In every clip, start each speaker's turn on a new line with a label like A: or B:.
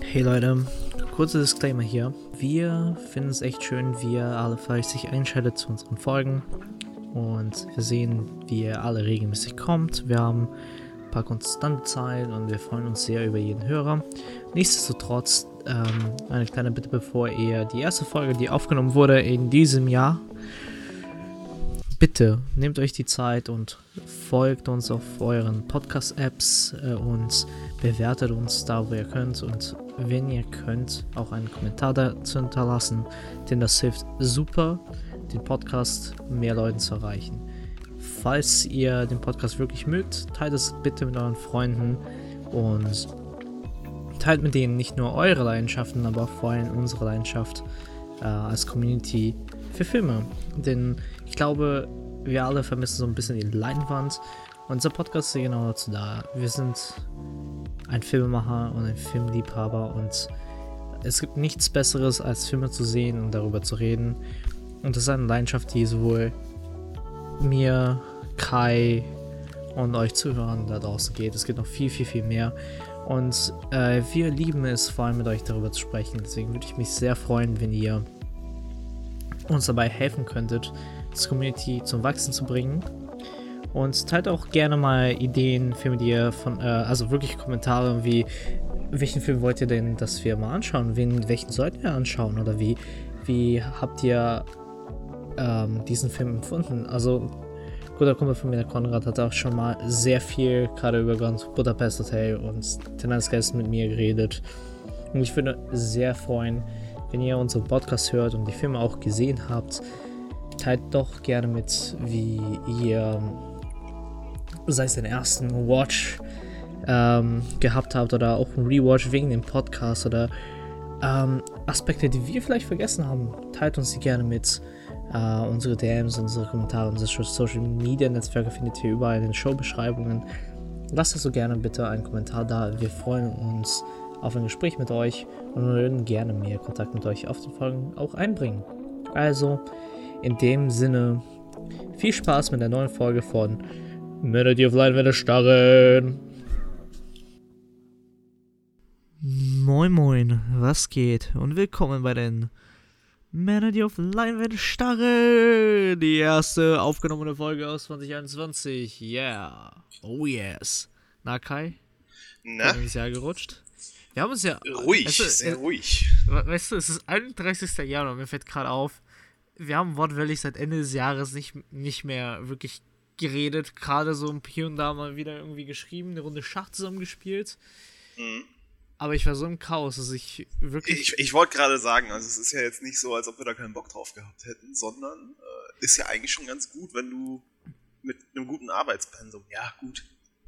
A: Hey Leute, kurzer Disclaimer hier. Wir finden es echt schön, wie ihr alle fleißig einschaltet zu unseren Folgen. Und wir sehen, wie ihr alle regelmäßig kommt. Wir haben ein paar konstante Zahlen und wir freuen uns sehr über jeden Hörer. Nichtsdestotrotz ähm, eine kleine Bitte, bevor ihr die erste Folge, die aufgenommen wurde in diesem Jahr, bitte nehmt euch die Zeit und folgt uns auf euren Podcast-Apps äh, und bewertet uns da, wo ihr könnt. Und wenn ihr könnt, auch einen Kommentar dazu hinterlassen, denn das hilft super, den Podcast mehr Leuten zu erreichen. Falls ihr den Podcast wirklich mögt, teilt es bitte mit euren Freunden und teilt mit denen nicht nur eure Leidenschaften, aber vor allem unsere Leidenschaft äh, als Community für Filme. Denn ich glaube, wir alle vermissen so ein bisschen die Leinwand. Unser Podcast ist genau dazu da. Wir sind ein Filmemacher und ein Filmliebhaber und es gibt nichts Besseres, als Filme zu sehen und darüber zu reden. Und das ist eine Leidenschaft, die sowohl mir, Kai und euch Zuhörern da draußen geht. Es gibt noch viel, viel, viel mehr. Und äh, wir lieben es, vor allem mit euch darüber zu sprechen. Deswegen würde ich mich sehr freuen, wenn ihr uns dabei helfen könntet, das Community zum Wachsen zu bringen. Und teilt auch gerne mal Ideen, Filme, die ihr von, äh, also wirklich Kommentare wie, welchen Film wollt ihr denn, dass wir mal anschauen? Wen, welchen sollten wir anschauen? Oder wie, wie habt ihr ähm, diesen Film empfunden? Also, guter Kumpel von mir, der Konrad, hat auch schon mal sehr viel gerade über Grand Budapest Hotel und Tenants Guest mit mir geredet. Und ich würde sehr freuen, wenn ihr unseren Podcast hört und die Filme auch gesehen habt, teilt doch gerne mit, wie ihr, sei es den ersten Watch ähm, gehabt habt oder auch einen Rewatch wegen dem Podcast oder ähm, Aspekte, die wir vielleicht vergessen haben. Teilt uns die gerne mit. Uh, unsere DMs, unsere Kommentare, unsere Social Media Netzwerke findet ihr überall in den Showbeschreibungen. Lasst also gerne bitte einen Kommentar da. Wir freuen uns auf ein Gespräch mit euch und würden gerne mehr Kontakt mit euch auf den Folgen auch einbringen. Also, in dem Sinne, viel Spaß mit der neuen Folge von Männer, die auf Leinwände starren. Moin Moin, was geht? Und willkommen bei den Männer, die auf Leinwände starren. Die erste aufgenommene Folge aus 2021. Yeah. Oh yes. Na Kai?
B: Na?
A: Ist Jahr gerutscht? Wir haben uns ja.
B: Ruhig,
A: weißt du,
B: sehr
A: äh,
B: ruhig.
A: Weißt du, es ist 31. Januar, mir fällt gerade auf, wir haben wortwörtlich seit Ende des Jahres nicht, nicht mehr wirklich geredet, gerade so hier und da mal wieder irgendwie geschrieben, eine Runde Schach zusammengespielt.
B: Mhm.
A: Aber ich war so im Chaos, dass ich wirklich.
B: Ich, ich wollte gerade sagen, also es ist ja jetzt nicht so, als ob wir da keinen Bock drauf gehabt hätten, sondern äh, ist ja eigentlich schon ganz gut, wenn du mit einem guten Arbeitspensum, ja gut,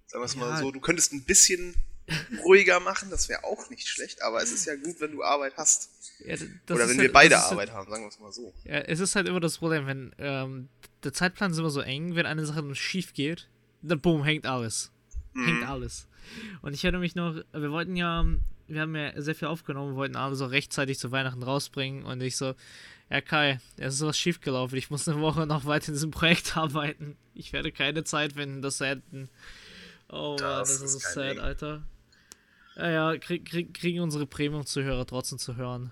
B: sagen wir es mal
A: Ja.
B: so, du könntest ein bisschen ruhiger machen, das wäre auch nicht schlecht, aber es ist ja gut, wenn du Arbeit hast.
A: ja,
B: Oder wenn
A: halt-
B: wir beide Arbeit haben, sagen wir es mal so.
A: Halt, ja, es ist halt immer das Problem, wenn ähm, der Zeitplan ist immer so eng, wenn eine Sache schief geht, dann boom, hängt alles. Hängt
B: Mhm.
A: alles. Und ich erinnere mich noch, wir wollten ja, wir haben ja sehr viel aufgenommen, wollten alle so rechtzeitig zu Weihnachten rausbringen und ich so, ja Kai, es ist was schiefgelaufen, ich muss eine Woche noch weiter in diesem Projekt arbeiten. Ich werde keine Zeit finden, das zu enden. Oh Mann,
B: Das
A: das ist so
B: ist kein
A: sad,
B: Ding.
A: Alter. Ja, ja, krieg, krieg, kriegen unsere Premium-Zuhörer trotzdem zu hören.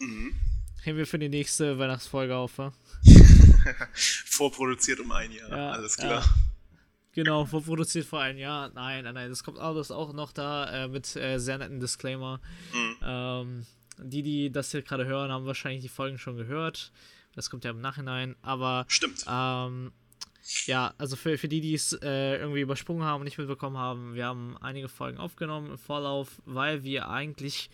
B: Mhm.
A: Heben wir für die nächste Weihnachtsfolge auf, wa?
B: Vorproduziert um ein Jahr,
A: Ja,
B: alles
A: ja.
B: klar.
A: Genau, vorproduziert vor einem Jahr. Nein, nein, nein, das kommt alles auch noch da äh, mit äh, sehr netten Disclaimer.
B: Mhm.
A: Ähm, die, die das hier gerade hören, haben wahrscheinlich die Folgen schon gehört. Das kommt ja im Nachhinein. Aber
B: Stimmt.
A: ähm, ja, also für, für die, die es äh, irgendwie übersprungen haben und nicht mitbekommen haben, wir haben einige Folgen aufgenommen im Vorlauf, weil wir eigentlich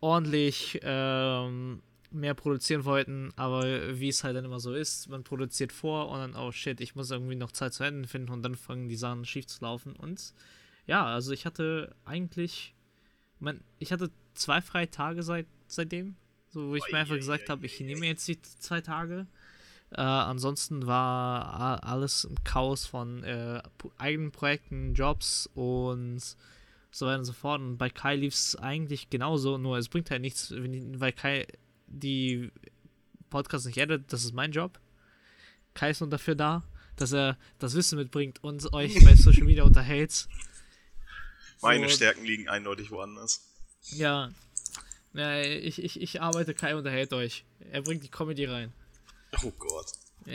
A: ordentlich ähm, mehr produzieren wollten, aber wie es halt dann immer so ist, man produziert vor und dann, oh shit, ich muss irgendwie noch Zeit zu Ende finden und dann fangen die Sachen schief zu laufen. Und ja, also ich hatte eigentlich, man, ich hatte zwei freie Tage seit, seitdem, so wo ich mir einfach gesagt habe, ich nehme jetzt die zwei Tage. Äh, ansonsten war alles im Chaos von äh, eigenen Projekten, Jobs und so weiter und so fort. Und bei Kai lief es eigentlich genauso, nur es bringt halt nichts, wenn, weil Kai die Podcasts nicht edit, das ist mein Job. Kai ist nur dafür da, dass er das Wissen mitbringt und euch bei Social Media unterhält.
B: Meine
A: So,
B: Stärken liegen eindeutig woanders.
A: Ja. ja ich, ich, ich arbeite, Kai unterhält euch. Er bringt die Comedy rein.
B: Oh Gott.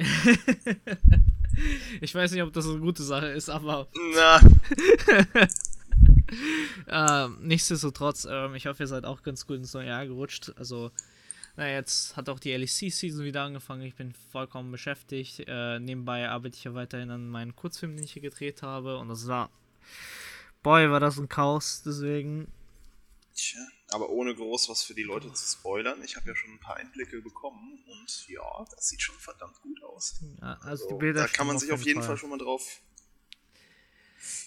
A: ich weiß nicht, ob das eine gute Sache ist, aber.
B: Na.
A: ähm, nichtsdestotrotz, ähm, ich hoffe, ihr seid auch ganz gut ins neue Jahr gerutscht. Also, na, jetzt hat auch die LEC-Season wieder angefangen. Ich bin vollkommen beschäftigt. Äh, nebenbei arbeite ich ja weiterhin an meinen Kurzfilm, den ich hier gedreht habe. Und das war. Boy, war das ein Chaos. Deswegen.
B: Tja, aber ohne groß was für die Leute zu spoilern. Ich habe ja schon ein paar Einblicke bekommen. Und ja, das sieht schon verdammt gut aus.
A: Ja, also, also, die Bilder
B: da kann man sich auf jeden Fall, Fall schon mal drauf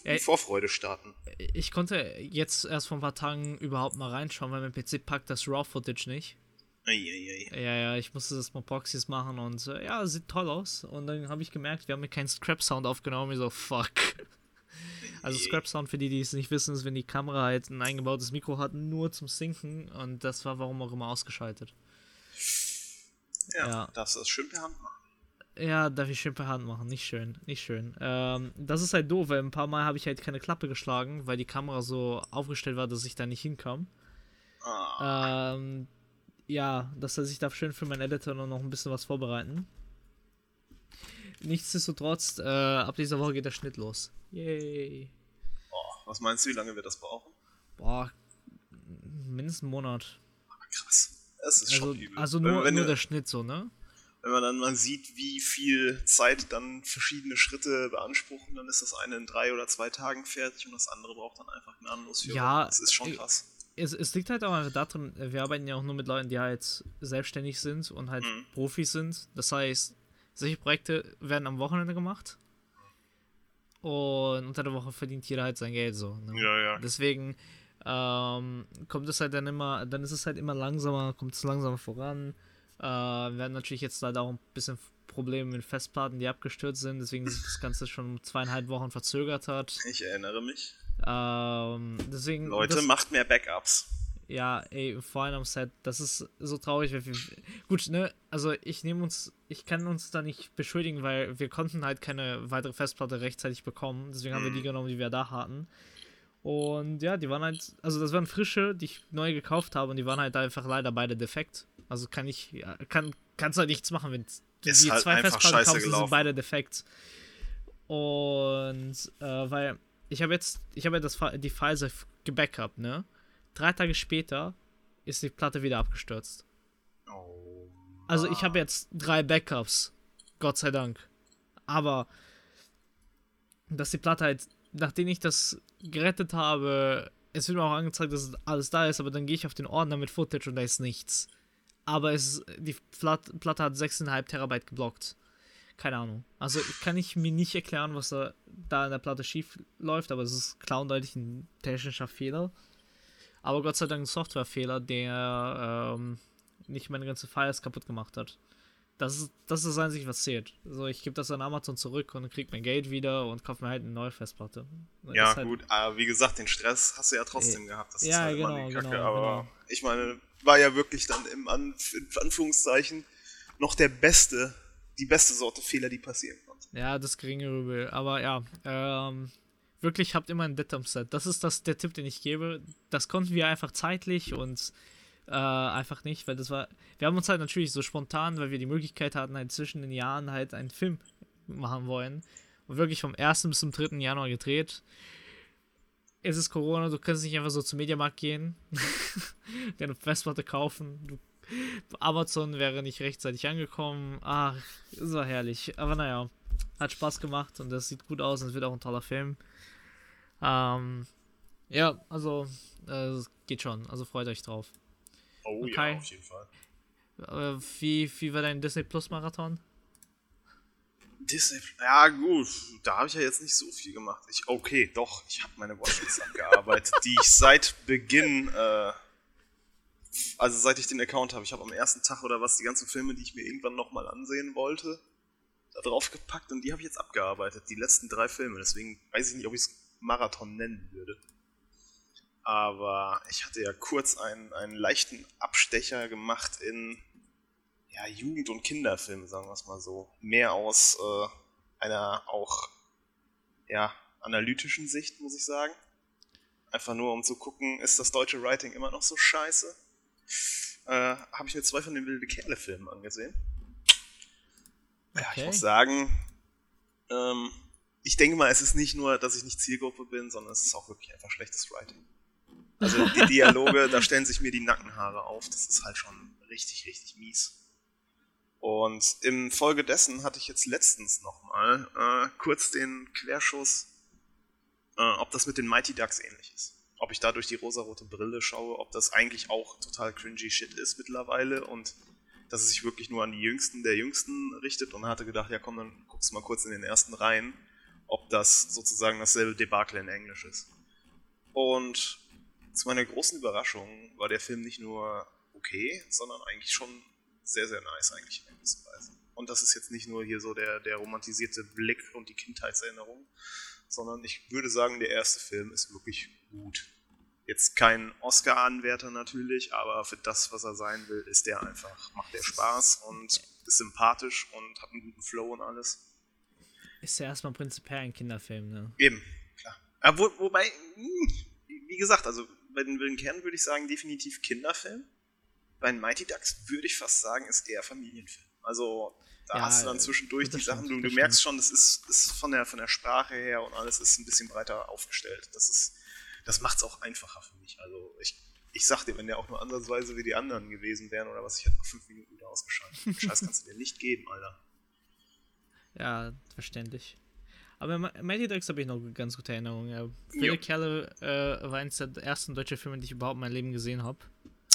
B: in Vorfreude starten.
A: Ich konnte jetzt erst vor ein paar Tagen überhaupt mal reinschauen, weil mein PC packt das RAW-Footage nicht.
B: Eieiei.
A: Ja, ja, ich musste das mit Proxys machen und äh, ja, sieht toll aus. Und dann habe ich gemerkt, wir haben mir keinen Scrap-Sound aufgenommen. Ich so, fuck. Also Scrap-Sound, für die, die es nicht wissen, ist, wenn die Kamera halt ein eingebautes Mikro hat, nur zum Sinken. Und das war warum auch immer ausgeschaltet.
B: Ja, ja. darfst du das schön per Hand machen.
A: Ja, darf ich schön per Hand machen. Nicht schön, nicht schön. Ähm, das ist halt doof, weil ein paar Mal habe ich halt keine Klappe geschlagen, weil die Kamera so aufgestellt war, dass ich da nicht hinkam. Ah. Ähm, ja, das heißt, ich darf schön für meinen Editor noch ein bisschen was vorbereiten. Nichtsdestotrotz, äh, ab dieser Woche geht der Schnitt los. Yay.
B: Oh, was meinst du, wie lange wir das brauchen?
A: Boah, mindestens einen Monat.
B: krass. Das ist
A: also,
B: schon übel.
A: Also nur, wenn, nur der Schnitt so, ne?
B: Wenn man dann mal sieht, wie viel Zeit dann verschiedene Schritte beanspruchen, dann ist das eine in drei oder zwei Tagen fertig und das andere braucht dann einfach gnadenlos
A: vier Ja,
B: das ist schon krass
A: es, es, liegt halt auch einfach daran, wir arbeiten ja auch nur mit Leuten, die halt selbstständig sind und halt mhm. Profis sind. Das heißt, solche Projekte werden am Wochenende gemacht. Und unter der Woche verdient jeder halt sein Geld so.
B: Ne? Ja, ja.
A: Deswegen ähm, kommt es halt dann immer, dann ist es halt immer langsamer, kommt es langsamer voran. Äh, wir werden natürlich jetzt leider auch ein bisschen Probleme mit Festplatten, die abgestürzt sind, deswegen sich das Ganze schon um zweieinhalb Wochen verzögert hat.
B: Ich erinnere mich.
A: Ähm, deswegen.
B: Leute, das, macht mehr Backups.
A: Ja, ey, vor allem am Set, das ist so traurig. Wir, gut, ne, also ich nehme uns, ich kann uns da nicht beschuldigen, weil wir konnten halt keine weitere Festplatte rechtzeitig bekommen. Deswegen haben wir die mhm. genommen, die wir da hatten. Und ja, die waren halt, also das waren frische, die ich neu gekauft habe und die waren halt einfach leider beide defekt. Also kann ich, kann, kannst halt nichts machen, wenn
B: du die halt zwei Festplatten kaufst,
A: sind beide defekt. Und äh, weil ich habe jetzt, ich habe ja das, die Files gebackupt, ne? Drei Tage später ist die Platte wieder abgestürzt.
B: Oh.
A: Also ich habe jetzt drei Backups. Gott sei Dank. Aber dass die Platte halt, nachdem ich das gerettet habe, es wird mir auch angezeigt, dass alles da ist, aber dann gehe ich auf den Ordner mit Footage und da ist nichts. Aber es, die Platte hat 6,5 Terabyte geblockt keine Ahnung. Also kann ich mir nicht erklären, was da, da in der Platte schief läuft, aber es ist klar und deutlich ein technischer Fehler. Aber Gott sei Dank ein Softwarefehler, der ähm, nicht meine ganze Files kaputt gemacht hat. Das ist, das ist das Einzige, was zählt. Also ich gebe das an Amazon zurück und krieg mein Geld wieder und kaufe mir halt eine neue Festplatte.
B: Das ja, halt gut, aber wie gesagt, den Stress hast du ja trotzdem äh, gehabt. Das
A: ja, ist halt genau, immer die Kacke. Genau,
B: aber
A: genau.
B: ich meine, war ja wirklich dann im Anf Anführungszeichen noch der beste die beste Sorte Fehler, die passieren konnte.
A: Ja, das geringe Übel. Aber ja, ähm, wirklich habt immer ein Dead am Set. Das ist das, der Tipp, den ich gebe. Das konnten wir einfach zeitlich und äh, einfach nicht, weil das war. Wir haben uns halt natürlich so spontan, weil wir die Möglichkeit hatten, halt zwischen den Jahren halt einen Film machen wollen. Und wirklich vom 1. bis zum 3. Januar gedreht. Es ist Corona, du kannst nicht einfach so zum Mediamarkt gehen, dir eine Festplatte kaufen, du Amazon wäre nicht rechtzeitig angekommen. Ach, ist war herrlich. Aber naja, hat Spaß gemacht und das sieht gut aus und es wird auch ein toller Film. Ähm, ja, also, äh, geht schon. Also freut euch drauf.
B: Oh okay. ja, auf jeden Fall.
A: Wie, wie war dein Disney Plus Marathon?
B: Disney, ja gut, da habe ich ja jetzt nicht so viel gemacht. Ich, okay, doch, ich habe meine Watchlist abgearbeitet, die ich seit Beginn äh, also seit ich den Account habe, ich habe am ersten Tag oder was die ganzen Filme, die ich mir irgendwann nochmal ansehen wollte, da drauf gepackt und die habe ich jetzt abgearbeitet, die letzten drei Filme. Deswegen weiß ich nicht, ob ich es Marathon nennen würde. Aber ich hatte ja kurz einen, einen leichten Abstecher gemacht in ja, Jugend- und Kinderfilme, sagen wir es mal so. Mehr aus äh, einer auch ja, analytischen Sicht, muss ich sagen. Einfach nur um zu gucken, ist das deutsche Writing immer noch so scheiße? Äh, Habe ich mir zwei von den Wilde Kerle-Filmen angesehen. Ja, ich muss sagen, ähm, ich denke mal, es ist nicht nur, dass ich nicht Zielgruppe bin, sondern es ist auch wirklich einfach schlechtes Writing. Also die Dialoge, da stellen sich mir die Nackenhaare auf. Das ist halt schon richtig, richtig mies. Und im Folge dessen hatte ich jetzt letztens nochmal äh, kurz den Querschuss, äh, ob das mit den Mighty Ducks ähnlich ist. Ob ich da durch die rosarote Brille schaue, ob das eigentlich auch total cringy Shit ist mittlerweile und dass es sich wirklich nur an die Jüngsten der Jüngsten richtet und hatte gedacht, ja komm, dann guckst du mal kurz in den ersten Reihen, ob das sozusagen dasselbe Debakel in Englisch ist. Und zu meiner großen Überraschung war der Film nicht nur okay, sondern eigentlich schon sehr, sehr nice eigentlich in gewisser Weise. Und das ist jetzt nicht nur hier so der, der romantisierte Blick und die Kindheitserinnerung, sondern ich würde sagen, der erste Film ist wirklich gut. Jetzt kein Oscar-Anwärter natürlich, aber für das, was er sein will, ist der einfach, macht der Spaß und ist sympathisch und hat einen guten Flow und alles.
A: Ist ja erstmal prinzipiell ein Kinderfilm, ne?
B: Eben, klar. Aber wo, wobei, hm, wie gesagt, also bei den wilden Kernen würde ich sagen, definitiv Kinderfilm. Bei den Mighty Ducks würde ich fast sagen, ist eher Familienfilm. Also da ja, hast du dann zwischendurch die Sachen, du, du merkst schon, das ist, ist von, der, von der Sprache her und alles ist ein bisschen breiter aufgestellt. Das ist, das macht es auch einfacher für mich. Also ich, ich sag dir, wenn der auch nur ansatzweise wie die anderen gewesen wären oder was, ich hätte nach fünf Minuten wieder ausgeschaltet. Scheiß kannst du dir nicht geben, Alter.
A: Ja, verständlich. Aber Mighty Ducks habe ich noch ganz gute Erinnerungen. Viele Kerle äh, war eines der ersten deutschen Filme, die ich überhaupt in meinem Leben gesehen habe.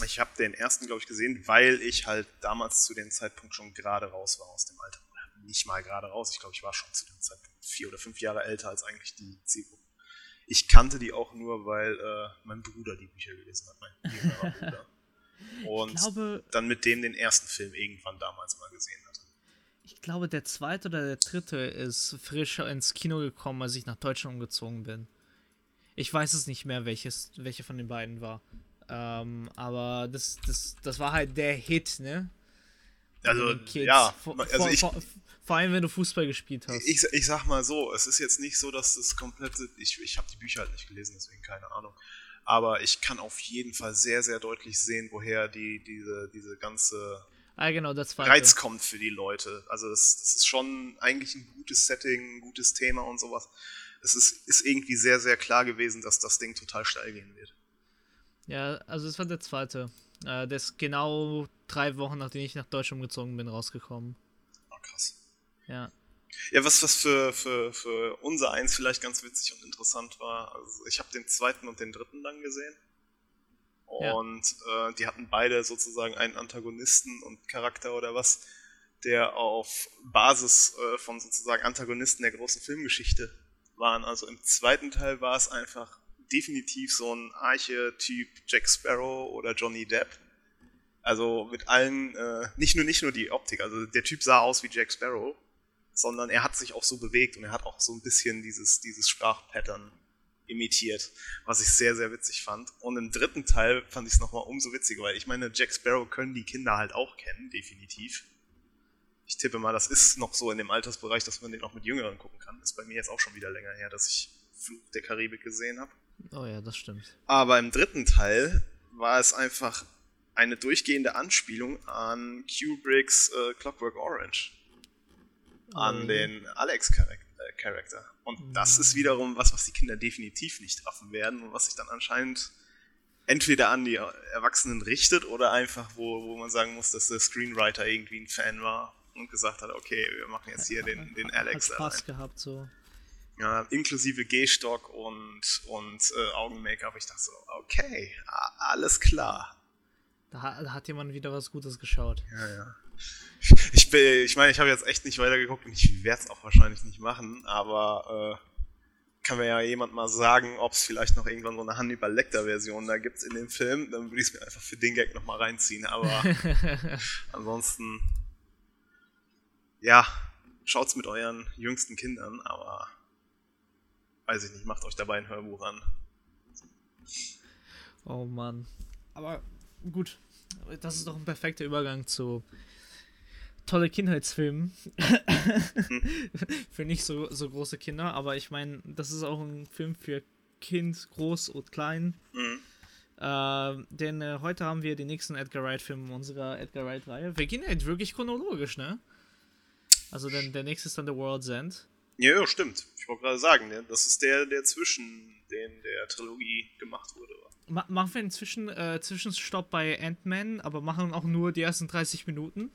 B: Ich habe den ersten, glaube ich, gesehen, weil ich halt damals zu dem Zeitpunkt schon gerade raus war aus dem Alter. Nicht mal gerade raus, ich glaube, ich war schon zu dem Zeitpunkt vier oder fünf Jahre älter als eigentlich die Zielgruppe. Ich kannte die auch nur, weil äh, mein Bruder die Bücher gelesen hat, mein jüngerer Bruder. Und glaube, dann mit dem den ersten Film irgendwann damals mal gesehen.
A: Ich glaube, der zweite oder der dritte ist frischer ins Kino gekommen, als ich nach Deutschland umgezogen bin. Ich weiß es nicht mehr, welches, welche von den beiden war. Ähm, aber das, das, das war halt der Hit, ne?
B: Also, ja.
A: Vor, also ich, vor, vor, allem, wenn du Fußball gespielt hast.
B: Ich, ich sag mal so, es ist jetzt nicht so, dass das komplette. Ich, ich habe die Bücher halt nicht gelesen, deswegen keine Ahnung. Aber ich kann auf jeden Fall sehr, sehr deutlich sehen, woher die, diese, diese ganze
A: ah, genau, das
B: Reiz kommt für die Leute. Also, das, das ist schon eigentlich ein gutes Setting, ein gutes Thema und sowas. Es ist, ist irgendwie sehr, sehr klar gewesen, dass das Ding total steil gehen wird.
A: Ja, also es war der zweite. Äh, der ist genau drei Wochen, nachdem ich nach Deutschland umgezogen bin, rausgekommen.
B: Oh, krass.
A: Ja.
B: Ja, was, was für, für, für unser Eins vielleicht ganz witzig und interessant war, also ich habe den zweiten und den dritten dann gesehen. Und ja. äh, die hatten beide sozusagen einen Antagonisten und Charakter oder was, der auf Basis äh, von sozusagen Antagonisten der großen Filmgeschichte waren. Also im zweiten Teil war es einfach definitiv so ein Archetyp Jack Sparrow oder Johnny Depp. Also mit allen, äh, nicht nur nicht nur die Optik, also der Typ sah aus wie Jack Sparrow, sondern er hat sich auch so bewegt und er hat auch so ein bisschen dieses, dieses Sprachpattern imitiert, was ich sehr, sehr witzig fand. Und im dritten Teil fand ich es nochmal umso witziger, weil ich meine, Jack Sparrow können die Kinder halt auch kennen, definitiv. Ich tippe mal, das ist noch so in dem Altersbereich, dass man den auch mit Jüngeren gucken kann. Ist bei mir jetzt auch schon wieder länger her, dass ich Fluch der Karibik gesehen habe.
A: Oh ja, das stimmt.
B: Aber im dritten Teil war es einfach eine durchgehende Anspielung an Kubricks äh, Clockwork Orange. An oh. den Alex-Charakter. Und das ist wiederum was, was die Kinder definitiv nicht treffen werden und was sich dann anscheinend entweder an die Erwachsenen richtet oder einfach, wo, wo man sagen muss, dass der Screenwriter irgendwie ein Fan war und gesagt hat, okay, wir machen jetzt hier den, den Alex.
A: Hat Spaß gehabt so
B: ja, inklusive Gehstock und, und äh, Augen-Make-up. Ich dachte so, okay, alles klar.
A: Da, da, hat jemand wieder was Gutes geschaut.
B: Ja, ja. Ich, bin, ich meine, ich habe jetzt echt nicht weitergeguckt und ich werde es auch wahrscheinlich nicht machen, aber äh, kann mir ja jemand mal sagen, ob es vielleicht noch irgendwann so eine Hannibal Lecter-Version da gibt in dem Film, dann würde ich es mir einfach für den Gag nochmal reinziehen, aber ansonsten, ja, schaut's mit euren jüngsten Kindern, aber weiß ich nicht, macht euch dabei ein Hörbuch an.
A: Oh Mann. Aber gut, das ist doch ein perfekter Übergang zu tolle Kindheitsfilmen. Hm. für nicht so, so große Kinder, aber ich meine, das ist auch ein Film für Kind, groß und klein. Mhm. Äh, denn äh, heute haben wir den nächsten Edgar Wright-Film unserer Edgar Wright-Reihe. Wir gehen halt wirklich chronologisch, ne? Also denn der nächste ist dann The World's End.
B: Ja, ja stimmt. Ich wollte gerade sagen, ne? das ist der, der zwischen den der Trilogie gemacht wurde.
A: Ma machen wir einen Zwischen, äh, Zwischenstopp bei Ant-Man, aber machen auch nur die ersten 30 Minuten?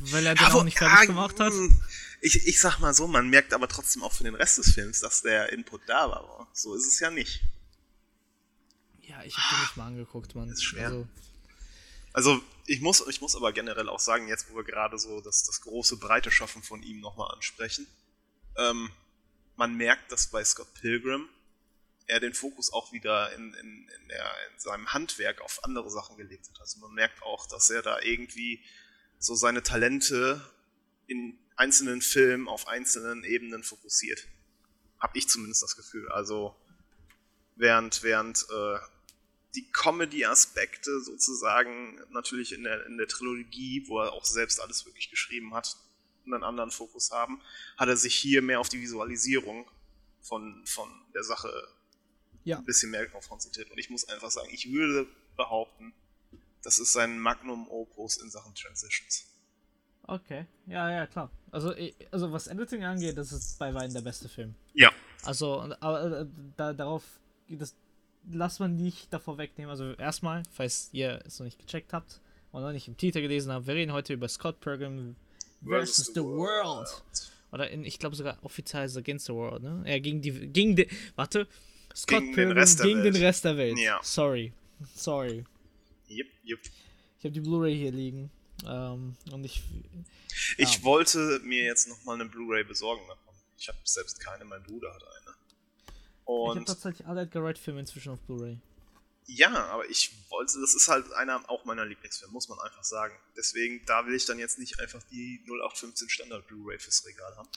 A: Weil er den aber, auch nicht fertig ja, gemacht hat? Hm.
B: Ich, ich sag mal so, man merkt aber trotzdem auch für den Rest des Films, dass der Input da war. So ist es ja nicht.
A: Ja, ich hab den nicht mal angeguckt, Mann.
B: Ist schwer. Also, also, ich, muss, ich muss aber generell auch sagen, jetzt wo wir gerade so das, das große, breite Schaffen von ihm nochmal ansprechen, ähm, man merkt, dass bei Scott Pilgrim er den Fokus auch wieder in, in, in, der, in seinem Handwerk auf andere Sachen gelegt hat. Also man merkt auch, dass er da irgendwie so seine Talente in einzelnen Filmen auf einzelnen Ebenen fokussiert. Hab ich zumindest das Gefühl. Also während, während äh, die Comedy-Aspekte sozusagen natürlich in der, in der Trilogie, wo er auch selbst alles wirklich geschrieben hat, einen anderen Fokus haben, hat er sich hier mehr auf die Visualisierung von, von der Sache ja. ein bisschen mehr konzentriert. Und ich muss einfach sagen, ich würde behaupten, das ist sein Magnum Opus in Sachen Transitions.
A: Okay, ja, ja, klar. Also, also was Editing angeht, das ist bei Weitem der beste Film.
B: Ja.
A: Also, aber äh, da, darauf, das lasst man nicht davor wegnehmen. Also, erstmal, falls ihr es noch nicht gecheckt habt und noch nicht im Titel gelesen habt, wir reden heute über Scott Pilgrim versus the World. Oder in, ich glaube sogar offiziell ist Against the World, ne? Ja, gegen die, gegen die, warte, Scott gegen Pilgrim den gegen Welt. den Rest der Welt. Ja. Sorry. Sorry.
B: Yep, yep.
A: Ich habe die Blu-ray hier liegen. Ähm, und ich.
B: Ja. Ich wollte mir jetzt nochmal eine Blu-ray besorgen davon. Ich habe selbst keine, mein Bruder hat eine.
A: Und ich habe tatsächlich alle Edgar Wright-Filme inzwischen auf Blu-ray.
B: Ja, aber ich wollte, das ist halt einer auch meiner Lieblingsfilme, muss man einfach sagen. Deswegen, da will ich dann jetzt nicht einfach die 0815 Standard Blu-ray fürs Regal haben.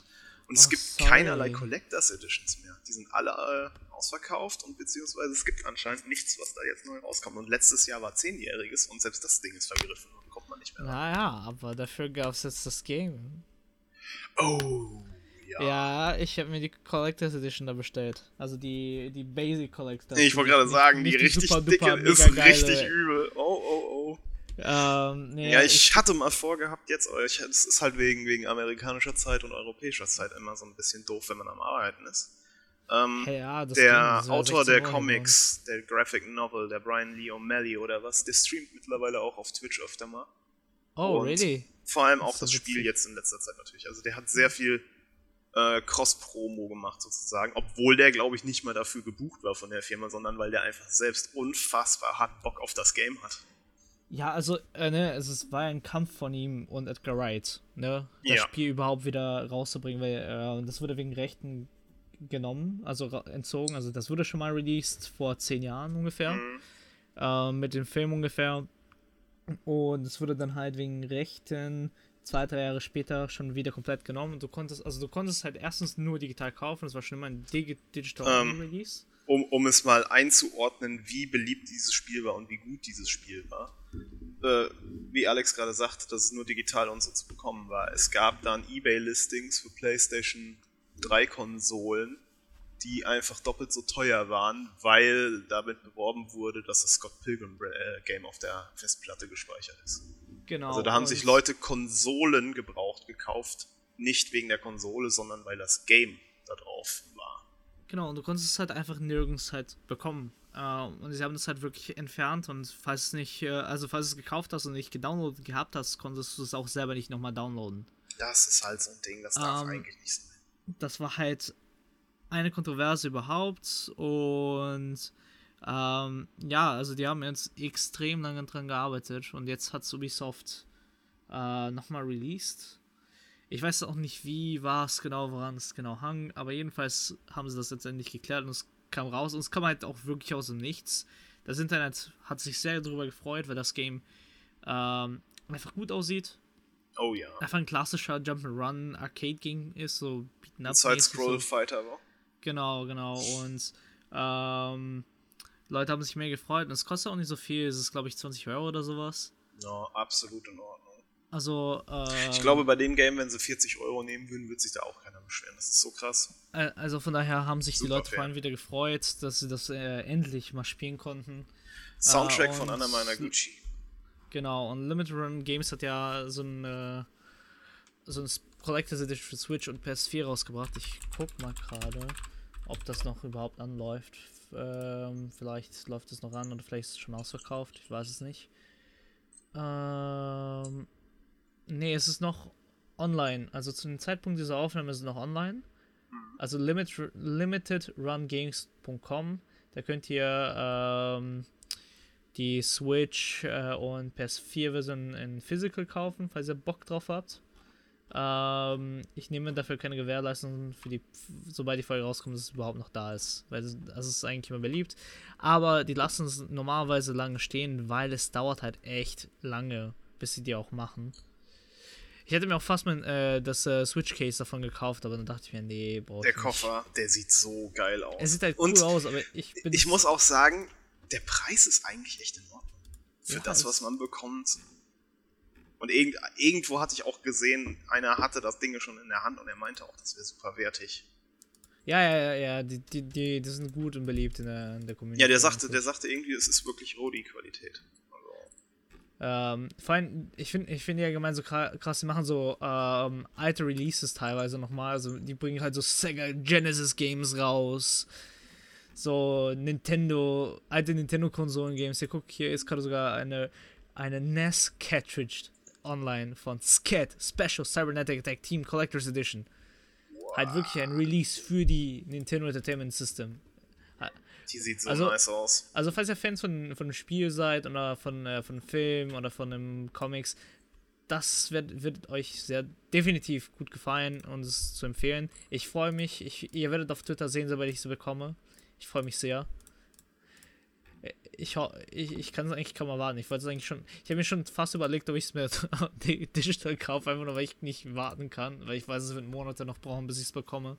B: Und es gibt sorry. keinerlei Collectors Editions mehr. Die sind alle äh, ausverkauft und beziehungsweise es gibt anscheinend nichts, was da jetzt neu rauskommt. Und letztes Jahr war zehnjähriges und selbst das Ding ist vergriffen und kommt man nicht mehr
A: ran. Naja, aber dafür gab es jetzt das Game.
B: Oh.
A: Ja, ja ich habe mir die Collectors Edition da bestellt. Also die, die Basic Collectors.
B: Ich wollte gerade sagen, die, die richtig super, dicke ist richtig übel. Oh, oh, oh.
A: Ähm, nee,
B: ja, ich, ich, hatte mal vorgehabt jetzt, es ist halt wegen, wegen amerikanischer Zeit und europäischer Zeit immer so ein bisschen doof, wenn man am Arbeiten ist. Ähm,
A: hey, ja,
B: der Autor der Comics, der Graphic Novel, der Brian Lee O'Malley oder was, der streamt mittlerweile auch auf Twitch öfter mal.
A: Oh, und really?
B: Vor allem auch das, das Spiel jetzt in letzter Zeit natürlich. Also der hat sehr viel äh, Cross-Promo gemacht sozusagen, obwohl der, glaube ich, nicht mal dafür gebucht war von der Firma, sondern weil der einfach selbst unfassbar hart Bock auf das Game hat.
A: Ja, also, äh, ne, also es war ein Kampf von ihm und Edgar Wright, ne, das ja. Spiel überhaupt wieder rauszubringen, weil äh, das wurde wegen Rechten genommen, also entzogen, also das wurde schon mal released vor zehn Jahren ungefähr, mhm. äh, mit dem Film ungefähr und es wurde dann halt wegen Rechten zwei, drei Jahre später schon wieder komplett genommen und du konntest, also du konntest halt erstens nur digital kaufen, das war schon immer ein Digi Digital ähm, Release.
B: Um, um es mal einzuordnen, wie beliebt dieses Spiel war und wie gut dieses Spiel war äh, wie Alex gerade sagte, dass es nur digital und so zu bekommen war. Es gab dann Ebay-Listings für PlayStation 3 Konsolen, die einfach doppelt so teuer waren, weil damit beworben wurde, dass das Scott Pilgrim äh, Game auf der Festplatte gespeichert ist.
A: Genau.
B: Also da haben sich Leute Konsolen gebraucht gekauft, nicht wegen der Konsole, sondern weil das Game da drauf war.
A: Genau, und du konntest es halt einfach nirgends halt bekommen. Uh, und sie haben das halt wirklich entfernt und falls es nicht, uh, also falls du es gekauft hast und nicht gedownloadet gehabt hast, konntest du es auch selber nicht nochmal downloaden.
B: Das ist halt so ein Ding, das darf um, ähm, eigentlich nicht sein.
A: Das war halt eine Kontroverse überhaupt und ähm, ja, also die haben jetzt extrem lange dran gearbeitet und jetzt hat Ubisoft äh, nochmal released. Ich weiß auch nicht, wie war es genau, woran es genau hang, aber jedenfalls haben sie das letztendlich geklärt und es kam raus und es kam halt auch wirklich aus dem Nichts. Das Internet hat sich sehr darüber gefreut, weil das Game ähm, einfach gut aussieht.
B: Oh ja.
A: Einfach ein klassischer Jump'n'Run Arcade Game ist, so
B: beaten up. Side Scroll Fighter, so.
A: Genau, genau. Und ähm, Leute haben sich mehr gefreut und es kostet auch nicht so viel. Es ist, glaube ich, 20 Euro oder sowas.
B: Ja, absolut in Ordnung.
A: Also, äh,
B: Ich glaube, bei dem Game, wenn sie 40 Euro nehmen würden, würde sich da auch keiner beschweren. Das ist so krass.
A: äh, also von daher haben sich die
B: Super
A: Leute vor
B: fair.
A: allem wieder gefreut, dass sie das äh, endlich mal spielen konnten.
B: Soundtrack
A: Ah,
B: von Anna Managuchi.
A: Genau, und Limited Run Games hat ja so ein, äh, so ein Collector's Edition für Switch und PS4 rausgebracht. Ich guck mal gerade, ob das noch überhaupt anläuft. Ähm, vielleicht läuft es noch an oder vielleicht ist es schon ausverkauft, ich weiß es nicht. Ähm, nee, es ist noch online. Also zu dem Zeitpunkt dieser Aufnahme ist es noch online. Also limit, limitedrungames.com. Da könnt ihr ähm, die Switch äh, und PS4-Version in Physical kaufen, falls ihr Bock drauf habt. Ähm, ich nehme dafür keine Gewährleistung für die, sobald die Folge rauskommt, dass es überhaupt noch da ist. Weil das, das ist eigentlich immer beliebt. Aber die lassen es normalerweise lange stehen, weil es dauert halt echt lange, bis sie die auch machen. Ich hätte mir auch fast mein, äh, das äh, Switch-Case davon gekauft, aber dann dachte ich mir, nee, brauch
B: Der
A: ich nicht.
B: Der sieht so geil aus.
A: Es sieht halt cool
B: Und
A: aus, aber ich bin.
B: ich muss auch sagen, der Preis ist eigentlich echt in Ordnung. Für
A: Ja,
B: das, was man bekommt. Und irgend, irgendwo hatte ich auch gesehen, einer hatte das Ding schon in der Hand und er meinte auch, das wäre super wertig.
A: Ja, ja, ja, ja, die, die, die, die sind gut und beliebt in der, in der Community.
B: Ja, der sagte, der sagte irgendwie, es ist wirklich Rodi-Qualität.
A: Ähm, vor allem, ich finde ich find ja allgemein so kra- krass, die machen so ähm, alte Releases teilweise nochmal. Also die bringen halt so Sega Genesis Games raus. So Nintendo, alte Nintendo-Konsolen-Games. Hier, guck, hier ist gerade sogar eine, eine NES Cartridge online von SCAT, Special Cybernetic Attack Team Collector's Edition. Halt wirklich ein Release für die Nintendo Entertainment System.
B: Die sieht so
A: Also-
B: nice aus.
A: Also falls ihr Fans von, von einem Spiel seid oder von, äh, von einem Film oder von einem Comics, das wird, wird euch sehr definitiv gut gefallen und es zu empfehlen. Ich freue mich. Ich, ihr werdet auf Twitter sehen, sobald ich sie bekomme. Ich freue mich sehr. Äh, Ich, ich, ich kann es eigentlich kaum erwarten. Ich wollte es eigentlich schon. Ich habe mir schon fast überlegt, ob ich es mir di- digital kaufe, einfach nur weil ich nicht warten kann, weil ich weiß, es wird Monate noch brauchen, bis ich es bekomme.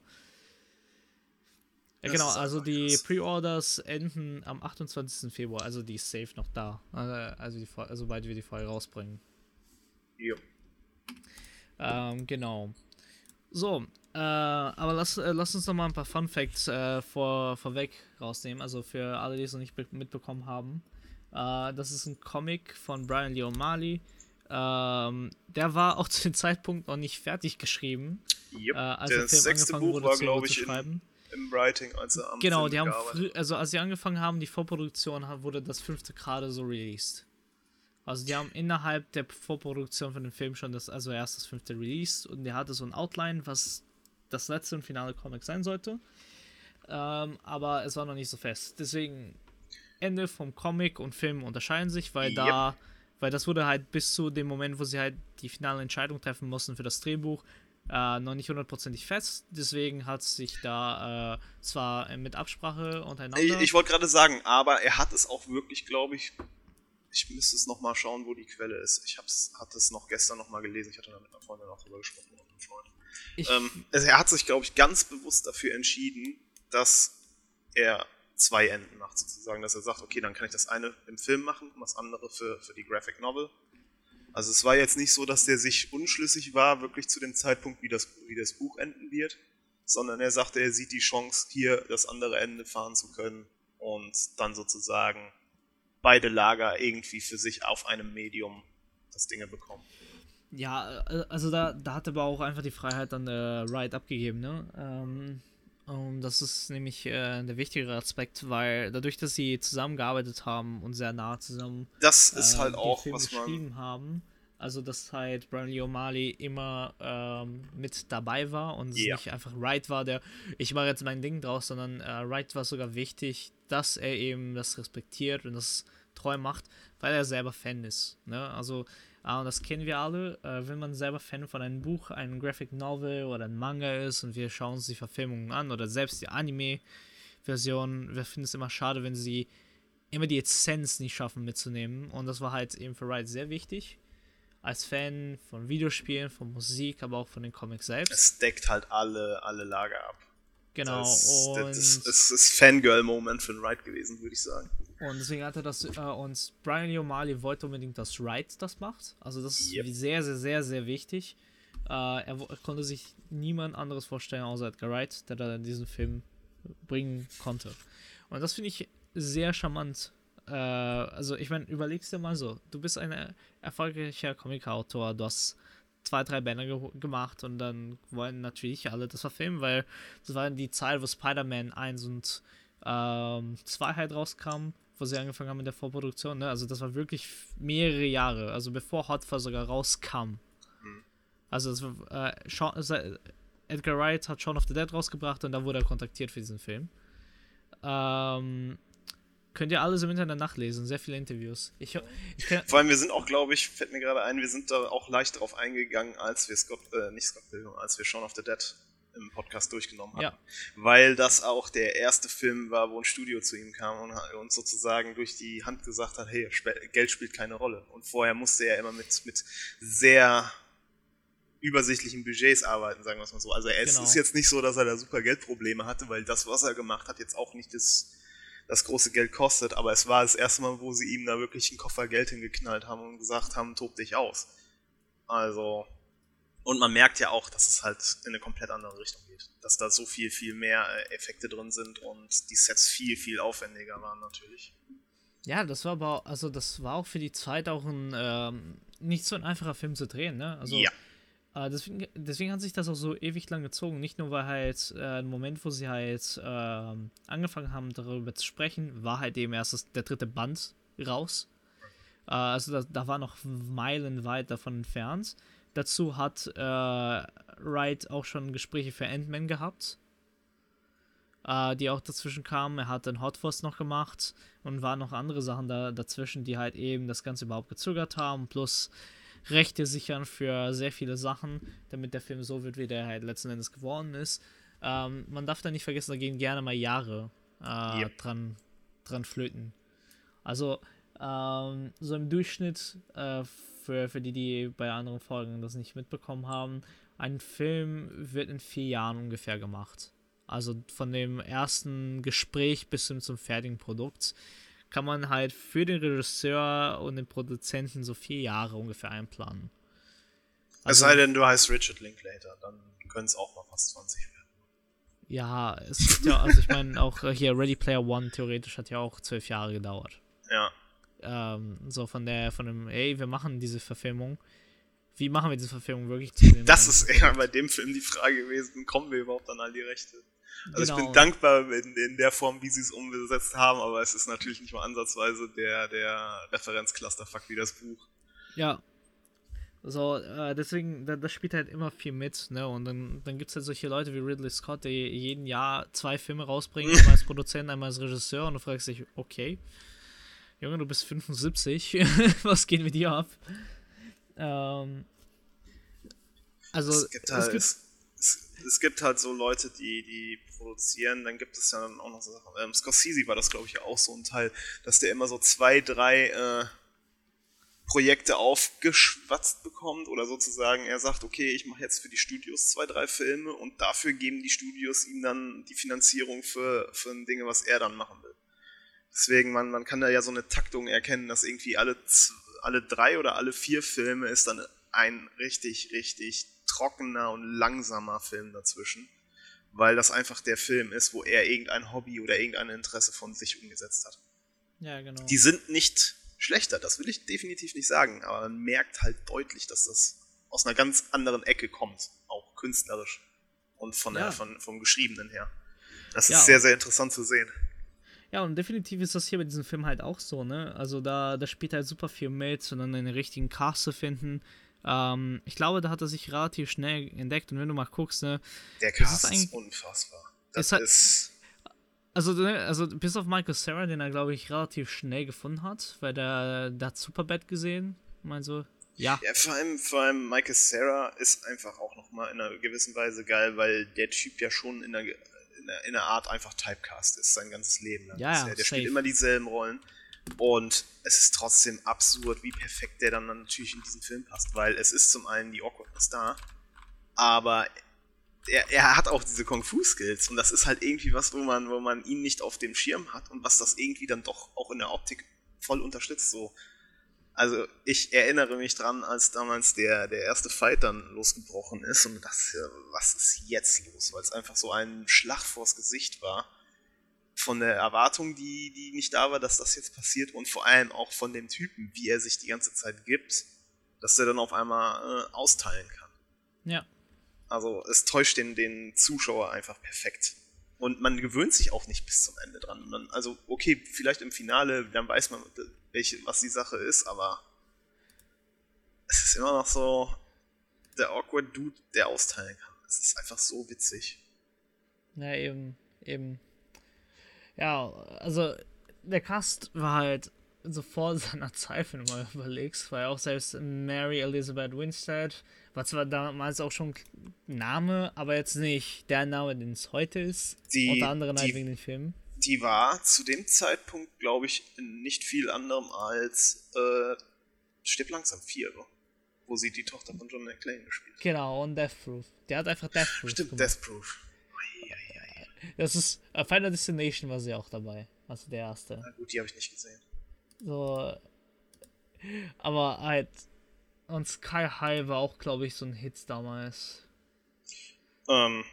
A: Ja, genau, also die. Pre-Orders enden am 28. Februar, also die ist safe noch da. Also, also die, Fol- sobald wir die Folge rausbringen.
B: Jo.
A: Ähm, genau. So, äh, aber lass, äh, lass uns noch mal ein paar Fun Facts äh, vor, vorweg rausnehmen. Also für alle, die es noch nicht be- mitbekommen haben. Äh, das ist ein Comic von Brian Lee O'Malley. Ähm, der war auch zu dem Zeitpunkt noch nicht fertig geschrieben,
B: Yep.
A: äh, als
B: der
A: der Film
B: sechste
A: angefangen
B: Buch
A: wurde
B: war,
A: zu,
B: glaube ich, in,
A: schreiben.
B: Im Writing, als er am
A: Genau, die haben früh, also als sie angefangen haben, die Vorproduktion wurde das fünfte gerade so released. Also die haben innerhalb der Vorproduktion von dem Film schon das, also erst das fünfte released und der hatte so ein Outline, was das letzte und finale Comic sein sollte. Ähm, aber es war noch nicht so fest. Deswegen Ende vom Comic und Film unterscheiden sich, weil
B: Yep.
A: da, weil das wurde halt bis zu dem Moment, wo sie halt die finale Entscheidung treffen mussten für das Drehbuch, äh, noch nicht hundertprozentig fest. Deswegen hat sich da äh, zwar mit Absprache untereinander.
B: Ich, ich wollte gerade sagen, aber er hat es auch wirklich, glaube ich. Ich müsste es nochmal schauen, wo die Quelle ist. Ich hab's, hatte es noch gestern nochmal gelesen. Ich hatte da mit einer Freundin auch drüber gesprochen und einem Freund. Ähm, also er hat sich, glaube ich, ganz bewusst dafür entschieden, dass er zwei Enden macht, sozusagen. Dass er sagt, okay, dann kann ich das eine im Film machen und das andere für, für die Graphic Novel. Also es war jetzt nicht so, dass der sich unschlüssig war, wirklich zu dem Zeitpunkt, wie das, wie das Buch enden wird, sondern er sagte, er sieht die Chance, hier das andere Ende fahren zu können und dann sozusagen beide Lager irgendwie für sich auf einem Medium das Dinge bekommen.
A: Ja, äh, also da, da hat aber auch einfach die Freiheit dann der Wright abgegeben, ne? Ähm, und das ist nämlich äh, der wichtigere Aspekt, weil dadurch, dass sie zusammengearbeitet haben und sehr nah zusammen
B: Das ist
A: äh,
B: halt auch,
A: Film
B: was man
A: geschrieben haben, also dass halt Brian Lee O'Malley immer ähm, mit dabei war und es
B: Ja.
A: nicht einfach Wright war, der ich mache jetzt mein Ding draus, sondern äh, Wright war sogar wichtig, dass er eben das respektiert und das treu macht, weil er selber Fan ist. Ne? Also und das kennen wir alle. Äh, wenn man selber Fan von einem Buch, einem Graphic Novel oder einem Manga ist und wir schauen uns die Verfilmungen an oder selbst die Anime-Version, wir finden es immer schade, wenn sie immer die Essenz nicht schaffen mitzunehmen. Und das war halt eben für Wright sehr wichtig. Als Fan von Videospielen, von Musik, aber auch von den Comics selbst.
B: es deckt halt alle, alle Lager ab.
A: Genau.
B: Das,
A: und
B: das, das, ist Fangirl-Moment für den Wright gewesen, würde ich sagen.
A: Und deswegen hat er das, äh, und Brian Lee O'Malley wollte unbedingt, dass Wright das macht. Also das ist
B: Yep.
A: sehr, sehr, sehr, sehr wichtig. Äh, er wo- konnte sich niemand anderes vorstellen, außer Edgar Wright, der da diesen Film bringen konnte. Und das finde ich sehr charmant. Äh, also ich meine, überlegst dir mal so, du bist ein erfolgreicher Comic-Autor, du hast zwei, drei Bände ge gemacht und dann wollen natürlich alle das verfilmen, weil das war die Zeit, wo Spider-Man 1 und ähm, 2 halt rauskamen, wo sie angefangen haben mit der Vorproduktion, ne? Also das war wirklich mehrere Jahre, also bevor Hot Fuzz sogar rauskam. Also es war, äh, Shaun, se- Edgar Wright hat Shaun of the Dead rausgebracht und da wurde er kontaktiert für diesen Film. Ähm, könnt ihr alles im Internet nachlesen, sehr viele Interviews. Ich, ich
B: Vor allem, wir sind auch, glaube ich, fällt mir gerade ein, wir sind da auch leicht drauf eingegangen, als wir Scott, äh, nicht Scott Pilgrim, als wir Shaun of the Dead im Podcast durchgenommen haben.
A: Ja.
B: Weil das auch der erste Film war, wo ein Studio zu ihm kam und uns sozusagen durch die Hand gesagt hat, hey, Geld spielt keine Rolle. Und vorher musste er immer mit, mit sehr übersichtlichen Budgets arbeiten, sagen wir es mal so. Also es
A: Genau.
B: ist jetzt nicht so, dass er da super Geldprobleme hatte, weil das, was er gemacht hat, jetzt auch nicht das, das große Geld kostet, aber es war das erste Mal, wo sie ihm da wirklich einen Koffer Geld hingeknallt haben und gesagt haben, tob dich aus. Also, und man merkt ja auch, dass es halt in eine komplett andere Richtung geht. Dass da so viel, viel mehr äh, Effekte drin sind und die Sets viel, viel aufwendiger waren natürlich.
A: Ja, das war aber, auch- also das war auch für die Zeit auch ein ähm, nicht so ein einfacher Film zu drehen, ne? Also
B: ja,
A: äh, deswegen, deswegen hat sich das auch so ewig lang gezogen. Nicht nur, weil halt äh, ein Moment, wo sie halt ähm, angefangen haben, darüber zu sprechen, war halt eben erst das, der dritte Band raus. Äh, also da, da war noch meilenweit davon entfernt. Dazu hat äh, Wright auch schon Gespräche für Ant-Man gehabt äh, die auch dazwischen kamen. Er hat dann Hot Fuzz noch gemacht und waren noch andere Sachen da, dazwischen, die halt eben das Ganze überhaupt gezögert haben, plus Rechte sichern für sehr viele Sachen, damit der Film so wird, wie der halt letzten Endes geworden ist. Ähm, man darf da nicht vergessen, da gehen gerne mal Jahre äh,
B: Yep.
A: dran, dran flöten. Also ähm, so im Durchschnitt, äh, für, für die, die bei anderen Folgen das nicht mitbekommen haben, ein Film wird in vier Jahren ungefähr gemacht. Also von dem ersten Gespräch bis hin zum fertigen Produkt kann man halt für den Regisseur und den Produzenten so vier Jahre ungefähr einplanen.
B: es
A: Also,
B: sei denn, du heißt Richard Linklater, dann können es auch mal fast 20 werden.
A: Ja, es gibt ja, also ich meine, auch hier Ready Player One theoretisch hat ja auch zwölf Jahre gedauert.
B: Ja,
A: Ähm, so von der, von dem, ey, wir machen diese Verfilmung. Wie machen wir diese Verfilmung wirklich
B: das ist eher bei dem Film die Frage gewesen, kommen wir überhaupt an all die Rechte? Also ich
A: Genau.
B: bin dankbar in, in der Form, wie sie es umgesetzt haben, aber es ist natürlich nicht mal ansatzweise der, der Referenzclusterfuck wie das Buch.
A: Ja. So, äh, deswegen, da, das spielt halt immer viel mit, ne? Und dann, dann gibt es halt solche Leute wie Ridley Scott, die jeden Jahr zwei Filme rausbringen, einmal als Produzent, einmal als Regisseur, und du fragst dich, okay, Junge, du bist 75, was geht mit dir ab? Ähm, also,
B: es, gibt halt,
A: es gibt,
B: es, gibt halt so Leute, die, die produzieren, dann gibt es ja dann auch noch so Sachen. Ähm, Scorsese war das, glaube ich, auch so ein Teil, dass der immer so zwei, drei äh, Projekte aufgeschwatzt bekommt oder sozusagen er sagt, okay, ich mache jetzt für die Studios zwei, drei Filme und dafür geben die Studios ihm dann die Finanzierung für, für Dinge, was er dann machen will. Deswegen, man, man kann da ja so eine Taktung erkennen, dass irgendwie alle, alle drei oder alle vier Filme ist dann ein richtig, richtig trockener und langsamer Film dazwischen. Weil das einfach der Film ist, wo er irgendein Hobby oder irgendein Interesse von sich umgesetzt hat.
A: ja, genau.
B: Die sind nicht schlechter, das will ich definitiv nicht sagen, aber man merkt halt deutlich, dass das aus einer ganz anderen Ecke kommt, auch künstlerisch und von
A: Ja.
B: der, von, vom Geschriebenen her. Das
A: Ja.
B: ist sehr, sehr interessant zu sehen.
A: Ja, und definitiv ist das hier bei diesem Film halt auch so, ne? Also da, da spielt halt super viel mit und dann den richtigen Cast zu finden. Ähm, ich glaube, da hat er sich relativ schnell entdeckt und wenn du mal guckst, ne?
B: Der
A: ist
B: Cast ist,
A: eigentlich-
B: unfassbar. Das
A: ist halt-
B: ist
A: Also, ne, also bis auf Michael Sarah, den er, glaube ich, relativ schnell gefunden hat, weil der, der hat Superbad gesehen. Mein so, ja,
B: Ja, vor allem, vor allem Michael Sarah ist einfach auch nochmal in einer gewissen Weise geil, weil der Typ ja schon in einer, in einer, in einer Art einfach Typecast ist, sein ganzes Leben lang.
A: Ja, ja,
B: der
A: safe.
B: spielt immer dieselben Rollen. Und es ist trotzdem absurd, wie perfekt der dann natürlich in diesen Film passt, weil es ist zum einen die Awkwardness da, aber er, er hat auch diese Kung-Fu-Skills und das ist halt irgendwie was, wo man, wo man ihn nicht auf dem Schirm hat und was das irgendwie dann doch auch in der Optik voll unterstützt. So. Also ich erinnere mich dran, als damals der, der erste Fight dann losgebrochen ist und das, was ist jetzt los? Weil es einfach so ein Schlag vors Gesicht war. Von der Erwartung, die, die nicht da war, dass das jetzt passiert und vor allem auch von dem Typen, wie er sich die ganze Zeit gibt, dass er dann auf einmal äh, austeilen kann.
A: Ja.
B: Also es täuscht den, den Zuschauer einfach perfekt. Und man gewöhnt sich auch nicht bis zum Ende dran. Man, also, okay, vielleicht im Finale, dann weiß man, welche, was die Sache ist, aber es ist immer noch so der awkward Dude, der austeilen kann. Es ist einfach so witzig.
A: Ja, eben, eben. Ja, also der Cast war halt so vor seiner Zeit, wenn du mal überlegst, weil auch selbst Mary Elizabeth Winstead war zwar damals auch schon Name, aber jetzt nicht der Name, den es heute ist.
B: Die,
A: unter anderem halt wegen den Filmen.
B: Die war zu dem Zeitpunkt, glaube ich, in nicht viel anderem als äh, Stirb langsam 4, wo sie die Tochter von John McClane gespielt hat.
A: Genau, und Death Proof. Der hat einfach Death Proof
B: Stimmt,
A: gemacht.
B: Death Proof.
A: Das ist, uh, Final Destination war sie auch dabei. Also der erste.
B: Na gut, die habe ich nicht gesehen.
A: So. Aber halt. Und Sky High war auch, glaube ich, so ein Hit damals.
B: Ähm,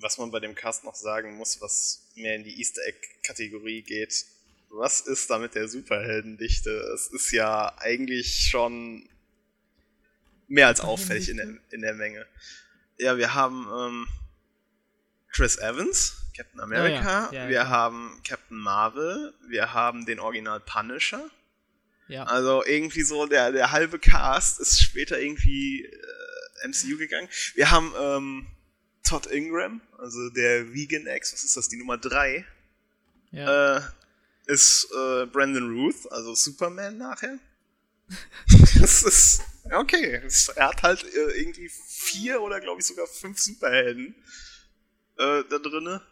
B: was man bei dem Cast noch sagen muss, was mehr in die Easter Egg-Kategorie geht. Was ist da mit der Superheldendichte? Es ist ja eigentlich schon mehr als auffällig in der, in der Menge. Ja, wir haben ähm, Chris Evans, Captain America,
A: ja. Ja,
B: wir haben Captain Marvel, wir haben den Original Punisher.
A: Ja.
B: Also irgendwie so der, der halbe Cast ist später irgendwie äh, MCU gegangen. Wir haben ähm, Todd Ingram, also der Vegan X, was ist das, die Nummer 3,
A: ja.
B: äh, ist äh, Brandon Ruth, also Superman nachher. das ist okay. Er hat halt äh, irgendwie vier oder glaube ich sogar fünf Superhelden äh, da drinne,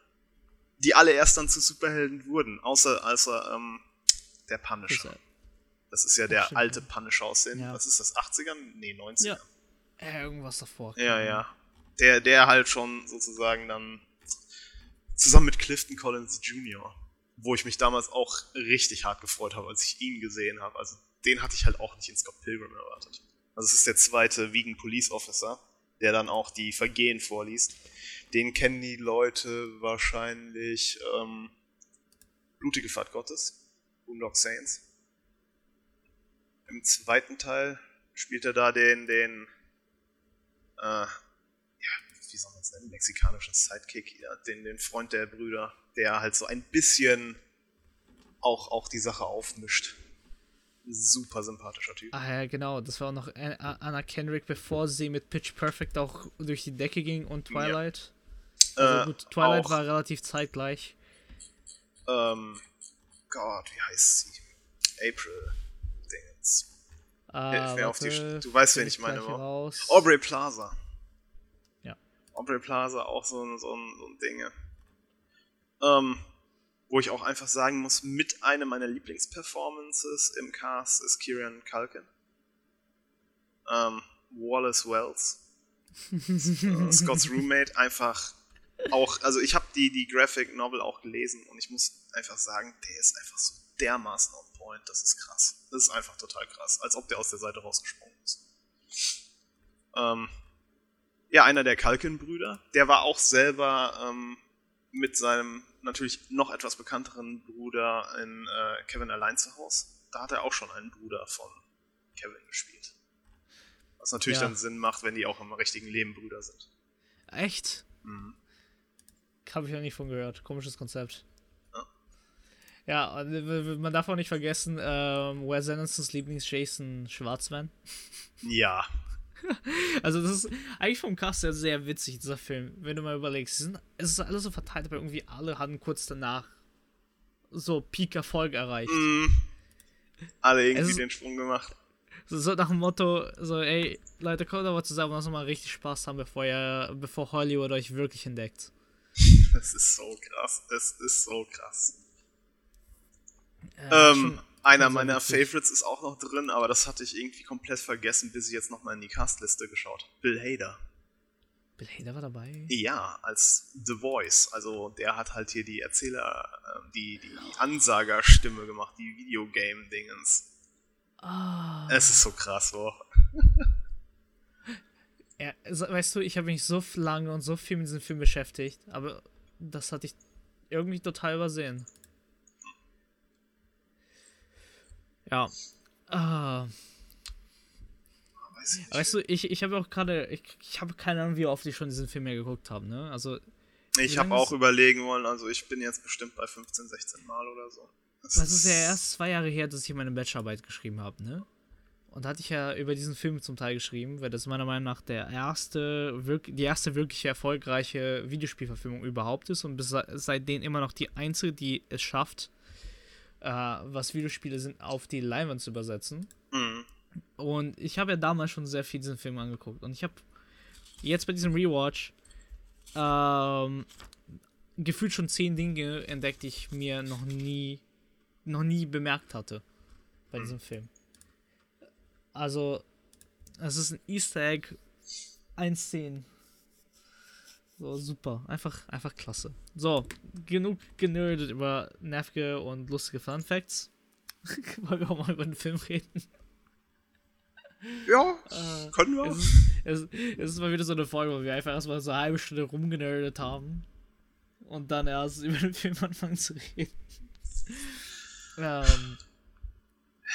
B: die alle erst dann zu Superhelden wurden, außer, außer ähm, der Punisher.
A: Er-
B: Das ist ja der
A: stimmt,
B: alte. Punisher aus den,
A: Ja.
B: was ist das, 80ern? Nee, 90ern.
A: Ja. Äh, irgendwas davor.
B: Ja, ja. Der, der halt schon sozusagen dann zusammen mit Clifton Collins Jr., wo ich mich damals auch richtig hart gefreut habe, als ich ihn gesehen habe. Also den hatte ich halt auch nicht in Scott Pilgrim erwartet. Also es ist der zweite Vegan Police Officer, der dann auch die Vergehen vorliest. Den kennen die Leute wahrscheinlich ähm, Blutige Fahrt Gottes, Boondock Saints. Im zweiten Teil spielt er da den, den äh, ja, wie soll man es nennen, mexikanischen Sidekick, ja, den, den Freund der Brüder, der halt so ein bisschen auch, auch die Sache aufmischt. Super sympathischer Typ.
A: Ah ja, genau. Das war auch noch Anna Kendrick, bevor sie mit Pitch Perfect auch durch die Decke ging und Twilight. Also
B: Äh,
A: gut, Twilight
B: auch,
A: war relativ zeitgleich.
B: ähm, Gott, wie heißt sie? April Dingens.
A: Ah,
B: mir auf die du weißt, wen ich meine,
A: raus.
B: Aubrey Plaza.
A: Ja.
B: Aubrey Plaza, auch so ein, so ein, so ein Ding. Ähm, wo ich auch einfach sagen muss, mit einer meiner Lieblingsperformances im Cast ist Kieran Culkin. Ähm, Wallace Wells. äh, Scott's Roommate, einfach auch, also ich habe die, die Graphic Novel auch gelesen und ich muss einfach sagen, der ist einfach so dermaßen on point, das ist krass. Das ist einfach total krass, als ob der aus der Seite rausgesprungen ist. Ähm, ja, einer der Culkin-Brüder, der war auch selber ähm, mit seinem natürlich noch etwas bekannteren Bruder in äh, Kevin allein zu Hause. Da hat er auch schon einen Bruder von Kevin gespielt. Was natürlich
A: Ja.
B: dann Sinn macht, wenn die auch im richtigen Leben Brüder sind.
A: Echt?
B: Mhm.
A: Habe ich noch nicht von gehört. Komisches Konzept.
B: Ja.
A: Und man darf auch nicht vergessen, ähm, Wes Andersons Lieblings-Jason Schwarzman.
B: Ja,
A: Also das ist eigentlich vom Cast her sehr witzig, dieser Film, wenn du mal überlegst. Es, sind, es ist alles so verteilt, aber irgendwie alle hatten kurz danach so Peak-Erfolg erreicht.
B: Mhm. Alle irgendwie
A: ist-
B: den Sprung gemacht.
A: So, so nach dem Motto, so, ey, Leute, kommt aber zusammen, lass uns mal richtig Spaß haben, bevor, ihr, bevor Hollywood euch wirklich entdeckt.
B: Das ist so krass. Es ist so krass.
A: Äh,
B: ähm,
A: schon-
B: einer
A: schon
B: meiner
A: witzig.
B: Favorites ist auch noch drin, aber das hatte ich irgendwie komplett vergessen, bis ich jetzt nochmal in die Castliste geschaut habe. Bill Hader.
A: Bill Hader war dabei?
B: Ja, als The Voice. Also der hat halt hier die Erzähler, äh, die, die Ansagerstimme gemacht, die Videogame-Dingens.
A: Ah.
B: Es ist so krass, wo.
A: Ja, weißt du, ich habe mich so lange und so viel mit diesem Film beschäftigt, aber das hatte ich irgendwie total übersehen. Ja. Ah.
B: Weiß
A: Weißt du, ich, ich habe auch gerade, ich, ich habe keine Ahnung, wie oft ich schon diesen Film mehr geguckt habe, ne? Also,
B: ich habe auch
A: ist-
B: überlegen wollen, also ich bin jetzt bestimmt bei 15, 16 Mal oder so.
A: das ist ja erst zwei Jahre her, dass ich meine Bachelorarbeit geschrieben habe, ne? Und da hatte ich ja über diesen Film zum Teil geschrieben, weil das meiner Meinung nach der erste, die erste wirklich erfolgreiche Videospielverfilmung überhaupt ist und bis se- seitdem immer noch die einzige, die es schafft, äh, was Videospiele sind, auf die Leinwand zu übersetzen.
B: Mhm.
A: Und ich habe ja damals schon sehr viel diesen Film angeguckt. Und ich habe jetzt bei diesem Rewatch ähm, gefühlt schon zehn Dinge entdeckt, die ich mir noch nie, noch nie bemerkt hatte bei diesem Film. Also, es ist ein Easter Egg 1.10. So, super. Einfach, einfach klasse. So, genug generdet über nervige und lustige Fun Facts. Wollen wir auch mal über den Film reden?
B: Ja,
A: Äh,
B: können wir.
A: es, ist, es, es ist mal wieder so eine Folge, wo wir einfach erstmal so eine halbe Stunde rumgenerdet haben und dann erst über den Film anfangen zu reden. ähm,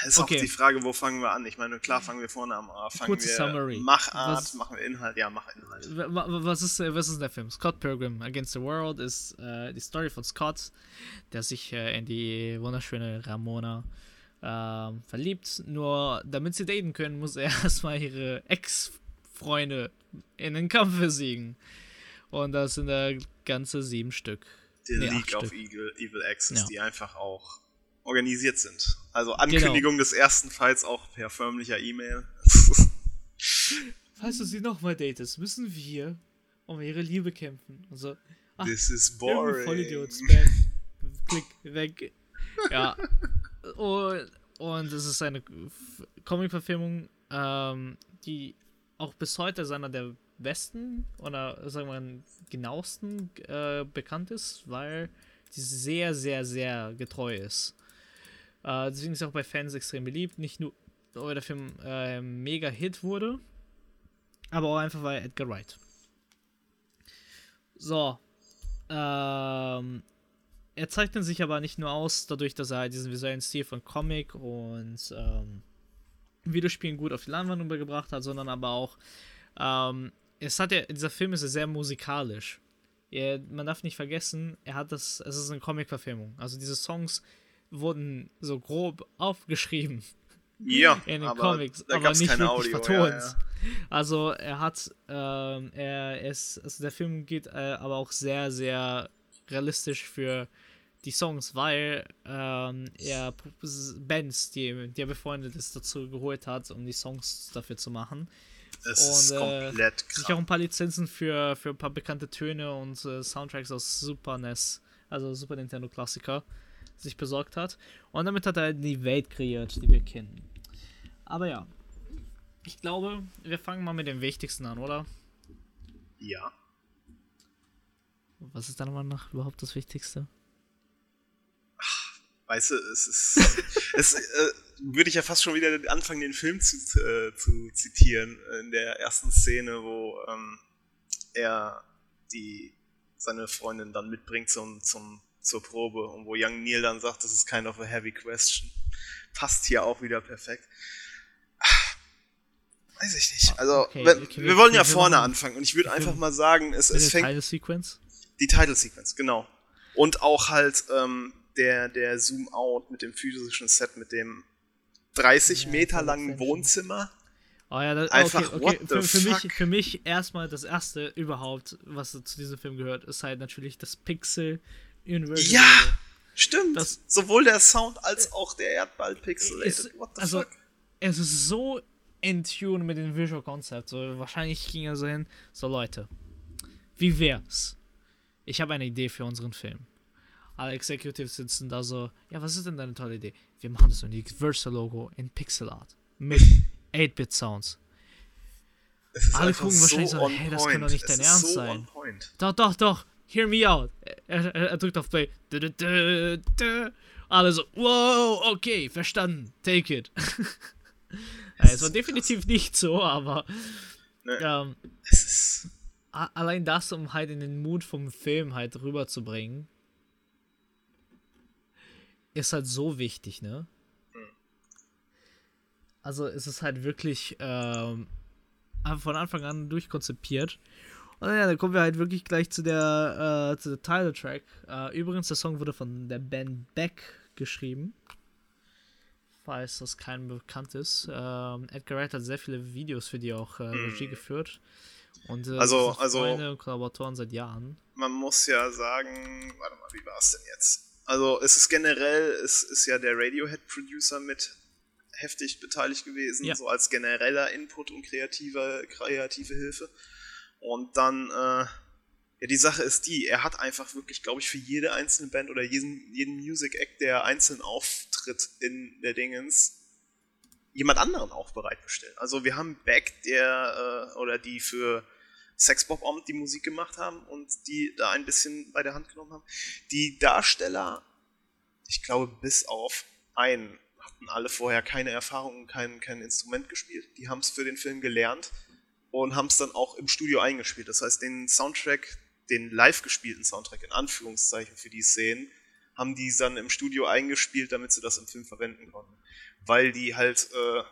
B: ist
A: okay.
B: auch die Frage, wo fangen wir an? Ich meine, klar fangen wir vorne am A. Fangen
A: Kurze
B: wir
A: Summary.
B: Machart,
A: Was-
B: machen wir Inhalt, ja, mach Inhalt.
A: wa- wa- was ist, äh, was ist der Film? Scott Pilgrim Against the World ist äh, die Story von Scott, der sich äh, in die wunderschöne Ramona ähm, verliebt. Nur damit sie daten können, muss er erstmal ihre Ex-Freunde in den Kampf besiegen. Und das sind da ganze sieben Stück.
B: Die
A: Nee,
B: League of. Evil, Evil Axis,
A: Ja.
B: die einfach auch organisiert sind. Also Ankündigung des ersten Fights auch per förmlicher E-Mail.
A: Falls du sie nochmal datest, müssen wir um ihre Liebe kämpfen. Also, ach,
B: This is boring.
A: Vollidiot, Spam. Klick, weg. Ja. Und, und es ist eine Comic-Verfilmung, ähm, die auch bis heute als einer der besten oder sagen wir mal genauesten äh, bekannt ist, weil die sehr, sehr, sehr getreu ist. Äh, deswegen ist sie auch bei Fans extrem beliebt. Nicht nur, weil der Film äh, mega Hit wurde, aber auch einfach weil Edgar Wright. So. Ähm, er zeichnet sich aber nicht nur aus, dadurch, dass er diesen visuellen Stil von Comic und ähm, Videospielen gut auf die Leinwand übergebracht hat, sondern aber auch, ähm, es hat ja, dieser Film ist ja sehr musikalisch. Er, man darf nicht vergessen, er hat das, es ist eine Comic-Verfilmung. Also diese Songs wurden so grob aufgeschrieben
B: Ja,
A: in den Comics, aber nicht wirklich
B: Audio.
A: vertont.
B: Ja, ja.
A: Also er hat, ähm, er ist, also der Film geht äh, aber auch sehr, sehr realistisch für die Songs, weil ähm, er Bands, die, die er befreundet ist, dazu geholt hat, um die Songs dafür zu machen.
B: Es ist
A: Und, äh,
B: komplett
A: Sich auch
B: krass.
A: ein paar Lizenzen für, für ein paar bekannte Töne und äh, Soundtracks aus Super NES, also Super Nintendo Klassiker, sich besorgt hat. Und damit hat er die Welt kreiert, die wir kennen. Aber ja, ich glaube, wir fangen mal mit dem Wichtigsten an, oder?
B: Ja.
A: Was ist deiner Meinung nach überhaupt das Wichtigste?
B: Weißt du, es ist. es äh, würde ich ja fast schon wieder anfangen, den Film zu, äh, zu zitieren. In der ersten Szene, wo ähm, er die, seine Freundin dann mitbringt zum, zum, zur Probe und wo Young Neil dann sagt, das ist kind of a heavy question. Passt hier auch wieder perfekt. Ah, Weiß ich nicht. Also,
A: Okay,
B: wenn,
A: okay,
B: wir, wollen ja vorne
A: machen-
B: anfangen und ich würde einfach mal sagen, es, es fängt.
A: Title Sequence?
B: Die Title Sequence, genau. Und auch halt ähm, der, der Zoom-Out mit dem physischen Set, mit dem 30
A: Ja,
B: Meter langen. Wohnzimmer.
A: Oh ja, das,
B: Einfach,
A: okay, okay.
B: what
A: Für,
B: the
A: für, mich,
B: fuck?
A: für mich erstmal das erste überhaupt, was zu diesem Film gehört, ist halt natürlich das Pixel Universal.
B: Ja!
A: Logo.
B: Stimmt.
A: Das-
B: Sowohl der Sound als auch der Erdball pixelated.
A: Ist-
B: What the
A: also,
B: fuck?
A: es ist so in tune mit dem Visual Concept. So, wahrscheinlich ging er so hin, so Leute, wie wär's? Ich habe eine Idee für unseren Film. Alle Executives sitzen da so, ja, was ist denn deine tolle Idee? Wir machen das Universal Logo in Pixel Art mit 8-Bit Sounds. Alle gucken wahrscheinlich so, hey, das kann doch nicht dein Ernst so sein. Doch, doch, doch, hear me out. Er, er, er drückt auf Play. Alle so, wow, okay, verstanden, take it. ja, es war definitiv nicht so, aber ähm, allein das, um halt in den Mut vom Film halt rüberzubringen, ist halt so wichtig, ne? Hm. Also es ist halt wirklich ähm, von Anfang an durchkonzipiert. Und ja, dann kommen wir halt wirklich gleich zu der, äh, zu der Title Track. Äh, übrigens, der Song wurde von der Band Beck geschrieben. Falls das keinem bekannt ist. Ähm, Edgar Wright hat sehr viele Videos für die auch äh, Regie mm. geführt. Und äh,
B: also, also
A: Freunde und Kollaboratoren seit Jahren.
B: Man muss ja sagen, warte mal, wie war es denn jetzt? Also es ist generell, es ist ja der Radiohead-Producer mit heftig beteiligt gewesen, ja. so als genereller Input und kreative, kreative Hilfe. Und dann, äh, ja, die Sache ist die, er hat einfach wirklich, glaube ich, für jede einzelne Band oder jeden, jeden Music Act, der einzeln auftritt in der Dingens, jemand anderen auch bereitgestellt. Also wir haben Beck, der, äh, oder die für Sex Bob Omb die Musik gemacht haben und die da ein bisschen bei der Hand genommen haben. Die Darsteller, ich glaube, bis auf einen hatten alle vorher keine Erfahrung und kein, kein Instrument gespielt. Die haben es für den Film gelernt und haben es dann auch im Studio eingespielt. Das heißt, den Soundtrack, den live gespielten Soundtrack in Anführungszeichen für die Szenen, haben die dann im Studio eingespielt, damit sie das im Film verwenden konnten. Weil die halt äh,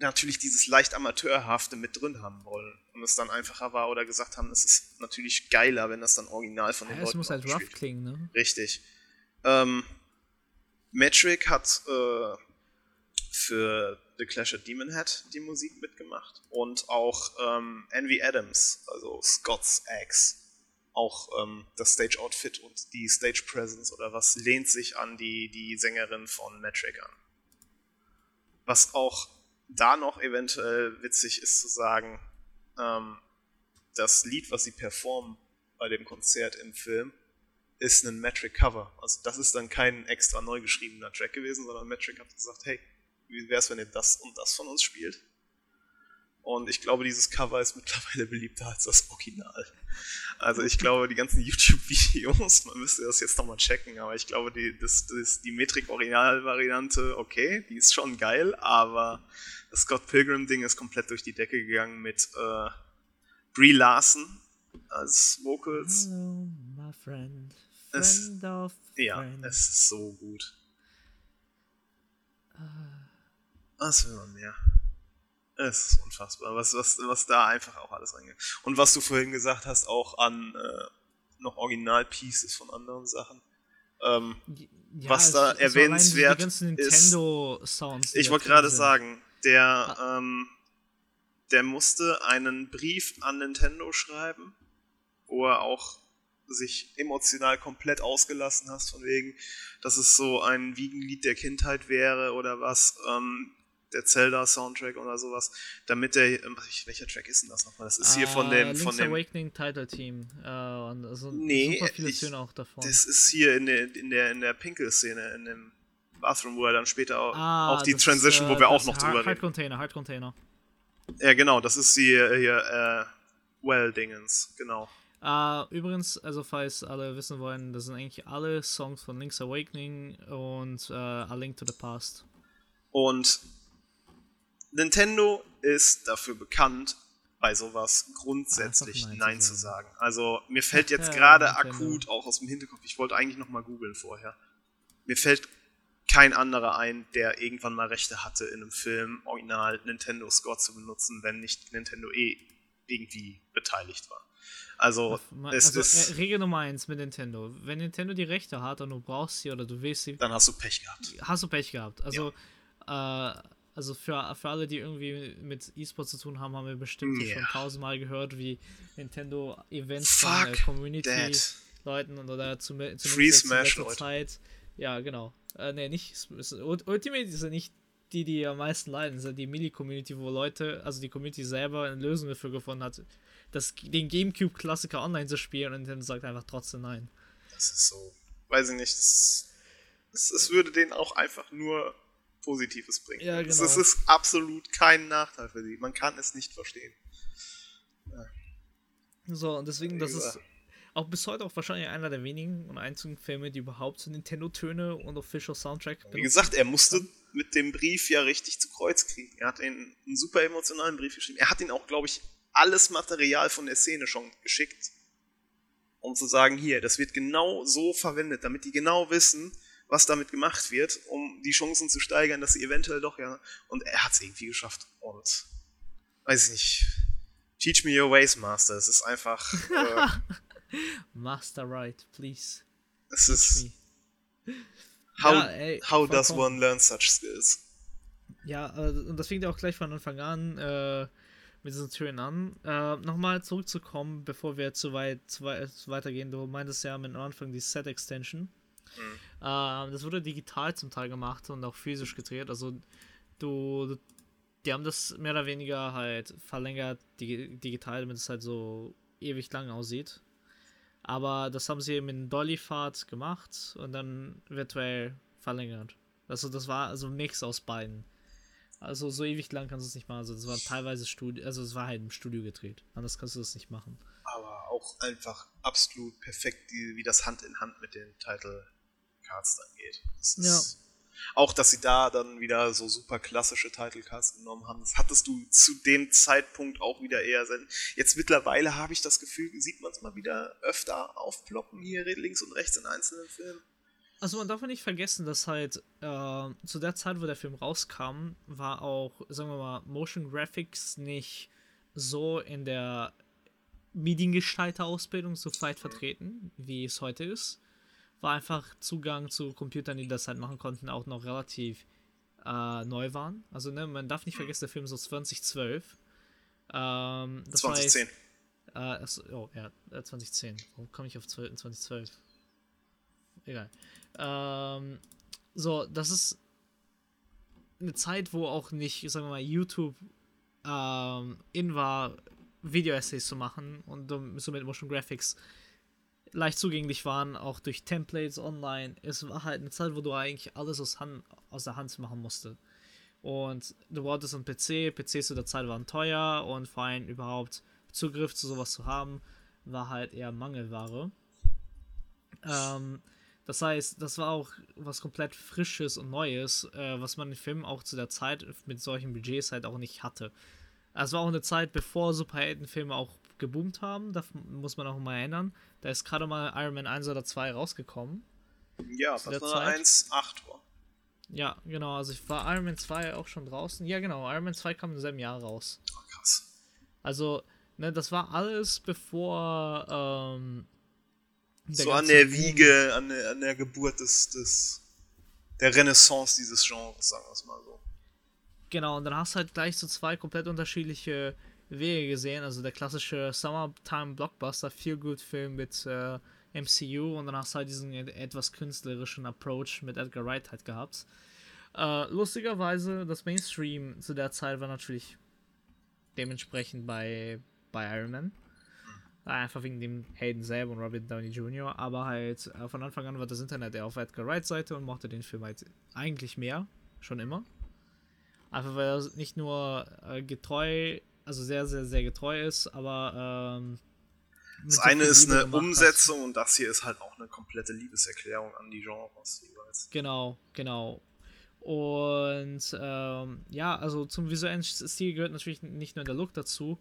B: natürlich dieses leicht Amateurhafte mit drin haben wollen. Und es dann einfacher war oder gesagt haben, es ist natürlich geiler, wenn das dann original von den ja, Leuten
A: Es muss halt rough klingen, ne?
B: Richtig. Ähm, Metric hat äh, für The Clash at Demon Head die Musik mitgemacht und auch ähm, Envy Adams, also Scott's Axe, auch ähm, das Stage Outfit und die Stage Presence oder was lehnt sich an die, die Sängerin von Metric an. Was auch da noch eventuell witzig ist zu sagen, ähm, das Lied, was sie performen bei dem Konzert im Film, ist ein Metric Cover. Also das ist dann kein extra neu geschriebener Track gewesen, sondern Metric hat gesagt, hey, wie wäre es, wenn ihr das und das von uns spielt? Und ich glaube, dieses Cover ist mittlerweile beliebter als das Original. Also ich glaube, die ganzen YouTube-Videos, man müsste das jetzt nochmal checken, aber ich glaube, die, das, das, die Metrik-Original-Variante, okay, die ist schon geil, aber das Scott Pilgrim-Ding ist komplett durch die Decke gegangen mit äh, Brie Larson als Vocals.
A: Hello, my friend.
B: Friend es, of ja, friend. es ist so gut. Was will man mehr? Es ist unfassbar, was, was, was da einfach auch alles reingeht. Und was du vorhin gesagt hast, auch an äh, noch Original-Pieces von anderen Sachen. Ähm, ja, was da es, erwähnenswert ist. Ich wollte gerade sagen, der, ah. ähm, der musste einen Brief an Nintendo schreiben, wo er auch sich emotional komplett ausgelassen hast, von wegen, dass es so ein Wiegenlied der Kindheit wäre oder was. Ähm, der Zelda-Soundtrack oder sowas, damit der, welcher Track ist denn das nochmal? Das ist hier von dem,
A: Link's
B: von dem
A: Awakening Title Team. Äh, also
B: nee, super viele ich, Töne auch davon. Das ist hier in der, in der, in der Pinkel-Szene, in dem Bathroom, wo er dann später auch, ah, auch die Transition, ist, äh, wo wir auch noch drüber
A: reden. Hard Container, Hard Container.
B: Ja, genau, das ist hier, hier äh, Well-Dingens, genau.
A: Uh, übrigens, also falls alle wissen wollen, das sind eigentlich alle Songs von Link's Awakening und uh, A Link to the Past.
B: Und Nintendo ist dafür bekannt, bei sowas grundsätzlich Nein, Nein zu sagen. Also mir fällt jetzt gerade ja, akut auch aus dem Hinterkopf, ich wollte eigentlich nochmal googeln vorher. Mir fällt kein anderer ein, der irgendwann mal Rechte hatte, in einem Film original Nintendo Score zu benutzen, wenn nicht Nintendo eh irgendwie beteiligt war. Also, es also, ist.
A: Äh, Regel Nummer 1 mit Nintendo. Wenn Nintendo die Rechte hat und du brauchst sie oder du willst sie.
B: Dann hast du Pech gehabt.
A: Hast du Pech gehabt. Also, ja. äh, also für, für alle, die irgendwie mit E-Sport zu tun haben, haben wir bestimmt yeah. schon tausendmal gehört, wie Nintendo Events
B: von
A: der Community-Leuten oder zu, zumindest
B: Free Smash,
A: Zeit. Ja, genau. Äh, ne, nicht. Ultimate sind nicht die, die am meisten leiden, sind die Mini-Community, wo Leute, also die Community selber eine Lösung dafür gefunden hat, das, den Gamecube-Klassiker online zu spielen und Nintendo sagt einfach trotzdem nein.
B: Das ist so, weiß ich nicht, es würde denen auch einfach nur Positives bringen.
A: Ja, genau.
B: Das ist absolut kein Nachteil für sie. Man kann es nicht verstehen.
A: So, und deswegen, das ist auch bis heute auch wahrscheinlich einer der wenigen und einzigen Filme, die überhaupt so Nintendo-Töne und Official Soundtrack
B: benutzen. Wie gesagt, er musste mit dem Brief ja richtig zu Kreuz kriegen. Er hat einen, einen super emotionalen Brief geschrieben. Er hat ihn auch, glaube ich, alles Material von der Szene schon geschickt, um zu sagen, hier, das wird genau so verwendet, damit die genau wissen, was damit gemacht wird, um die Chancen zu steigern, dass sie eventuell doch ja. Und er hat es irgendwie geschafft. Und weiß ich nicht. Teach me your ways, Master. Es ist einfach.
A: Äh, Master right, please.
B: Es ist. How, ja, ey, how does one learn such skills?
A: Ja, äh, und das fängt ja auch gleich von Anfang an äh, mit diesen Türen an. Äh, Nochmal zurückzukommen, bevor wir zu weit, zu weit weitergehen. Du meintest ja am Anfang die Set-Extension. Mhm. Äh, das wurde digital zum Teil gemacht und auch physisch gedreht. Also du, die haben das mehr oder weniger halt verlängert dig digital, damit es halt so ewig lang aussieht. Aber das haben sie eben in Dolly-Fahrt gemacht und dann virtuell verlängert. Also das war also ein Mix aus beiden. Also so ewig lang kannst du es nicht machen. Also das war teilweise Studio, also es war halt im Studio gedreht. Anders kannst du das nicht machen.
B: Aber auch einfach absolut perfekt, wie, das Hand in Hand mit den Title Cards dann geht. Das ja. Auch, dass sie da dann wieder so super klassische Title Cards genommen haben. Das hattest du zu dem Zeitpunkt auch wieder eher sein. Jetzt mittlerweile habe ich das Gefühl, sieht man es mal wieder öfter aufploppen hier links und rechts in einzelnen Filmen.
A: Also man darf nicht vergessen, dass halt äh, zu der Zeit, wo der Film rauskam, war auch, sagen wir mal, Motion Graphics nicht so in der Mediengestalter-Ausbildung so weit vertreten, wie es heute ist war einfach Zugang zu Computern, die das halt machen konnten, auch noch relativ äh, neu waren. Also ne, man darf nicht vergessen, der Film ist aus 2012. Ähm, das 2010. Heißt, äh, oh ja, 2010. Äh, Warum komme ich auf 2012? Egal. Ähm, so, das ist eine Zeit, wo auch nicht, sagen wir mal, YouTube ähm, in war, Video-Essays zu machen und so mit Motion Graphics leicht zugänglich waren, auch durch Templates online. Es war halt eine Zeit, wo du eigentlich alles aus, Hand, aus der Hand machen musste. Und du brauchtest einen PC, PCs zu der Zeit waren teuer und vor allem überhaupt Zugriff zu sowas zu haben, war halt eher Mangelware. Ähm, das heißt, das war auch was komplett Frisches und Neues, äh, was man im Film auch zu der Zeit mit solchen Budgets halt auch nicht hatte. Es war auch eine Zeit, bevor Superheldenfilme auch geboomt haben, da muss man auch mal erinnern. Da ist gerade mal Iron Man 1 oder 2 rausgekommen.
B: Ja, was war 1, 8 war.
A: Ja, genau, also ich war Iron Man 2 auch schon draußen. Ja, genau, Iron Man 2 kam im selben Jahr raus.
B: Oh, krass.
A: Also, ne, das war alles bevor, ähm,
B: So an der Wiege, an der, an der Geburt des, des, der Renaissance dieses Genres, sagen wir es mal so.
A: Genau, und dann hast du halt gleich so zwei komplett unterschiedliche Wege gesehen. Also der klassische Summertime Blockbuster, Feel Good Film mit äh, MCU und dann hast du halt diesen etwas künstlerischen Approach mit Edgar Wright halt gehabt. Äh, lustigerweise, das Mainstream zu der Zeit war natürlich dementsprechend bei, bei Iron Man. Einfach wegen dem Hayden selber und Robert Downey Jr. Aber halt äh, von Anfang an war das Internet eher auf Edgar Wright Seite und mochte den Film halt eigentlich mehr. Schon immer. Einfach weil er nicht nur äh, getreu also sehr, sehr, sehr getreu ist, aber ähm,
B: das eine ist eine Umsetzung hat. und das hier ist halt auch eine komplette Liebeserklärung an die Genres jeweils.
A: Genau, genau. Und ähm, ja, also zum visuellen Stil gehört natürlich nicht nur der Look dazu,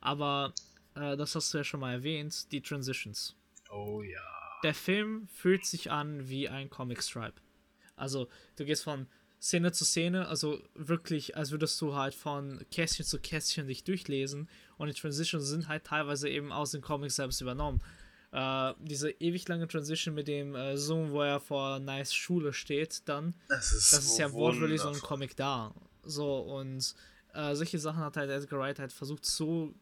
A: aber äh, das hast du ja schon mal erwähnt, die Transitions.
B: Oh ja.
A: Der Film fühlt sich an wie ein Comic Stripe. Also du gehst von Szene zu Szene, also wirklich, als würdest du halt von Kästchen zu Kästchen dich durchlesen und die Transitions sind halt teilweise eben aus den Comics selbst übernommen. Äh, diese ewig lange Transition mit dem äh, Zoom, wo er vor Nice Schule steht, dann,
B: das ist,
A: das ist ja wortwörtlich so ein Comic da. So, und äh, solche Sachen hat halt Edgar Wright halt versucht so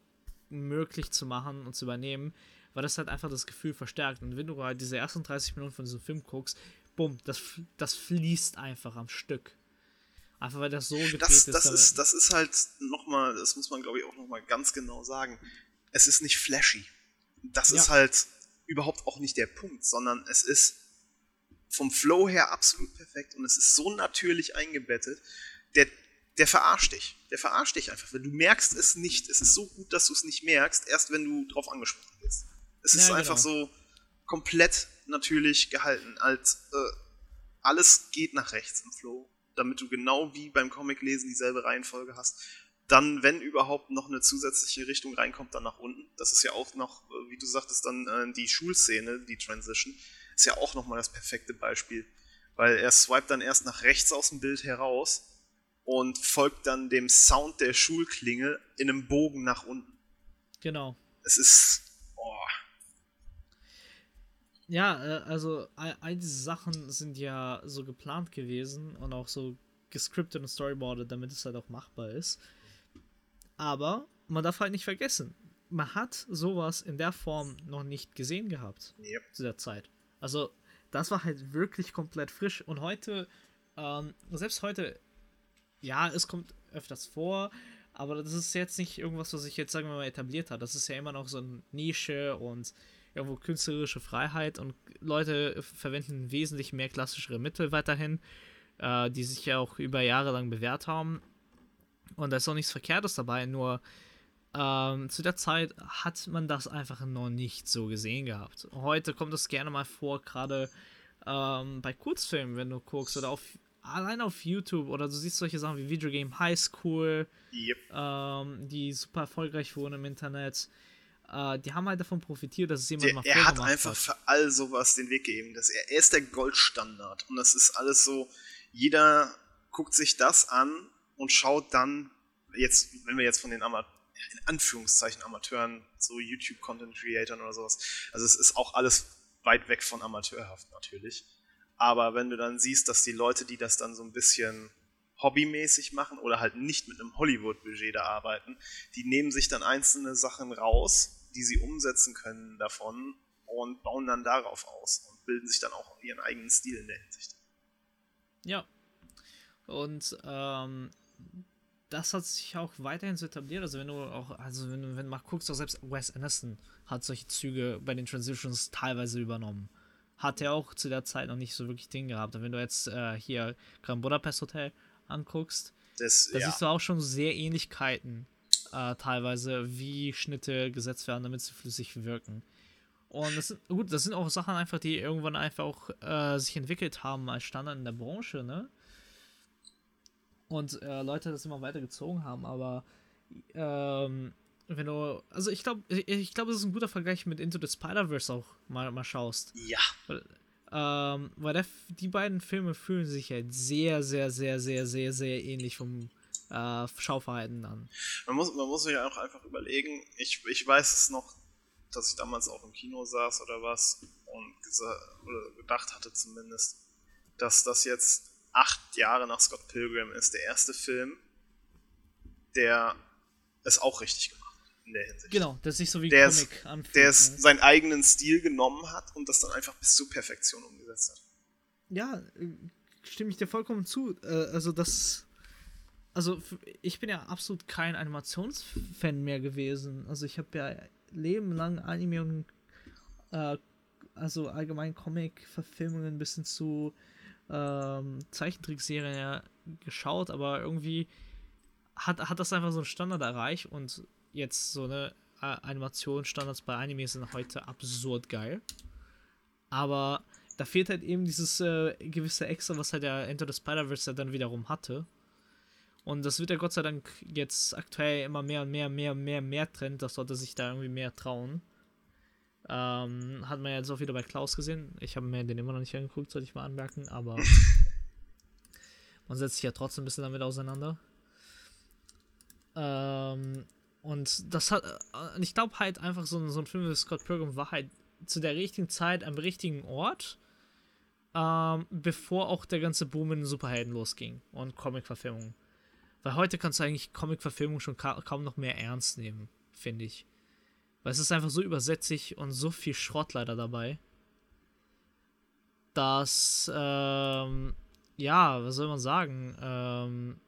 A: möglich zu machen und zu übernehmen, weil das halt einfach das Gefühl verstärkt. Und wenn du halt diese ersten 30 Minuten von diesem Film guckst, bumm, das, das fließt einfach am Stück. Einfach weil das so gedreht
B: das, das ist. ist das ist halt nochmal, das muss man glaube ich auch nochmal ganz genau sagen. Es ist nicht flashy. Das ja. ist halt überhaupt auch nicht der Punkt, sondern es ist vom Flow her absolut perfekt und es ist so natürlich eingebettet. Der der verarscht dich. Der verarscht dich einfach, weil du merkst es nicht. Es ist so gut, dass du es nicht merkst, erst wenn du drauf angesprochen wirst. Es ist ja, einfach genau. so komplett natürlich gehalten, als äh, alles geht nach rechts im Flow, damit du genau wie beim Comic-Lesen dieselbe Reihenfolge hast. Dann, wenn überhaupt noch eine zusätzliche Richtung reinkommt, dann nach unten. Das ist ja auch noch, äh, wie du sagtest, dann äh, die Schulszene, die Transition, ist ja auch nochmal das perfekte Beispiel. Weil er swipet dann erst nach rechts aus dem Bild heraus und folgt dann dem Sound der Schulklingel in einem Bogen nach unten.
A: Genau.
B: Es ist.
A: Ja, äh, also all, all, diese Sachen sind ja so geplant gewesen und auch so gescriptet und storyboardet, damit es halt auch machbar ist. Aber man darf halt nicht vergessen, man hat sowas in der Form noch nicht gesehen gehabt
B: yep.
A: zu der Zeit. Also das war halt wirklich komplett frisch und heute, ähm, selbst heute ja, es kommt öfters vor, aber das ist jetzt nicht irgendwas, was sich jetzt, sagen wir mal, etabliert hat. Das ist ja immer noch so eine Nische und irgendwo künstlerische Freiheit und Leute verwenden wesentlich mehr klassischere Mittel weiterhin, äh, die sich ja auch über Jahre lang bewährt haben. Und da ist auch nichts Verkehrtes dabei, nur ähm, zu der Zeit hat man das einfach noch nicht so gesehen gehabt. Heute kommt es gerne mal vor, gerade ähm, bei Kurzfilmen, wenn du guckst, oder auf allein auf YouTube oder du siehst solche Sachen wie Video Game High School,
B: yep.
A: ähm, die super erfolgreich wurden im Internet. Äh, die haben halt davon profitiert, dass es jemand
B: Der, mal Er hat einfach hat. für all sowas den Weg gegeben. Dass er, er ist der Goldstandard. Und das ist alles so, jeder guckt sich das an und schaut dann, jetzt, wenn wir jetzt von den Amateuren, in Anführungszeichen Amateuren, so YouTube-Content-Creatern oder sowas, also es ist auch alles weit weg von amateurhaft natürlich. Aber wenn du dann siehst, dass die Leute, die das dann so ein bisschen hobbymäßig machen oder halt nicht mit einem Hollywood-Budget da arbeiten, die nehmen sich dann einzelne Sachen raus, die sie umsetzen können davon und bauen dann darauf aus und bilden sich dann auch ihren eigenen Stil in der Hinsicht.
A: Ja. Und ähm, das hat sich auch weiterhin so etabliert. Also wenn du auch, also wenn du, wenn du mal guckst, auch selbst Wes Anderson hat solche Züge bei den Transitions teilweise übernommen hat er auch zu der Zeit noch nicht so wirklich Ding gehabt. Und wenn du jetzt äh, hier Grand Budapest Hotel anguckst, das, da ja. siehst du auch schon sehr Ähnlichkeiten äh, teilweise, wie Schnitte gesetzt werden, damit sie flüssig wirken. Und das sind, gut, das sind auch Sachen einfach, die irgendwann einfach auch äh, sich entwickelt haben als Standard in der Branche, ne? Und äh, Leute das immer weitergezogen haben, aber ähm, wenn du, also ich glaube, ich, ich glaube, das ist ein guter Vergleich mit Into the Spider-Verse auch mal, mal schaust.
B: Ja.
A: Weil, ähm, weil der, die beiden Filme fühlen sich halt sehr, sehr, sehr, sehr, sehr, sehr ähnlich vom äh, Schauverhalten an.
B: Man muss, man muss sich auch einfach überlegen, ich, ich weiß es noch, dass ich damals auch im Kino saß oder was und oder gedacht hatte zumindest, dass das jetzt acht Jahre nach Scott Pilgrim ist, der erste Film, der es auch richtig gemacht in der Hinsicht.
A: Genau, der sich so wie
B: der Comic anfühlt. Der ne? seinen eigenen Stil genommen hat und das dann einfach bis zur Perfektion umgesetzt hat.
A: Ja, äh, stimme ich dir vollkommen zu. Äh, also das. Also ich bin ja absolut kein Animationsfan mehr gewesen. Also ich habe ja lebenlang Anime und äh, also allgemein Comic-Verfilmungen bis hin zu ähm, Zeichentrickserien ja geschaut, aber irgendwie hat, hat das einfach so einen Standard erreicht und jetzt so eine Animationsstandards bei Anime sind heute absurd geil. Aber da fehlt halt eben dieses äh, gewisse Extra, was halt der Enter the Spider-Verse dann wiederum hatte. Und das wird ja Gott sei Dank jetzt aktuell immer mehr und mehr, mehr, mehr, mehr Trend, dass Leute sich da irgendwie mehr trauen. Ähm, hat man ja jetzt auch wieder bei Klaus gesehen. Ich habe mir den immer noch nicht angeguckt, sollte ich mal anmerken, aber man setzt sich ja trotzdem ein bisschen damit auseinander. Ähm, und das hat, äh, ich glaube halt einfach so, so ein Film wie Scott Pilgrim war halt zu der richtigen Zeit am richtigen Ort, ähm, bevor auch der ganze Boom in den Superhelden losging und Comic-Verfilmungen. Weil heute kannst du eigentlich Comic-Verfilmungen schon ka kaum noch mehr ernst nehmen, finde ich. Weil es ist einfach so übersätzlich und so viel Schrott leider dabei, dass, ähm, ja, was soll man sagen, ähm,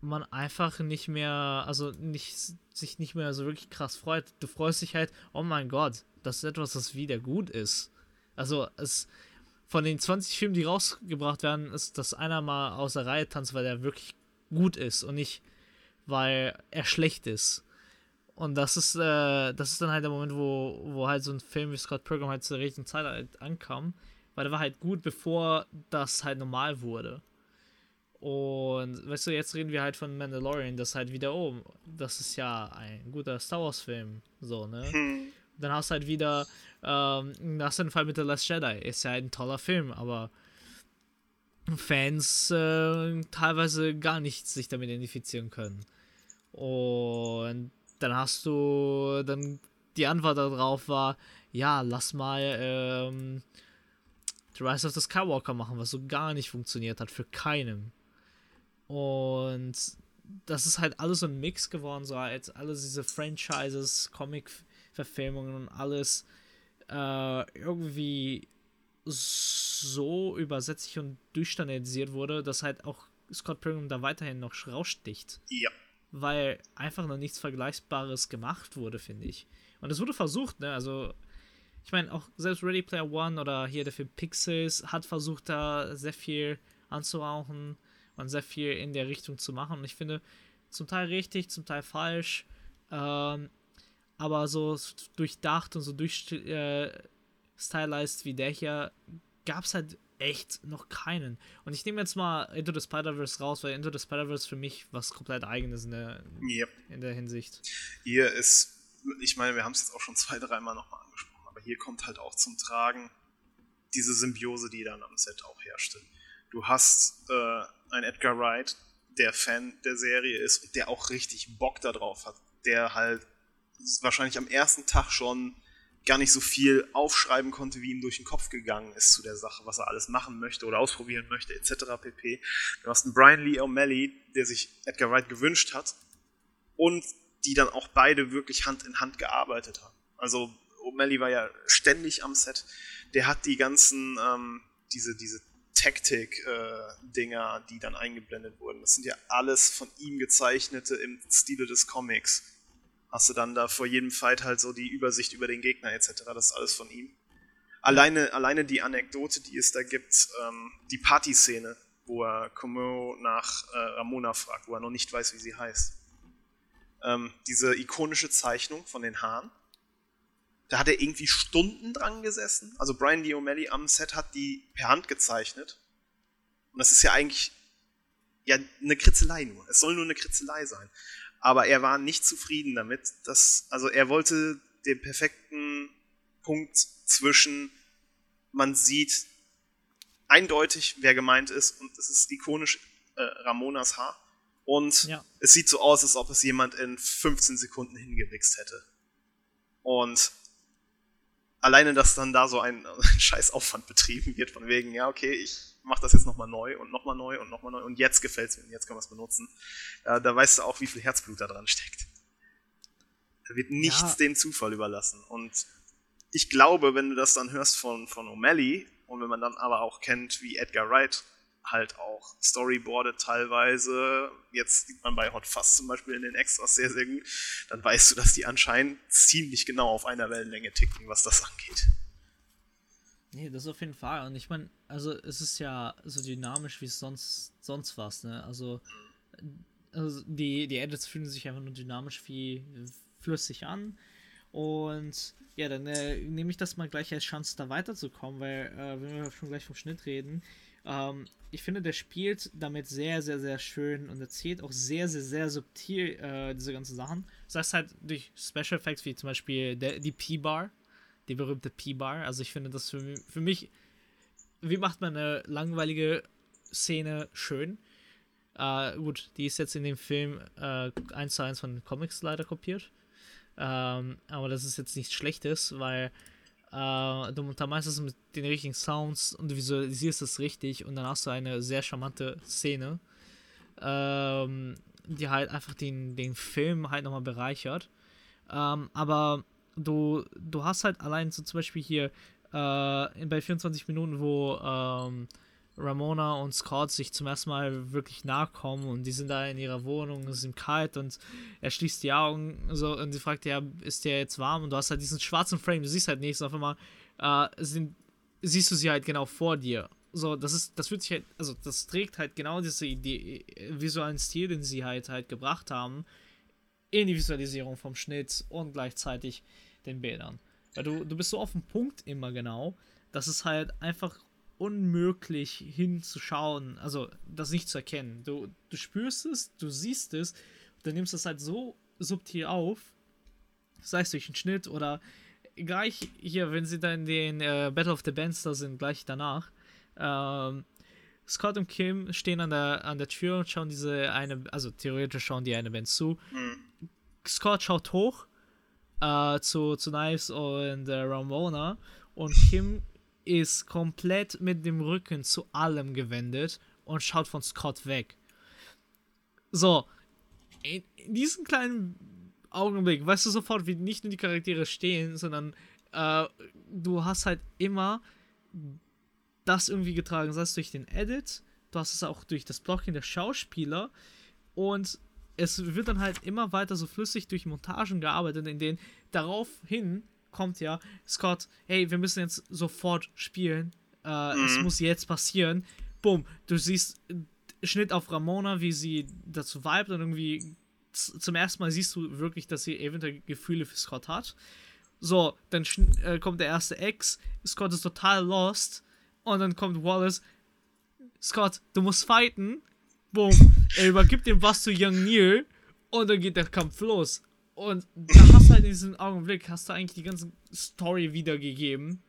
A: man einfach nicht mehr, also nicht, sich nicht mehr so wirklich krass freut. Du freust dich halt, oh mein Gott, das ist etwas, das wieder gut ist. Also es von den 20 Filmen, die rausgebracht werden, ist, dass einer mal aus der Reihe tanzt, weil der wirklich gut ist und nicht, weil er schlecht ist. Und das ist, äh, das ist dann halt der Moment, wo, wo halt so ein Film wie Scott Pilgrim halt zur richtigen Zeit halt ankam. Weil der war halt gut, bevor das halt normal wurde. Und weißt du, jetzt reden wir halt von Mandalorian, das halt wieder, oh, das ist ja ein guter Star Wars-Film. So, ne? Hm. Dann hast du halt wieder, ähm, hast du den Fall mit The Last Jedi. Ist ja ein toller Film, aber Fans äh, teilweise gar nicht sich damit identifizieren können. Und dann hast du, dann die Antwort darauf war, ja, lass mal ähm, The Rise of the Skywalker machen, was so gar nicht funktioniert hat, für keinem. Und das ist halt alles so ein Mix geworden, so als alles diese Franchises, Comic-Verfilmungen und alles äh, irgendwie so übersetzlich und durchstandardisiert wurde, dass halt auch Scott Pilgrim da weiterhin noch raussticht.
B: Ja.
A: Weil einfach noch nichts Vergleichbares gemacht wurde, finde ich. Und es wurde versucht, ne? Also, ich meine, auch selbst Ready Player One oder hier der Film Pixels hat versucht, da sehr viel anzuhauchen und sehr viel in der Richtung zu machen. Und ich finde, zum Teil richtig, zum Teil falsch. Ähm, aber so durchdacht und so durch äh, stylized wie der hier gab es halt echt noch keinen. Und ich nehme jetzt mal Into the Spider-Verse raus, weil Into the Spider-Verse für mich was komplett eigenes in der, yep. in der Hinsicht.
B: Hier ist, ich meine, wir haben es jetzt auch schon zwei, dreimal nochmal angesprochen, aber hier kommt halt auch zum Tragen diese Symbiose, die dann am Set auch herrschte. Du hast äh, einen Edgar Wright, der Fan der Serie ist und der auch richtig Bock darauf hat, der halt wahrscheinlich am ersten Tag schon gar nicht so viel aufschreiben konnte, wie ihm durch den Kopf gegangen ist zu der Sache, was er alles machen möchte oder ausprobieren möchte, etc. pp. Du hast einen Brian Lee O'Malley, der sich Edgar Wright gewünscht hat und die dann auch beide wirklich Hand in Hand gearbeitet haben. Also O'Malley war ja ständig am Set, der hat die ganzen, ähm, diese, diese Taktik-Dinger, äh, die dann eingeblendet wurden, das sind ja alles von ihm gezeichnete im Stile des Comics hast du dann da vor jedem Fight halt so die Übersicht über den Gegner etc. Das ist alles von ihm. Alleine, alleine die Anekdote, die es da gibt, ähm, die Partyszene, wo er Como nach äh, Ramona fragt, wo er noch nicht weiß, wie sie heißt. Ähm, diese ikonische Zeichnung von den Haaren, da hat er irgendwie Stunden dran gesessen. Also Brian D. O'Malley am Set hat die per Hand gezeichnet. Und das ist ja eigentlich ja eine Kritzelei nur. Es soll nur eine Kritzelei sein aber er war nicht zufrieden damit. Dass, also er wollte den perfekten Punkt zwischen, man sieht eindeutig, wer gemeint ist, und es ist ikonisch äh, Ramonas Haar. Und ja. es sieht so aus, als ob es jemand in 15 Sekunden hingewichst hätte. Und alleine, dass dann da so ein, ein Scheißaufwand betrieben wird, von wegen, ja, okay, ich mach das jetzt nochmal neu und nochmal neu und nochmal neu und jetzt gefällt es mir und jetzt können wir es benutzen. Äh, da weißt du auch, wie viel Herzblut da dran steckt. Da wird nichts ja. dem Zufall überlassen. Und ich glaube, wenn du das dann hörst von, von O'Malley und wenn man dann aber auch kennt, wie Edgar Wright halt auch storyboardet teilweise, jetzt sieht man bei Hot Fuzz zum Beispiel in den Extras sehr, sehr gut, dann weißt du, dass die anscheinend ziemlich genau auf einer Wellenlänge ticken, was das angeht.
A: Nee, das auf jeden Fall. Und ich meine, also es ist ja so dynamisch wie sonst, sonst was, ne? Also, also die, die Edits fühlen sich einfach nur dynamisch wie flüssig an. Und ja, dann äh, nehme ich das mal gleich als Chance, da weiterzukommen, weil äh, wenn wir schon gleich vom Schnitt reden, ähm, ich finde, der spielt damit sehr, sehr, sehr schön und erzählt auch sehr, sehr, sehr subtil äh, diese ganzen Sachen. Das heißt halt durch Special Effects wie zum Beispiel der, die P-Bar, die berühmte P-Bar. Also ich finde das für, für mich, wie macht man eine langweilige Szene schön? Äh, gut, die ist jetzt in dem Film äh, 1 zu 1 von Comics leider kopiert. Ähm, aber das ist jetzt nichts Schlechtes, weil äh, du untermeinst es mit den richtigen Sounds und du visualisierst es richtig und dann hast du eine sehr charmante Szene, ähm, die halt einfach den, den Film halt nochmal bereichert. Ähm, aber du, du hast halt allein so zum Beispiel hier äh, bei 24 Minuten, wo ähm, Ramona und Scott sich zum ersten Mal wirklich nahe kommen und die sind da in ihrer Wohnung, es ist ihm kalt und er schließt die Augen so und sie fragt ja, ist der jetzt warm? Und du hast halt diesen schwarzen Frame, du siehst halt nichts, auf einmal äh, sind, siehst du sie halt genau vor dir So, das ist, das fühlt sich halt, also das trägt halt genau diese Idee, äh, visuellen Stil, den sie halt halt gebracht haben, in die Visualisierung vom Schnitt und gleichzeitig den Bildern. Weil du, du bist so auf dem Punkt immer genau, dass es halt einfach unmöglich hinzuschauen, also das nicht zu erkennen. Du, du spürst es, du siehst es, du nimmst es halt so subtil auf, sei es durch einen Schnitt oder gleich hier, wenn sie dann in den äh, Battle of the Bands da sind, gleich danach, ähm, Scott und Kim stehen an der, an der Tür und schauen diese eine, also theoretisch schauen die eine Band zu. Mhm. Scott schaut hoch äh, zu, zu Knives und äh, Ramona. Und Kim ist komplett mit dem Rücken zu allem gewendet und schaut von Scott weg. So, in, in diesem kleinen Augenblick weißt du sofort, wie nicht nur die Charaktere stehen, sondern äh, du hast halt immer das irgendwie getragen, sei es durch den Edit, du hast es auch durch das Blocking der Schauspieler. Und es wird dann halt immer weiter so flüssig durch Montagen gearbeitet, in denen daraufhin kommt ja Scott, hey, wir müssen jetzt sofort spielen, äh, mhm. es muss jetzt passieren. Bumm, du siehst Schnitt auf Ramona, wie sie dazu vibet und irgendwie zum ersten Mal siehst du wirklich, dass sie eventuell Gefühle für Scott hat. So, dann äh, kommt der erste Ex, Scott ist total lost und dann kommt Wallace, Scott, du musst fighten. Boom, er übergibt ihm was zu Young Neil und dann geht der Kampf los. Und da hast du halt in diesem Augenblick, hast du eigentlich die ganze Story wiedergegeben.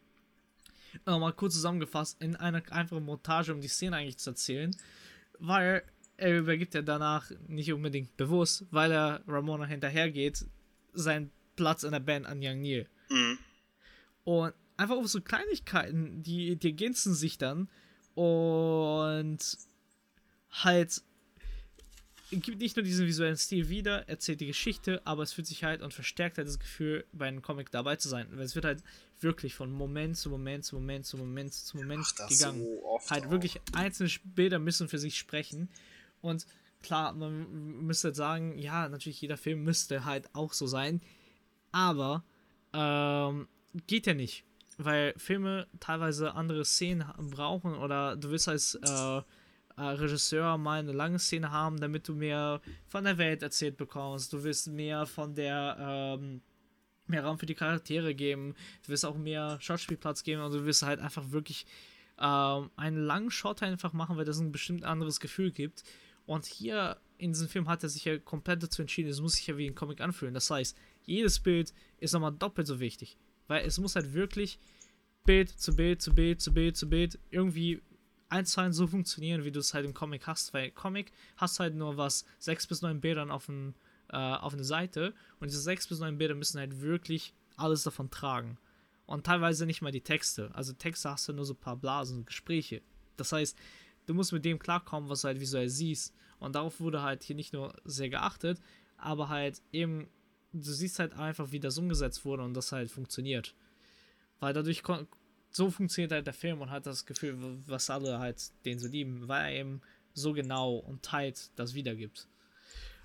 A: Mal kurz zusammengefasst in einer einfachen Montage, um die Szene eigentlich zu erzählen. Weil er übergibt ja danach nicht unbedingt bewusst, weil er Ramona hinterhergeht, seinen Platz in der Band an Young Neil. Mhm. Und einfach auf so Kleinigkeiten, die, die ergänzen sich dann und halt gibt nicht nur diesen visuellen Stil wieder, erzählt die Geschichte, aber es fühlt sich halt und verstärkt halt das Gefühl, bei einem Comic dabei zu sein. Weil es wird halt wirklich von Moment zu Moment zu Moment zu Moment zu Moment Ach, gegangen. So halt auch. wirklich einzelne Bilder müssen für sich sprechen. Und klar, man müsste halt sagen, ja, natürlich jeder Film müsste halt auch so sein. Aber ähm, geht ja nicht. Weil Filme teilweise andere Szenen brauchen oder du willst als äh, äh, Regisseur mal eine lange Szene haben, damit du mehr von der Welt erzählt bekommst. Du willst mehr von der ähm, mehr Raum für die Charaktere geben. Du willst auch mehr Schauspielplatz geben und du willst halt einfach wirklich ähm, einen langen Shot einfach machen, weil das ein bestimmt anderes Gefühl gibt. Und hier in diesem Film hat er sich ja komplett dazu entschieden, es muss sich ja wie ein Comic anfühlen. Das heißt, jedes Bild ist nochmal doppelt so wichtig. Weil es muss halt wirklich Bild zu Bild zu Bild zu Bild zu Bild irgendwie eins zu eins so funktionieren, wie du es halt im Comic hast. Weil Comic hast halt nur was, sechs bis neun Bildern auf, ein, äh, auf eine Seite. Und diese sechs bis neun Bilder müssen halt wirklich alles davon tragen. Und teilweise nicht mal die Texte. Also Texte hast du nur so ein paar Blasen, Gespräche. Das heißt, du musst mit dem klarkommen, was du halt visuell siehst. Und darauf wurde halt hier nicht nur sehr geachtet, aber halt eben, du siehst halt einfach, wie das umgesetzt wurde und das halt funktioniert. Weil dadurch so funktioniert halt der Film und hat das Gefühl, was alle halt den so lieben, weil er eben so genau und tight das wiedergibt.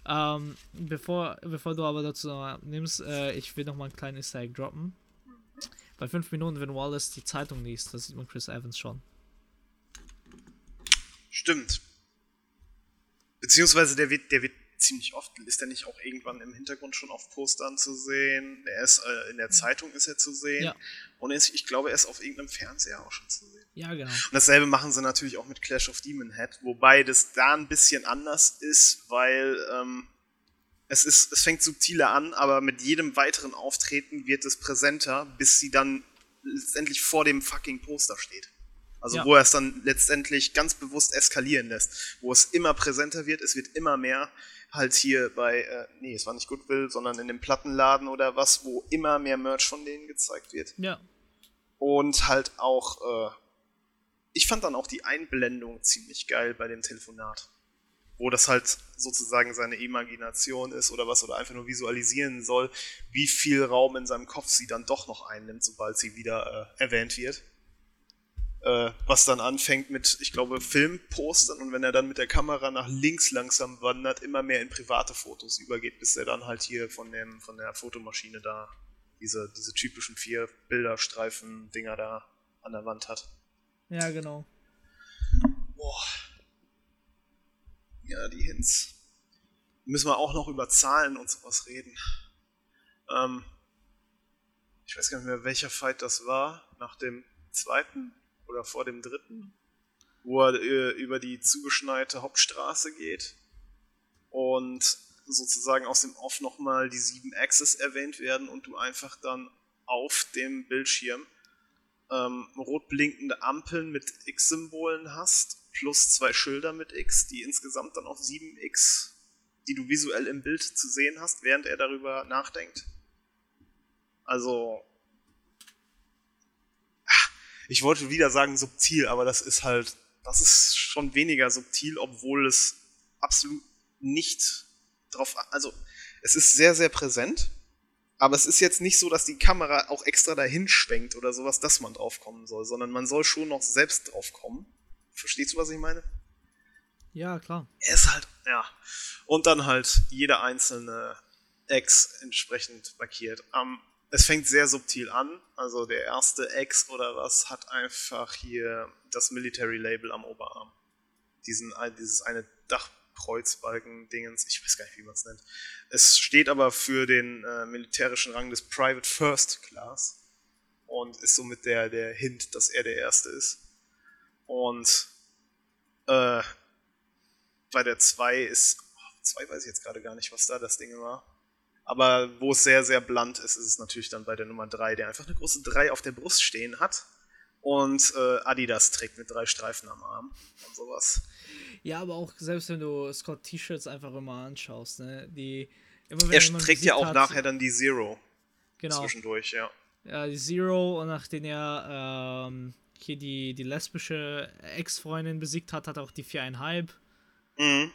A: Ähm, bevor, bevor du aber dazu nimmst, äh, ich will noch mal einen kleinen Easter Egg droppen. Bei fünf Minuten, wenn Wallace die Zeitung liest, da sieht man Chris Evans schon.
B: Stimmt. Beziehungsweise der wird, der wird ziemlich oft, ist er nicht auch irgendwann im Hintergrund schon auf Postern zu sehen? Er ist äh, in der Zeitung ist er zu sehen. Ja. Und ist, ich glaube, er ist auf irgendeinem Fernseher auch schon zu sehen.
A: Ja, genau.
B: Und dasselbe machen sie natürlich auch mit Clash of Demon Head, wobei das da ein bisschen anders ist, weil ähm, es ist, es fängt subtiler an, aber mit jedem weiteren Auftreten wird es präsenter, bis sie dann letztendlich vor dem fucking Poster steht. Also ja. wo er es dann letztendlich ganz bewusst eskalieren lässt, wo es immer präsenter wird, es wird immer mehr halt hier bei, äh, nee, es war nicht Goodwill, sondern in dem Plattenladen oder was, wo immer mehr Merch von denen gezeigt wird.
A: Ja.
B: Und halt auch, äh, ich fand dann auch die Einblendung ziemlich geil bei dem Telefonat. Wo das halt sozusagen seine Imagination ist oder was, oder einfach nur visualisieren soll, wie viel Raum in seinem Kopf sie dann doch noch einnimmt, sobald sie wieder äh, erwähnt wird äh, was dann anfängt mit, ich glaube, Filmpostern und wenn er dann mit der Kamera nach links langsam wandert, immer mehr in private Fotos übergeht, bis er dann halt hier von, dem, von der Fotomaschine da diese, diese typischen vier Bilderstreifen-Dinger da an der Wand hat.
A: Ja, genau.
B: Boah. Ja, die Hints. Müssen wir auch noch über Zahlen und sowas reden. Ähm, ich weiß gar nicht mehr, welcher Fight das war. Nach dem zweiten oder vor dem dritten, wo er äh, über die zugeschneite Hauptstraße geht und sozusagen aus dem Off nochmal die sieben Axes erwähnt werden und du einfach dann auf dem Bildschirm ähm, rot blinkende Ampeln mit X-Symbolen hast, plus zwei Schilder mit X, die insgesamt dann auf sieben X, die du visuell im Bild zu sehen hast, während er darüber nachdenkt. Also, ich wollte wieder sagen subtil, aber das ist halt, das ist schon weniger subtil, obwohl es absolut nicht drauf, also es ist sehr, sehr präsent, aber es ist jetzt nicht so, dass die Kamera auch extra dahin schwenkt oder sowas, dass man drauf kommen soll, sondern man soll schon noch selbst drauf kommen. Verstehst du, was ich meine?
A: Ja, klar.
B: Er ist halt, ja. Und dann halt jeder einzelne Ex entsprechend markiert. Um, es fängt sehr subtil an. Also der erste Ex oder was hat einfach hier das Military Label am Oberarm. Diesen, dieses eine Dach Kreuzbalken-Dingens, ich weiß gar nicht, wie man es nennt. Es steht aber für den äh, militärischen Rang des Private First Class und ist somit der, der Hint, dass er der Erste ist. Und äh, bei der 2 ist, 2 oh, weiß ich jetzt gerade gar nicht, was da das Ding war. Aber wo es sehr, sehr blunt ist, ist es natürlich dann bei der Nummer 3, der einfach eine große 3 auf der Brust stehen hat und äh, Adidas trägt mit drei Streifen am Arm und sowas.
A: Ja, aber auch selbst wenn du Scott T-Shirts einfach immer anschaust, ne, die
B: immer wenn Er trägt ja auch hat, nachher dann die Zero.
A: Genau.
B: Zwischendurch, ja.
A: Ja, die Zero und nachdem er ähm, hier die, die lesbische Ex-Freundin besiegt hat, hat er auch die viereinhalb. Mhm.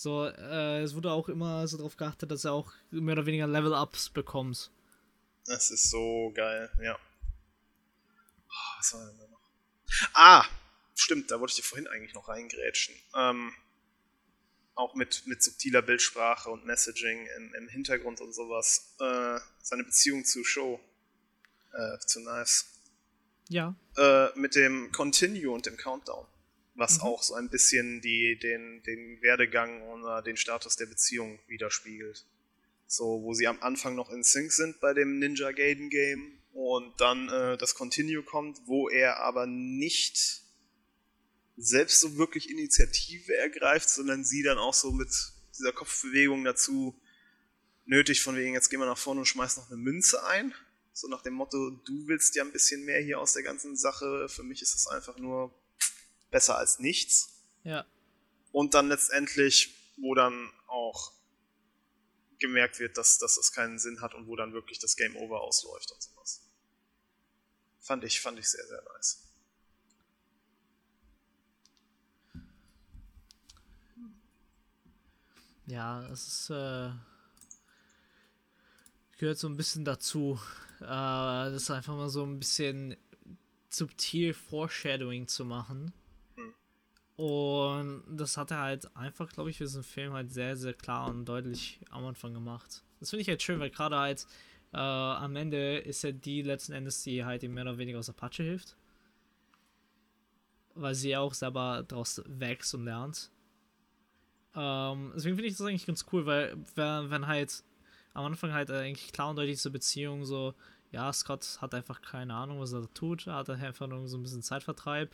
A: So, äh, es wurde auch immer so darauf geachtet, dass er auch mehr oder weniger Level-Ups bekommt.
B: Das ist so geil, ja. Oh, was war denn da noch? Ah, stimmt, da wollte ich dir vorhin eigentlich noch reingrätschen. Ähm, auch mit, mit subtiler Bildsprache und Messaging im, im Hintergrund und sowas. Äh, seine Beziehung zu Show, äh, zu Knives.
A: Ja.
B: Äh, mit dem Continue und dem Countdown. Was mhm. auch so ein bisschen die, den, den Werdegang oder den Status der Beziehung widerspiegelt. So, wo sie am Anfang noch in Sync sind bei dem Ninja Gaiden Game und dann äh, das Continue kommt, wo er aber nicht selbst so wirklich Initiative ergreift, sondern sie dann auch so mit dieser Kopfbewegung dazu nötig, von wegen, jetzt gehen wir nach vorne und schmeißen noch eine Münze ein. So nach dem Motto, du willst ja ein bisschen mehr hier aus der ganzen Sache, für mich ist es einfach nur besser als nichts.
A: Ja.
B: Und dann letztendlich, wo dann auch gemerkt wird, dass, dass es keinen Sinn hat und wo dann wirklich das Game Over ausläuft und sowas. Fand ich, fand ich sehr, sehr nice.
A: Ja, es ist, äh, gehört so ein bisschen dazu, äh, das einfach mal so ein bisschen subtil Foreshadowing zu machen. Und das hat er halt einfach, glaube ich, für diesen Film halt sehr, sehr klar und deutlich am Anfang gemacht. Das finde ich halt schön, weil gerade halt äh, am Ende ist ja die letzten Endes, die halt ihm mehr oder weniger aus Apache hilft. Weil sie auch selber daraus wächst und lernt. Ähm, deswegen finde ich das eigentlich ganz cool, weil wenn, wenn halt am Anfang halt eigentlich klar und deutlich diese Beziehung so, ja, Scott hat einfach keine Ahnung, was er da tut, er hat einfach nur so ein bisschen Zeitvertreib.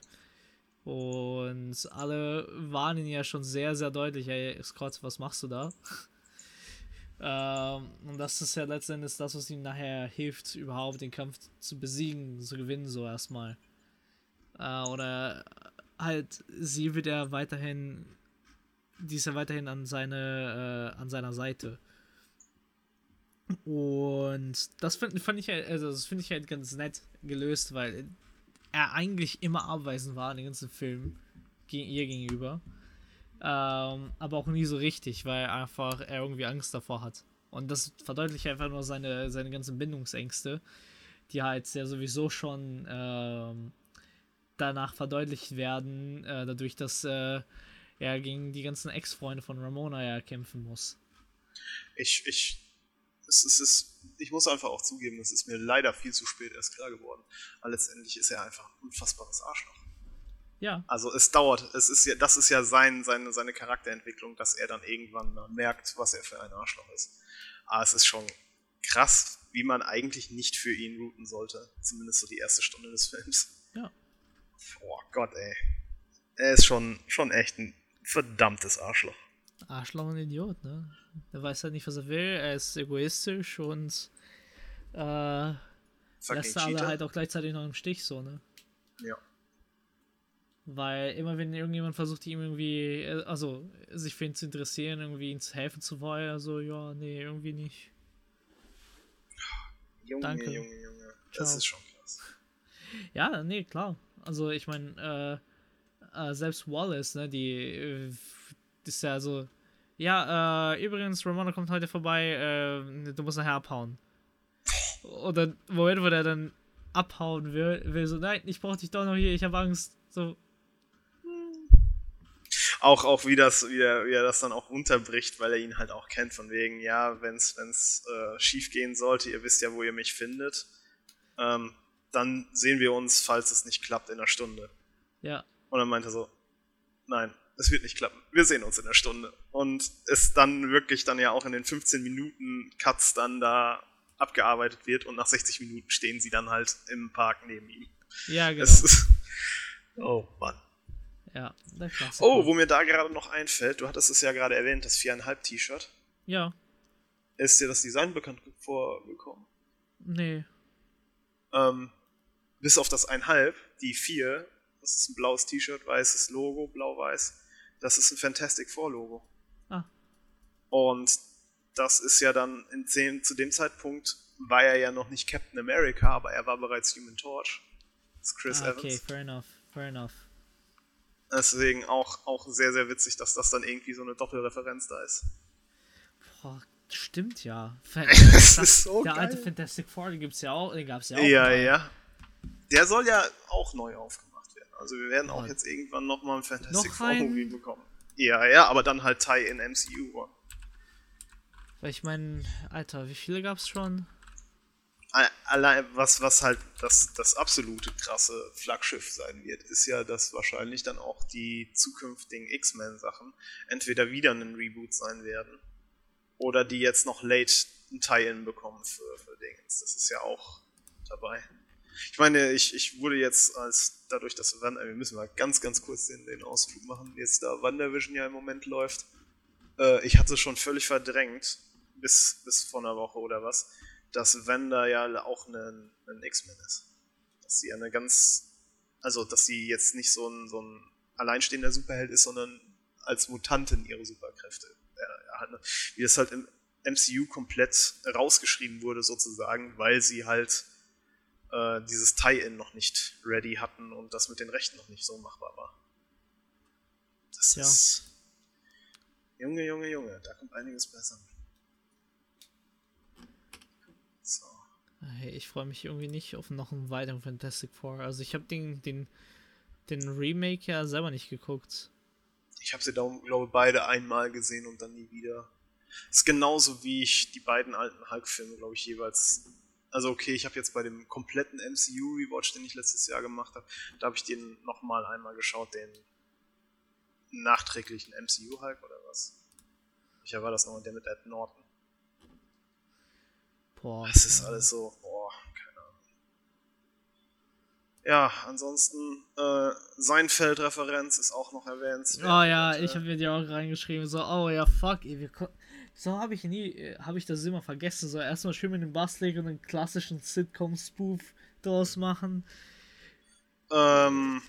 A: Und alle warnen ja schon sehr, sehr deutlich, hey Scott, was machst du da? Ähm, und das ist ja letztendlich das, was ihm nachher hilft, überhaupt den Kampf zu besiegen, zu gewinnen, so erstmal. Äh, oder halt, sie wird ja weiterhin, die ist ja weiterhin an seine, äh, an seiner Seite. Und das fand, fand ich halt, also das finde ich halt ganz nett gelöst, weil er eigentlich immer abweisend war in den ganzen Film ihr gegenüber. Ähm, aber auch nie so richtig, weil einfach er irgendwie Angst davor hat. Und das verdeutlicht einfach nur seine, seine ganzen Bindungsängste, die halt ja sowieso schon ähm, danach verdeutlicht werden, äh, dadurch, dass äh, er gegen die ganzen Ex-Freunde von Ramona ja kämpfen muss.
B: Ich, ich, es, es ist, ich muss einfach auch zugeben, es ist mir leider viel zu spät erst klar geworden. Aber letztendlich ist er einfach ein unfassbares Arschloch.
A: Ja.
B: Also es dauert. Es ist ja, das ist ja sein, seine, seine Charakterentwicklung, dass er dann irgendwann merkt, was er für ein Arschloch ist. Aber es ist schon krass, wie man eigentlich nicht für ihn routen sollte. Zumindest so die erste Stunde des Films.
A: Ja.
B: Oh Gott, ey. Er ist schon, schon echt ein verdammtes Arschloch.
A: Arschloch und Idiot, ne? Er weiß halt nicht, was er will, er ist egoistisch und äh, lässt alle halt auch gleichzeitig noch im Stich, so, ne?
B: Ja.
A: Weil immer wenn irgendjemand versucht, ihm irgendwie, äh, also sich für ihn zu interessieren, irgendwie ihm helfen zu wollen, also ja, nee, irgendwie nicht.
B: Junge, Danke. Junge, Junge. Das Ciao. ist schon krass.
A: Ja, nee, klar. Also ich meine, äh, äh, selbst Wallace, ne, die äh, ist ja so, ja, äh, übrigens, Ramona kommt heute vorbei, äh, du musst nachher abhauen. Und dann, Moment, wo der dann abhauen will, will so, nein, ich brauch dich doch noch hier, ich habe Angst. So.
B: Auch, auch wie, das, wie, er, wie er das dann auch unterbricht, weil er ihn halt auch kennt, von wegen, ja, wenn es äh, schief gehen sollte, ihr wisst ja, wo ihr mich findet, ähm, dann sehen wir uns, falls es nicht klappt, in einer Stunde.
A: Ja.
B: Und dann meinte er so, nein, es wird nicht klappen. Wir sehen uns in einer Stunde. Und es dann wirklich dann ja auch in den 15 Minuten Cuts dann da abgearbeitet wird und nach 60 Minuten stehen sie dann halt im Park neben ihm.
A: Ja, genau.
B: Ist, oh Mann.
A: Ja, der
B: Klassiker. Oh, wo mir da gerade noch einfällt, du hattest es ja gerade erwähnt, das 4,5 T-Shirt.
A: Ja.
B: Ist dir das Design bekannt vorgekommen?
A: Nee.
B: Ähm, bis auf das 1,5, die 4, das ist ein blaues T-Shirt, weißes Logo, blau-weiß, das ist ein Fantastic Four Logo.
A: Ah.
B: Und das ist ja dann in 10, zu dem Zeitpunkt war er ja noch nicht Captain America, aber er war bereits Human Torch. Das ist Chris
A: ah, okay,
B: Evans.
A: Okay, fair enough, fair enough.
B: Deswegen auch, auch sehr, sehr witzig, dass das dann irgendwie so eine Doppelreferenz da ist.
A: Boah, stimmt ja.
B: das ist so
A: der
B: geil.
A: alte Fantastic Four, den gibt's ja auch, den gab's ja auch.
B: Ja, mal. ja. Der soll ja auch neu aufgemacht also wir werden auch jetzt irgendwann nochmal ein Fantastic
A: Four Movie
B: bekommen. Ja, ja, aber dann halt Tie in MCU.
A: Weil ich meine, Alter, wie viele gab's schon?
B: Allein, was, was halt das, das absolute krasse Flaggschiff sein wird, ist ja, dass wahrscheinlich dann auch die zukünftigen X-Men-Sachen entweder wieder ein Reboot sein werden oder die jetzt noch late ein Tie-In bekommen für, für Dingens. Das ist ja auch dabei. Ich meine, ich, ich wurde jetzt als dadurch, dass Wanda, wir müssen mal ganz, ganz kurz den, den Ausflug machen, jetzt da WandaVision ja im Moment läuft. Äh, ich hatte schon völlig verdrängt, bis, bis vor einer Woche oder was, dass Wanda ja auch ein, ein X-Men ist. Dass sie eine ganz, also dass sie jetzt nicht so ein, so ein alleinstehender Superheld ist, sondern als Mutantin ihre Superkräfte erhalten. Ne? Wie das halt im MCU komplett rausgeschrieben wurde, sozusagen, weil sie halt äh, dieses Tie-In noch nicht ready hatten und das mit den Rechten noch nicht so machbar war. Das ja. ist. Junge, Junge, Junge, da kommt einiges besser.
A: So. Hey, ich freue mich irgendwie nicht auf noch einen weiteren Fantastic Four. Also ich habe den, den, den Remake ja selber nicht geguckt.
B: Ich habe sie da, glaube beide einmal gesehen und dann nie wieder. Das ist genauso wie ich die beiden alten Hulk-Filme, glaube ich, jeweils also okay, ich habe jetzt bei dem kompletten MCU Rewatch, den ich letztes Jahr gemacht habe, da habe ich den nochmal einmal geschaut, den nachträglichen MCU Hulk oder was? Welcher war das nochmal? Der mit Ed Norton.
A: Boah.
B: Das ist alles so, boah, keine Ahnung. Ja, ansonsten, äh, Seinfeld-Referenz ist auch noch erwähnt.
A: Oh ja, ich habe mir die auch reingeschrieben, so, oh ja, fuck, ey, wir konnten so habe ich nie, äh, habe ich das immer vergessen. So erstmal schön mit dem Bass legen und einen klassischen Sitcom-Spoof draus machen.
B: Ähm,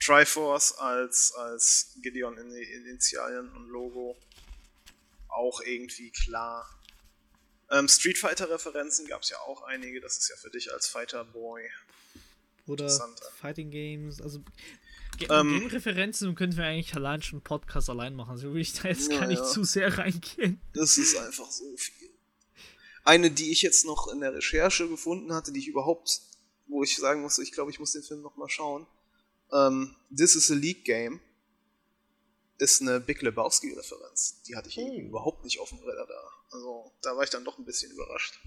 B: Triforce als, als Gideon in Initialien und Logo auch irgendwie klar. Ähm, Street Fighter-Referenzen gab es ja auch einige, das ist ja für dich als Fighter-Boy.
A: Oder Fighting Games, also ähm, Game-Referenzen könnten wir eigentlich allein schon einen Podcast allein machen. Also will ich da jetzt ja, gar nicht ja. zu sehr reingehen.
B: Das ist einfach so viel. Eine, die ich jetzt noch in der Recherche gefunden hatte, die ich überhaupt, wo ich sagen musste, ich glaube, ich muss den Film nochmal schauen. Ähm, This is a League Game ist eine Big Lebowski-Referenz. Die hatte ich oh. überhaupt nicht auf dem Radar da. Also da war ich dann doch ein bisschen überrascht.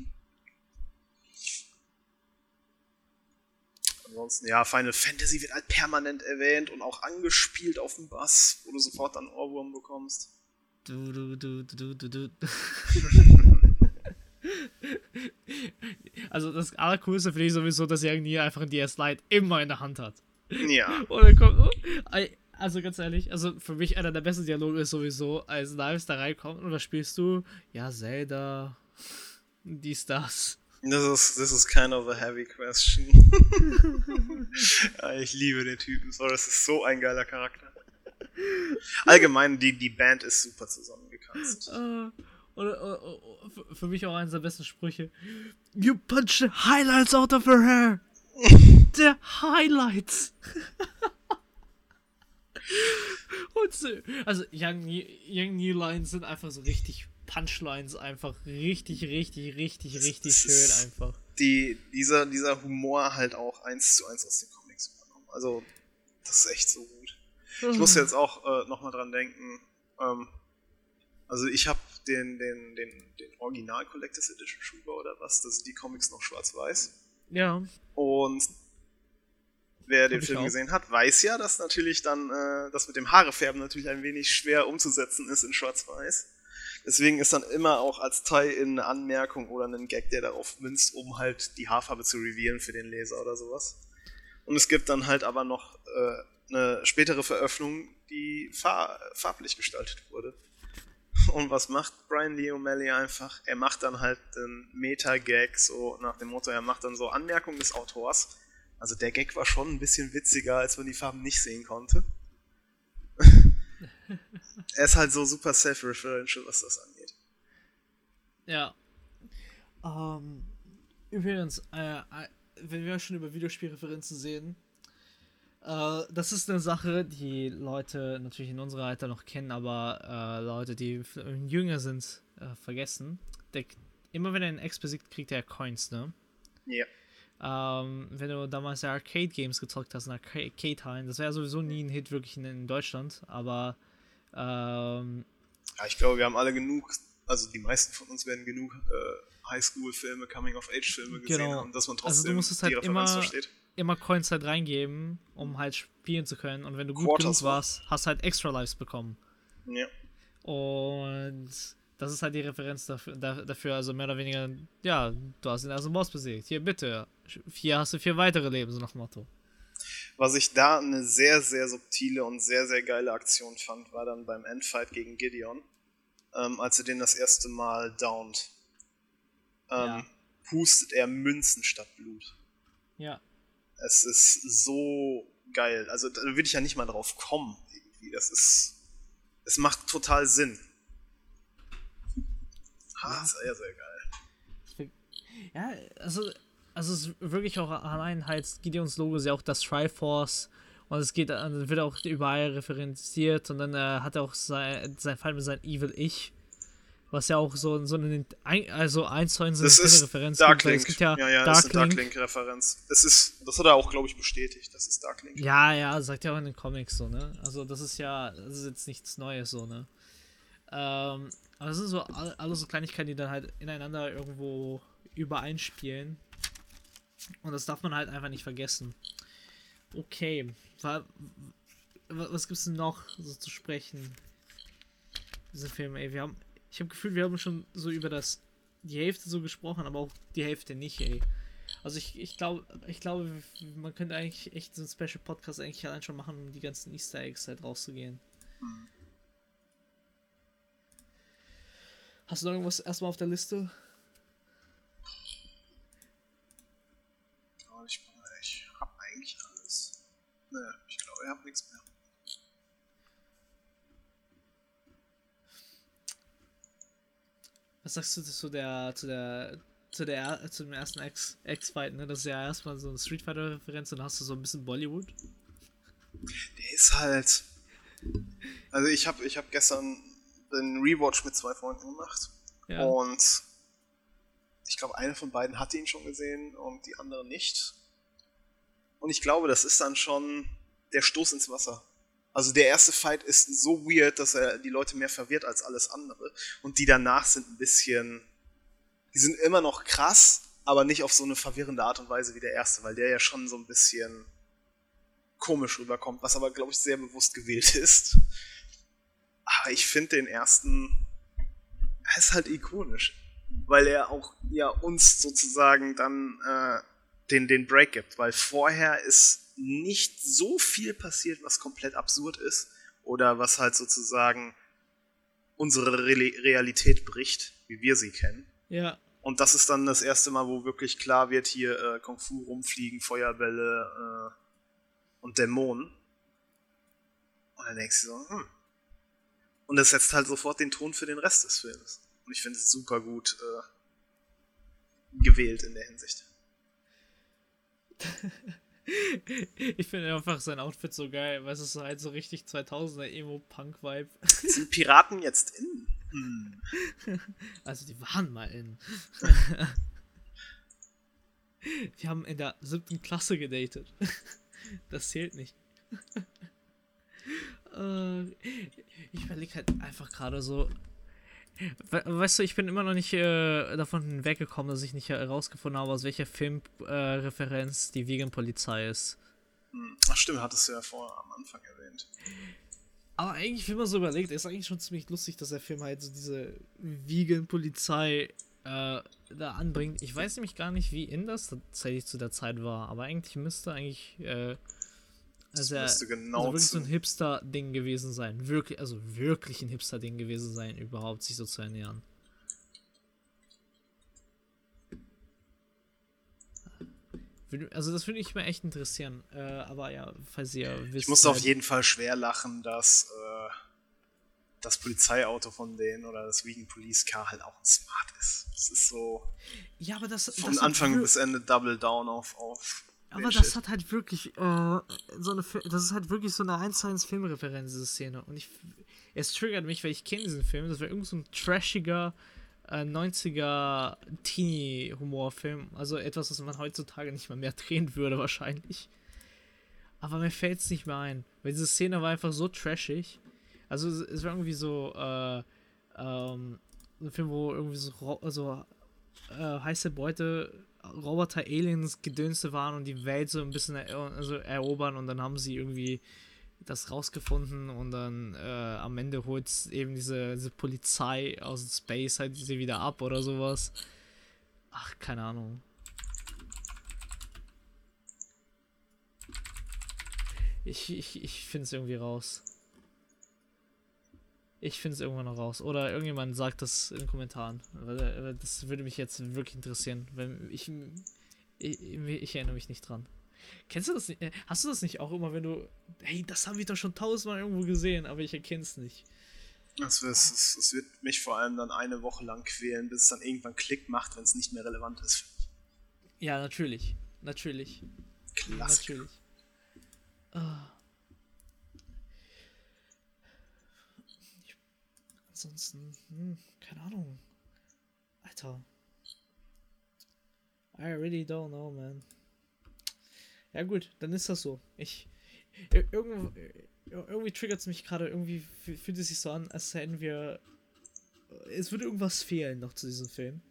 B: Ansonsten, ja, Final Fantasy wird halt permanent erwähnt und auch angespielt auf dem Bass, wo du sofort dann Ohrwurm bekommst. Du, du, du, du, du, du.
A: also das Allercoolste finde ich sowieso, dass irgendwie einfach die DS immer in der Hand hat.
B: Ja.
A: Und dann kommt, oh, also ganz ehrlich, also für mich einer der besten Dialoge ist sowieso, als Lives da reinkommt und was spielst du? Ja, Zelda, dies, das.
B: Das ist, das ist kind of a heavy question. ja, ich liebe den Typen, so, das ist so ein geiler Charakter. Allgemein, die, die Band ist super zusammengekastet.
A: Uh, und, uh, für mich auch eines der besten Sprüche. You punch the highlights out of her hair. the highlights. Und so, also Young, Young New Lines sind einfach so richtig Punchlines, einfach richtig, richtig, richtig, richtig schön einfach.
B: Die, dieser, dieser Humor halt auch eins zu eins aus den Comics übernommen. Also, das ist echt so gut. Ich muss jetzt auch äh, nochmal dran denken, ähm, also ich habe den, den, den, den Original Collectors Edition Schuber oder was, das sind die Comics noch schwarz-weiß.
A: Ja.
B: Und wer den Film gesehen hat, weiß ja, dass natürlich dann äh, das mit dem Haarefärben natürlich ein wenig schwer umzusetzen ist in Schwarz-Weiß. Deswegen ist dann immer auch als Tie-in eine Anmerkung oder ein Gag, der darauf münzt, um halt die Haarfarbe zu revealen für den Leser oder sowas. Und es gibt dann halt aber noch äh, eine spätere Veröffnung, die far farblich gestaltet wurde. Und was macht Brian Lee O'Malley einfach? Er macht dann halt einen Meta-Gag, so nach dem Motto, er macht dann so Anmerkungen des Autors, also der Gag war schon ein bisschen witziger, als man die Farben nicht sehen konnte. er ist halt so super self-referential, was das angeht.
A: Ja. Ähm, übrigens, äh, äh, wenn wir schon über Videospielreferenzen sehen, äh, das ist eine Sache, die Leute natürlich in unserer Alter noch kennen, aber äh, Leute, die jünger sind, äh, vergessen. Der, immer wenn er einen Ex besiegt, kriegt er Coins, ne?
B: Ja.
A: Ähm, wenn du damals Arcade-Games gezockt hast, in Arcade-Hallen, das wäre sowieso nie ein Hit wirklich in, in Deutschland, aber ähm,
B: ja, ich glaube, wir haben alle genug, also die meisten von uns werden genug äh, Highschool-Filme, Coming-of-Age-Filme gesehen
A: genau.
B: haben, dass man
A: trotzdem also du musstest halt immer, versteht. immer Coins halt reingeben, um halt spielen zu können und wenn du gut Quarters genug warst, hast du halt Extra Lives bekommen.
B: Ja.
A: Und das ist halt die Referenz dafür, dafür, also mehr oder weniger, ja, du hast den ersten Boss besiegt. Hier, bitte. Hier hast du vier weitere Leben, so nach Motto.
B: Was ich da eine sehr, sehr subtile und sehr, sehr geile Aktion fand, war dann beim Endfight gegen Gideon, ähm, als er den das erste Mal downt. Ähm, ja. Pustet er Münzen statt Blut.
A: Ja.
B: Es ist so geil. Also da würde ich ja nicht mal drauf kommen, irgendwie. Das ist. Es macht total Sinn. Ah, sehr, sehr geil.
A: Ja, also, also es ist wirklich auch allein halt Gideons Logo ist ja auch das Triforce und es geht, dann wird auch überall referenziert und dann äh, hat er auch sein, sein Fall mit seinem Evil Ich, was ja auch so, so eine, also eins zu eins
B: eine Referenz Darklink.
A: gibt. Es gibt ja,
B: ja, ja
A: Darklink.
B: das ist eine Darklink-Referenz. Das ist, das hat er auch, glaube ich, bestätigt. Das ist Darklink.
A: Ja, ja, sagt ja auch in den Comics so, ne? Also das ist ja, das ist jetzt nichts Neues so, ne? Ähm, aber das sind so alle so Kleinigkeiten, die dann halt ineinander irgendwo übereinspielen. Und das darf man halt einfach nicht vergessen. Okay. Was gibt's denn noch so zu sprechen? Diese Filme, ey. Wir haben. Ich habe Gefühl, wir haben schon so über das die Hälfte so gesprochen, aber auch die Hälfte nicht, ey. Also ich, ich glaube, ich glaube, man könnte eigentlich echt so einen Special Podcast eigentlich allein schon machen, um die ganzen Easter Eggs halt rauszugehen. Mhm. Hast du noch irgendwas erstmal auf der Liste?
B: Ich, ich hab eigentlich alles. Naja, hab nichts mehr.
A: Was sagst du zu der, zu der, zu der, zu dem ersten X-Fight, ne? Das ist ja erstmal so eine Street Fighter-Referenz und dann hast du so ein bisschen Bollywood.
B: Der ist halt. Also ich habe ich hab gestern einen Rewatch mit zwei Freunden gemacht. Ja. Und ich glaube, eine von beiden hatte ihn schon gesehen und die andere nicht. Und ich glaube, das ist dann schon der Stoß ins Wasser. Also der erste Fight ist so weird, dass er die Leute mehr verwirrt als alles andere. Und die danach sind ein bisschen. Die sind immer noch krass, aber nicht auf so eine verwirrende Art und Weise wie der erste, weil der ja schon so ein bisschen komisch rüberkommt, was aber, glaube ich, sehr bewusst gewählt ist. Aber ich finde den ersten, er ist halt ikonisch, weil er auch ja uns sozusagen dann äh, den, den Break gibt, weil vorher ist nicht so viel passiert, was komplett absurd ist oder was halt sozusagen unsere Re Realität bricht, wie wir sie kennen.
A: Ja.
B: Und das ist dann das erste Mal, wo wirklich klar wird, hier äh, Kung Fu rumfliegen, Feuerbälle äh, und Dämonen. Und dann denkst du so, hm. Und das setzt halt sofort den Ton für den Rest des Films. Und ich finde es super gut äh, gewählt in der Hinsicht.
A: ich finde einfach sein Outfit so geil, weil es ist halt so richtig 2000er Emo-Punk-Vibe.
B: Sind Piraten jetzt in? Hm.
A: Also die waren mal in. Wir haben in der siebten Klasse gedatet. Das zählt nicht. Äh, ich überlege halt einfach gerade so, Weißt du, ich bin immer noch nicht äh, davon weggekommen, dass ich nicht herausgefunden habe, aus welcher Filmreferenz äh, die Vegan-Polizei ist.
B: Hm. Ach stimmt, hattest du ja vorher am Anfang erwähnt.
A: Aber eigentlich, wenn man so überlegt, ist eigentlich schon ziemlich lustig, dass der Film halt so diese Vegan-Polizei äh, da anbringt. Ich weiß nämlich gar nicht, wie in das tatsächlich zu der Zeit war, aber eigentlich müsste eigentlich äh, also, das genau also wirklich so ein Hipster-Ding gewesen sein. Wirklich, also wirklich ein Hipster-Ding gewesen sein, überhaupt sich so zu ernähren. Also das würde mich mal echt interessieren. Äh, aber ja, falls ihr
B: wisst. Ich musste auf halt jeden Fall schwer lachen, dass äh, das Polizeiauto von denen oder das Vegan Police Car halt auch ein Smart ist. Das ist so.
A: Ja, aber das.
B: Von
A: das
B: Anfang bis Ende Double Down auf, auf
A: aber das hat halt wirklich äh, so eine das ist halt wirklich so eine 1 1 Filmreferenz diese Szene. Und ich es triggert mich, weil ich kenne diesen Film, das war irgend so ein trashiger äh, 90er Teenie Humorfilm, also etwas, was man heutzutage nicht mal mehr drehen würde wahrscheinlich. Aber mir fällt es nicht mehr ein, weil diese Szene war einfach so trashig. Also es war irgendwie so äh, ähm, ein Film, wo irgendwie so, so äh, heiße Beute Roboter, Aliens, Gedönste waren und die Welt so ein bisschen er also erobern und dann haben sie irgendwie das rausgefunden und dann äh, am Ende holt eben diese, diese Polizei aus Space halt sie wieder ab oder sowas. Ach, keine Ahnung. Ich, ich, ich finde es irgendwie raus. Ich finde es irgendwann noch raus. Oder irgendjemand sagt das in den Kommentaren. Das würde mich jetzt wirklich interessieren. Wenn ich, ich, ich erinnere mich nicht dran. Kennst du das nicht? Äh, hast du das nicht auch immer, wenn du. Hey, das habe ich doch schon tausendmal irgendwo gesehen, aber ich erkenne es nicht.
B: Das, das, das, wird mich vor allem dann eine Woche lang quälen, bis es dann irgendwann Klick macht, wenn es nicht mehr relevant ist.
A: Ja, natürlich. Natürlich.
B: Klassiker. Natürlich.
A: Ah. Ansonsten, hm, keine Ahnung. Alter. I really don't know, man. Ja gut, dann ist das so. Ich. Irgendwo, irgendwie triggert es mich gerade, irgendwie fühlt es sich so an, als hätten wir. Es würde irgendwas fehlen noch zu diesem Film.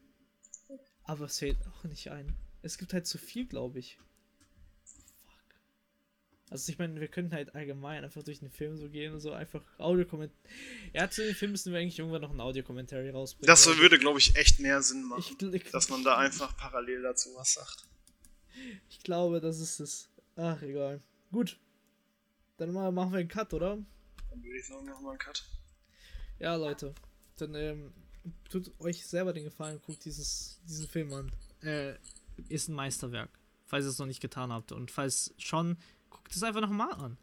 A: Aber es fehlt auch nicht ein. Es gibt halt zu viel, glaube ich. Also ich meine, wir könnten halt allgemein einfach durch den Film so gehen und so einfach Audiokommentar. Ja, zu dem Film müssen wir eigentlich irgendwann noch ein Audiokommentar rausbringen.
B: Das würde, glaube ich, echt mehr Sinn machen. Ich, ich, dass man da einfach parallel dazu was sagt.
A: Ich glaube, das ist es. Ach, egal. Gut. Dann machen wir einen Cut, oder?
B: Dann würde ich sagen, machen wir einen Cut.
A: Ja, Leute. Dann ähm, tut euch selber den Gefallen, guckt dieses, diesen Film an. Äh, ist ein Meisterwerk. Falls ihr es noch nicht getan habt. Und falls schon, guck das einfach nochmal an.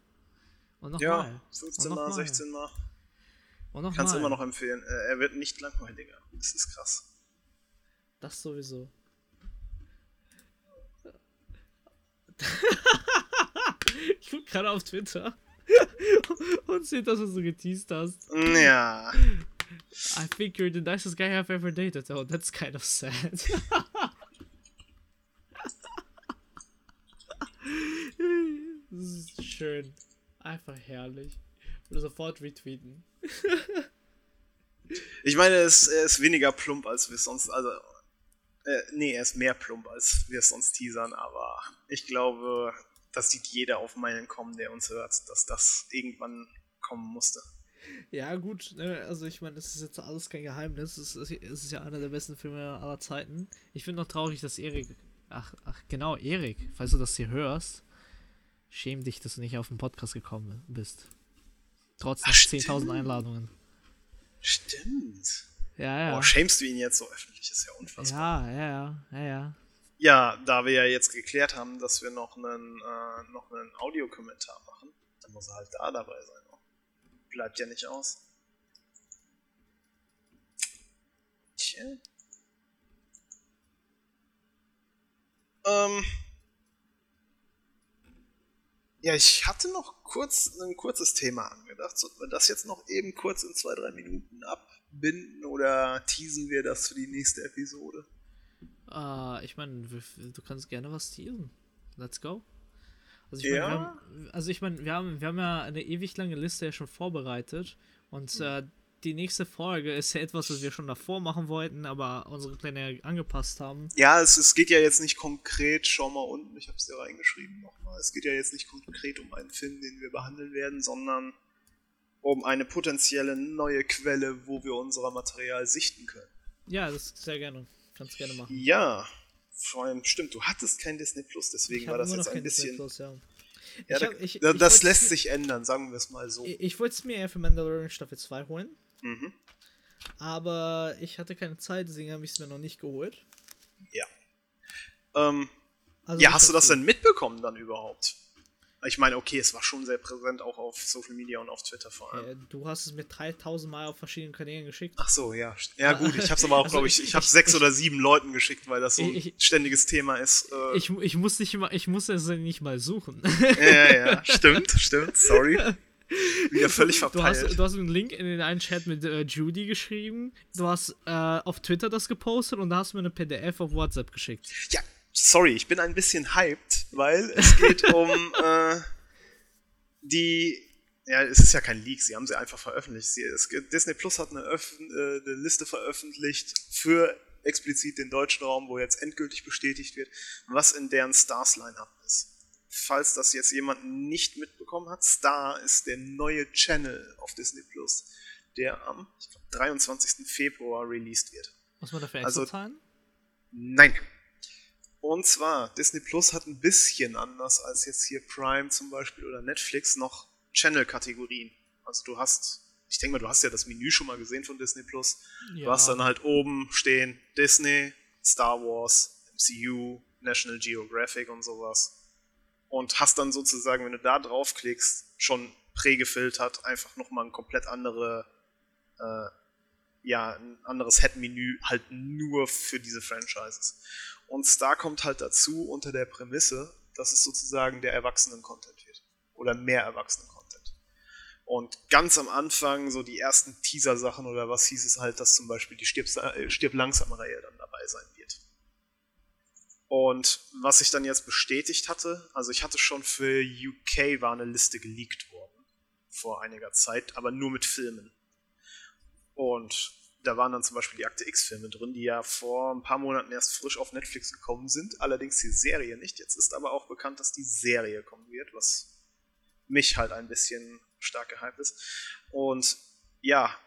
A: Und noch
B: ja, mal. 15 mal, 16 mal. Und noch Kannst du immer noch empfehlen. Äh, er wird nicht langweiliger. Das ist krass.
A: Das sowieso. ich guck gerade auf Twitter und sehe, dass du so geteased hast.
B: Ja.
A: I think you're the nicest guy I've ever dated. Oh, that's kind of sad. Das ist schön. Einfach herrlich. Würde sofort retweeten.
B: ich meine, es, er ist weniger plump, als wir sonst. Also, Äh, nee, er ist mehr plump, als wir es uns teasern, aber ich glaube, das sieht jeder auf Meilen kommen, der uns hört, dass das irgendwann kommen musste.
A: Ja, gut, ne, also ich meine, es ist jetzt alles kein Geheimnis. Es ist, es ist ja einer der besten Filme aller Zeiten. Ich finde noch traurig, dass Erik. Ach, ach, genau, Erik, falls du das hier hörst, schäm dich, dass du nicht auf den Podcast gekommen bist. Trotz 10.000 Einladungen.
B: Stimmt.
A: Ja, ja.
B: Oh, schämst du ihn jetzt so öffentlich? Ist ja unfassbar.
A: Ja, ja, ja, ja, ja.
B: Da wir ja jetzt geklärt haben, dass wir noch einen, äh, noch einen Audiokommentar machen, dann muss er halt da dabei sein. Bleibt ja nicht aus. Tja. Ähm. Ja, ich hatte noch kurz ein kurzes Thema angedacht. Sollten wir das jetzt noch eben kurz in zwei, drei Minuten abbinden oder teasen wir das für die nächste Episode?
A: Uh, ich meine, du kannst gerne was teasen. Let's go. Also ich
B: ja.
A: meine, wir haben, also ich mein, wir haben, wir haben ja eine ewig lange Liste ja schon vorbereitet und äh, die nächste Folge ist ja etwas, was wir schon davor machen wollten, aber unsere Pläne angepasst haben.
B: Ja, es, es geht ja jetzt nicht konkret, schau mal unten, ich habe es dir reingeschrieben nochmal, es geht ja jetzt nicht konkret um einen Film, den wir behandeln werden, sondern um eine potenzielle neue Quelle, wo wir unser Material sichten können.
A: Ja, das sehr gerne. Kannst gerne machen.
B: Ja, vor allem, stimmt, du hattest kein Disney Plus, deswegen war das jetzt ein bisschen.
A: Plus, ja.
B: Ja, hab, ich, da, das lässt sich ändern, sagen wir es mal so.
A: Ich, ich wollte es mir eher für Mandalorian Staffel 2 holen. Mhm. Aber ich hatte keine Zeit, deswegen habe ich es mir noch nicht geholt.
B: Ja. Ähm, also ja, hast du das denn mitbekommen dann überhaupt? Ich meine, okay, es war schon sehr präsent, auch auf Social Media und auf Twitter vor allem.
A: Äh, du hast es mir 3000 Mal auf verschiedenen Kanälen geschickt.
B: Ach so, ja. Ja, gut, ich habe es aber auch, also glaube ich, ich, ich habe sechs ich, oder sieben Leuten geschickt, weil das so ein ständiges Thema ist.
A: Äh ich, ich, muss nicht mal, ich muss es nicht mal suchen.
B: Ja, ja, ja. stimmt, stimmt, sorry. Wieder völlig verpeilt.
A: Du hast, du hast einen Link in den einen Chat mit äh, Judy geschrieben, du hast äh, auf Twitter das gepostet und da hast du mir eine PDF auf WhatsApp geschickt.
B: Ja, sorry, ich bin ein bisschen hyped, weil es geht um äh, die. Ja, es ist ja kein Leak, sie haben sie einfach veröffentlicht. Sie, es, Disney Plus hat eine, äh, eine Liste veröffentlicht für explizit den deutschen Raum, wo jetzt endgültig bestätigt wird, was in deren Stars-Line-Up. Falls das jetzt jemand nicht mitbekommen hat, Star ist der neue Channel auf Disney Plus, der am glaub, 23. Februar released wird.
A: Muss man dafür extra also, zahlen?
B: Nein, und zwar, Disney Plus hat ein bisschen anders als jetzt hier Prime zum Beispiel oder Netflix noch Channel-Kategorien. Also du hast, ich denke mal, du hast ja das Menü schon mal gesehen von Disney Plus. Ja. Du hast dann halt oben stehen Disney, Star Wars, MCU, National Geographic und sowas. Und hast dann sozusagen, wenn du da draufklickst, schon prägefiltert einfach nochmal ein komplett andere, äh, ja, ein anderes Head-Menü halt nur für diese Franchises. Und Star kommt halt dazu unter der Prämisse, dass es sozusagen der Erwachsenen-Content wird. Oder mehr Erwachsenen-Content. Und ganz am Anfang, so die ersten Teaser-Sachen oder was hieß es halt, dass zum Beispiel die Stirb, äh, Stirb langsam-Reihe dann dabei sein wird. Und was ich dann jetzt bestätigt hatte, also ich hatte schon für UK war eine Liste geleakt worden vor einiger Zeit, aber nur mit Filmen. Und da waren dann zum Beispiel die Akte X-Filme drin, die ja vor ein paar Monaten erst frisch auf Netflix gekommen sind, allerdings die Serie nicht. Jetzt ist aber auch bekannt, dass die Serie kommen wird, was mich halt ein bisschen stark gehypt ist. Und ja,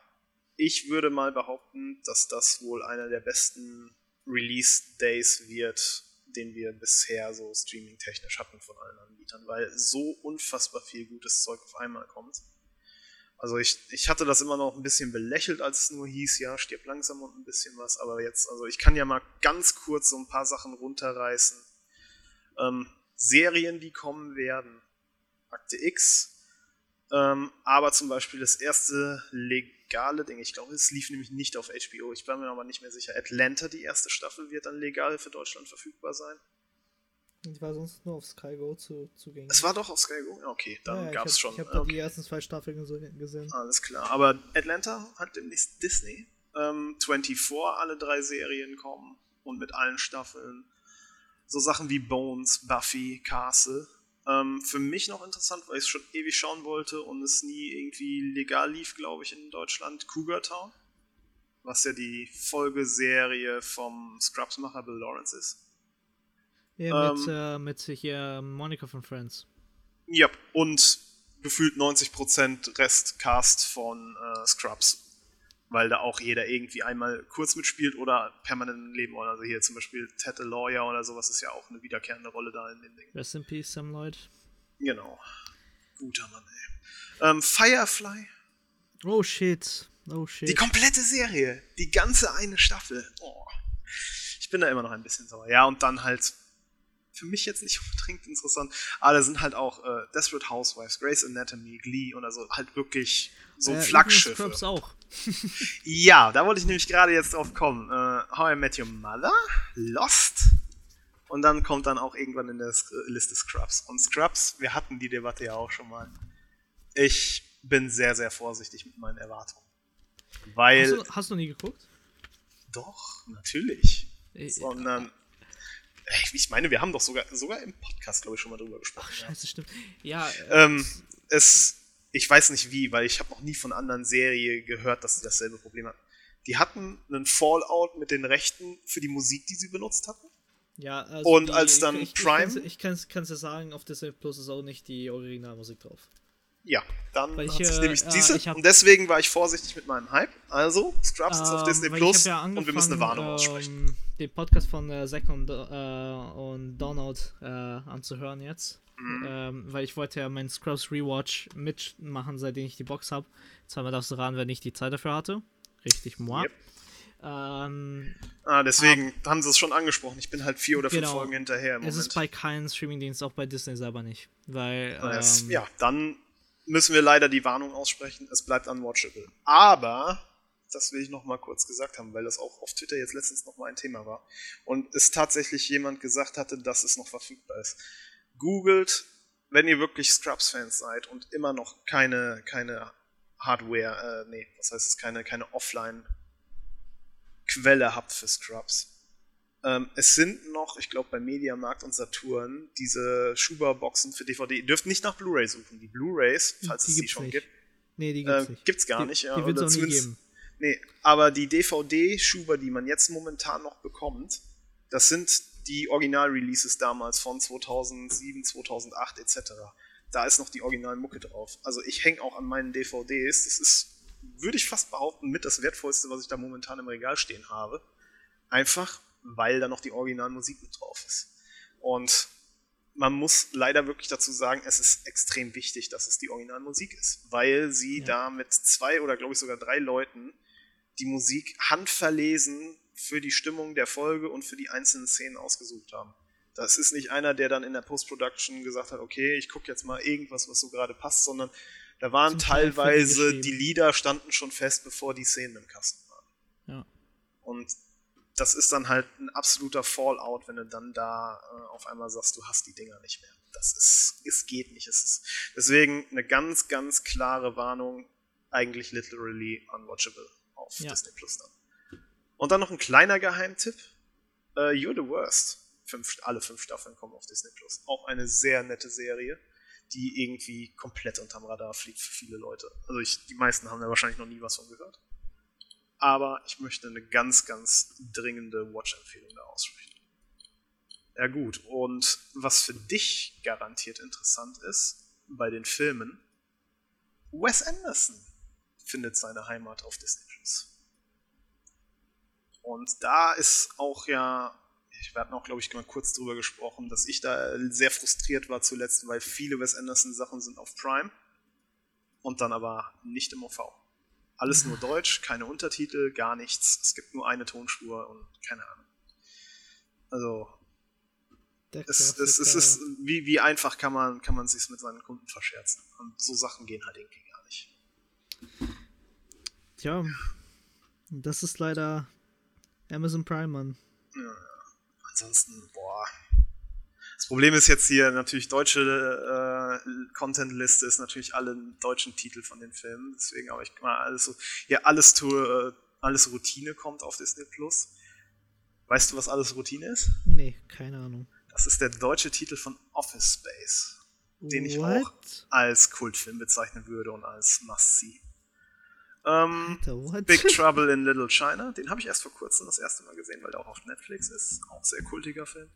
B: ich würde mal behaupten, dass das wohl einer der besten Release-Days wird, den wir bisher so streaming-technisch hatten von allen Anbietern, weil so unfassbar viel gutes Zeug auf einmal kommt. Also ich, ich hatte das immer noch ein bisschen belächelt, als es nur hieß, ja, stirb langsam und ein bisschen was, aber jetzt, also ich kann ja mal ganz kurz so ein paar Sachen runterreißen. Ähm, Serien, die kommen werden. Akte X, ähm, aber zum Beispiel das erste legale Ding, ich glaube, es lief nämlich nicht auf HBO, ich bin mir aber nicht mehr sicher. Atlanta, die erste Staffel, wird dann legal für Deutschland verfügbar sein.
A: Die war sonst nur auf Sky Go zu, zugänglich.
B: Es war doch auf Sky Go? Okay, dann ja, gab es schon.
A: Ich habe okay. die ersten zwei Staffeln gesehen.
B: Alles klar. Aber Atlanta hat demnächst Disney. Ähm, 24, alle drei Serien kommen und mit allen Staffeln. So Sachen wie Bones, Buffy, Castle. Ähm, für mich noch interessant, weil ich es schon ewig schauen wollte und es nie irgendwie legal lief, glaube ich, in Deutschland. Cougar Town was ja die Folgeserie vom Scrubs-Macher Bill Lawrence ist.
A: Ja, mit, ähm, äh, mit hier Monica von Friends.
B: Ja, und gefühlt 90% Restcast von äh, Scrubs. Weil da auch jeder irgendwie einmal kurz mitspielt oder permanent im Leben. Also hier zum Beispiel Ted the Lawyer oder sowas ist ja auch eine wiederkehrende Rolle da in den Dingen.
A: Rest in Peace, Sam Lloyd.
B: Genau. Guter Mann, ey. Ähm, Firefly.
A: Oh shit. Oh shit.
B: Die komplette Serie. Die ganze eine Staffel. Oh. Ich bin da immer noch ein bisschen sauer. Ja, und dann halt für mich jetzt nicht unbedingt interessant. Aber da sind halt auch äh, Desperate Housewives, Grey's Anatomy, Glee und also halt wirklich so äh, Flaggschiffe.
A: Scrubs auch.
B: Ja, da wollte ich nämlich gerade jetzt drauf kommen. Äh, How I Met Your Mother, Lost und dann kommt dann auch irgendwann in der Liste Scrubs. Und Scrubs, wir hatten die Debatte ja auch schon mal. Ich bin sehr, sehr vorsichtig mit meinen Erwartungen. Weil.
A: Hast du, hast du nie geguckt?
B: Doch, natürlich. Ich, Sondern ich meine, wir haben doch sogar, sogar im Podcast, glaube ich, schon mal drüber gesprochen.
A: Ach, scheiße, ja. stimmt. Ja.
B: Äh, ähm, es, ich weiß nicht wie, weil ich habe noch nie von anderen Serie gehört, dass sie dasselbe Problem hatten. Die hatten einen Fallout mit den Rechten für die Musik, die sie benutzt hatten.
A: Ja, also
B: und
A: die,
B: als dann
A: ich,
B: Prime.
A: Ich kann es dir sagen, auf Disney Plus ist auch nicht die Originalmusik drauf.
B: Ja, dann
A: weil
B: hat
A: ich,
B: sich
A: äh,
B: nämlich
A: äh,
B: diese.
A: ich hab,
B: und deswegen war ich vorsichtig mit meinem Hype. Also, Scrubs ist auf
A: ähm,
B: Disney Plus
A: ja
B: und wir müssen eine Warnung
A: ähm,
B: aussprechen.
A: Den Podcast von äh, Zack und, äh, und Donald äh, anzuhören jetzt.
B: Mhm.
A: Ähm, weil ich wollte ja meinen Scrubs Rewatch mitmachen, seitdem ich die Box habe. Zweimal darfst du raten, wenn ich die Zeit dafür hatte. Richtig, moi.
B: Yep.
A: Ähm,
B: ah, deswegen ah, haben sie es schon angesprochen. Ich bin halt vier oder fünf
A: genau.
B: Folgen hinterher. Im
A: es
B: Moment.
A: ist bei keinem Streamingdienst, auch bei Disney selber nicht. Weil. Ähm,
B: ja, dann müssen wir leider die Warnung aussprechen. Es bleibt unwatchable. Aber, das will ich noch mal kurz gesagt haben, weil das auch auf Twitter jetzt letztens noch mal ein Thema war. Und es tatsächlich jemand gesagt hatte, dass es noch verfügbar ist. Googelt, wenn ihr wirklich Scrubs-Fans seid und immer noch keine, keine Hardware, äh, nee, was heißt es, keine, keine Offline-Quelle habt für Scrubs ähm, es sind noch, ich glaube, bei Mediamarkt und Saturn diese Schuber-Boxen für DVD. Ihr dürft nicht nach Blu-ray suchen. Die Blu-rays, falls
A: die
B: es sie schon
A: nicht.
B: gibt.
A: Nee, die gibt's
B: äh,
A: nicht.
B: Gibt's gar
A: die,
B: nicht, ja.
A: Die wird es auch nie geben.
B: Nee, aber die DVD-Schuber, die man jetzt momentan noch bekommt, das sind die Original-Releases damals von 2007, 2008 etc. Da ist noch die Original-Mucke drauf. Also ich hänge auch an meinen DVDs. Das ist, würde ich fast behaupten, mit das Wertvollste, was ich da momentan im Regal stehen habe. Einfach, weil da noch die Originalmusik mit drauf ist. Und man muss leider wirklich dazu sagen, es ist extrem wichtig, dass es die Originalmusik ist, weil sie ja. da mit zwei oder glaube ich sogar drei Leuten die Musik handverlesen für die Stimmung der Folge und für die einzelnen Szenen ausgesucht haben. Das ist nicht einer, der dann in der Post-Production gesagt hat, okay, ich gucke jetzt mal irgendwas, was so gerade passt, sondern da waren Zum teilweise, die Lieder standen schon fest, bevor die Szenen im Kasten waren.
A: Ja.
B: Und das ist dann halt ein absoluter Fallout, wenn du dann da äh, auf einmal sagst, du hast die Dinger nicht mehr. Das ist, es geht nicht. Es ist deswegen eine ganz, ganz klare Warnung, eigentlich literally unwatchable auf ja. Disney Plus dann. Und dann noch ein kleiner Geheimtipp: uh, You're the Worst. Fünf, alle fünf Staffeln kommen auf Disney Plus. Auch eine sehr nette Serie, die irgendwie komplett unterm Radar fliegt für viele Leute. Also ich, die meisten haben da wahrscheinlich noch nie was von gehört aber ich möchte eine ganz, ganz dringende Watch-Empfehlung da aussprechen. Ja gut, und was für dich garantiert interessant ist bei den Filmen, Wes Anderson findet seine Heimat auf Disney Plus. Und da ist auch ja, ich werde auch, glaube ich, mal kurz drüber gesprochen, dass ich da sehr frustriert war zuletzt, weil viele Wes Anderson Sachen sind auf Prime und dann aber nicht im OV. Alles nur Deutsch, keine Untertitel, gar nichts. Es gibt nur eine Tonspur und keine Ahnung. Also, es, es, es, ist, wie, wie einfach kann man, kann man sich mit seinen Kunden verscherzen. Und so Sachen gehen halt irgendwie gar nicht.
A: Tja, das ist leider Amazon Prime, Mann.
B: Ja, ansonsten, boah, das Problem ist jetzt hier natürlich deutsche äh, Content-Liste ist natürlich alle deutschen Titel von den Filmen. Deswegen aber ich mal alles so, hier alles to, äh, alles Routine kommt auf Disney Plus. Weißt du, was alles Routine ist?
A: Nee, keine Ahnung.
B: Das ist der deutsche Titel von Office Space, den ich auch als Kultfilm bezeichnen würde und als Must-See. Ähm,
A: Alter?
B: Big Trouble in Little China, den habe ich erst vor kurzem das erste Mal gesehen, weil der auch auf Netflix ist. Auch sehr kultiger Film.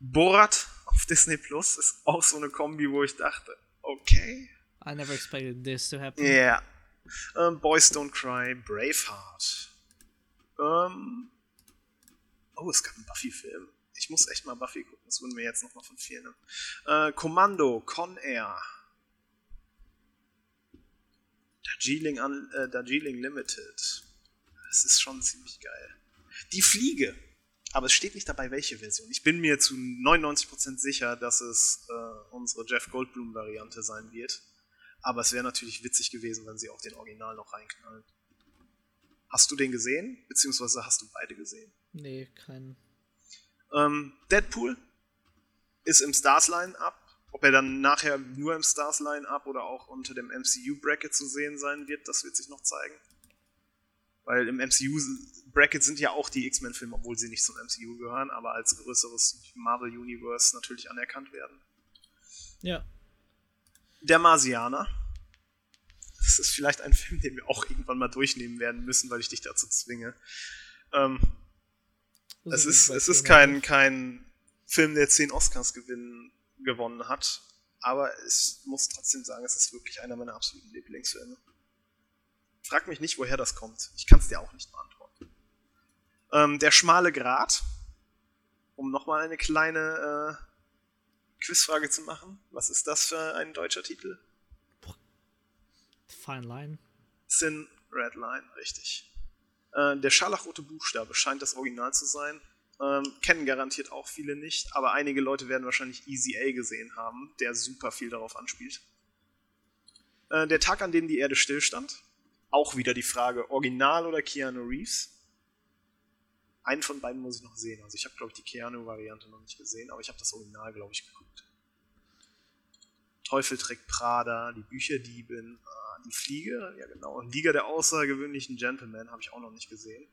B: Borat auf Disney Plus ist auch so eine Kombi, wo ich dachte, okay.
A: I never expected this to happen.
B: Yeah. Ähm, Boys Don't Cry, Braveheart. Ähm, oh, es gab einen Buffy-Film. Ich muss echt mal Buffy gucken, das würden mir jetzt nochmal von vielen. Äh, Kommando, Con Air. Darjeeling, Un äh, Darjeeling Limited. Das ist schon ziemlich geil. Die Fliege. Aber es steht nicht dabei, welche Version. Ich bin mir zu 99% sicher, dass es äh, unsere Jeff Goldblum-Variante sein wird. Aber es wäre natürlich witzig gewesen, wenn sie auch den Original noch reinknallen. Hast du den gesehen? Beziehungsweise hast du beide gesehen?
A: Nee, kein.
B: Ähm, Deadpool ist im Stars Line-Up. Ob er dann nachher nur im Stars Line-Up oder auch unter dem MCU-Bracket zu sehen sein wird, das wird sich noch zeigen. Weil im MCU-Bracket sind ja auch die X-Men-Filme, obwohl sie nicht zum MCU gehören, aber als größeres Marvel-Universe natürlich anerkannt werden.
A: Ja.
B: Der Marsianer. Das ist vielleicht ein Film, den wir auch irgendwann mal durchnehmen werden müssen, weil ich dich dazu zwinge. Ähm, es ist, es ist kein, kein Film, der zehn Oscars gewinnen, gewonnen hat, aber ich muss trotzdem sagen, es ist wirklich einer meiner absoluten Lieblingsfilme. Frag mich nicht, woher das kommt. Ich kann es dir auch nicht beantworten. Ähm, der schmale Grat, um nochmal eine kleine äh, Quizfrage zu machen. Was ist das für ein deutscher Titel?
A: Fine Line.
B: Sin Red Line, richtig. Äh, der scharlachrote Buchstabe scheint das Original zu sein. Ähm, kennen garantiert auch viele nicht, aber einige Leute werden wahrscheinlich Easy A gesehen haben, der super viel darauf anspielt. Äh, der Tag, an dem die Erde stillstand. Auch wieder die Frage, Original oder Keanu Reeves? Einen von beiden muss ich noch sehen. Also ich habe, glaube ich, die Keanu-Variante noch nicht gesehen, aber ich habe das Original, glaube ich, geguckt. Teufel trägt Prada, die Bücherdiebin, ah, die Fliege, ja genau, Liga der außergewöhnlichen Gentlemen habe ich auch noch nicht gesehen.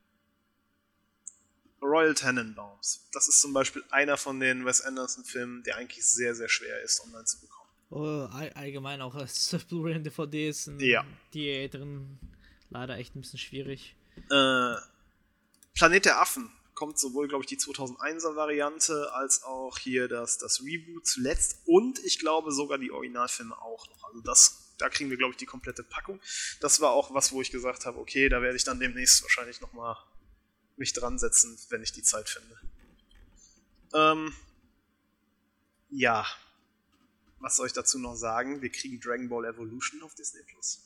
B: Royal Tenenbaums. Das ist zum Beispiel einer von den Wes Anderson-Filmen, der eigentlich sehr, sehr schwer ist, online zu bekommen.
A: Oh, all, allgemein auch als Blu-ray und DVDs und
B: Ja.
A: die älteren leider echt ein bisschen schwierig.
B: Äh, Planet der Affen kommt sowohl, glaube ich, die 2001er Variante als auch hier das, das Reboot zuletzt und ich glaube sogar die Originalfilme auch noch. Also das, da kriegen wir, glaube ich, die komplette Packung. Das war auch was, wo ich gesagt habe, okay, da werde ich dann demnächst wahrscheinlich nochmal mich dran setzen, wenn ich die Zeit finde. Ähm, ja. Was soll ich dazu noch sagen? Wir kriegen Dragon Ball Evolution auf Disney Plus.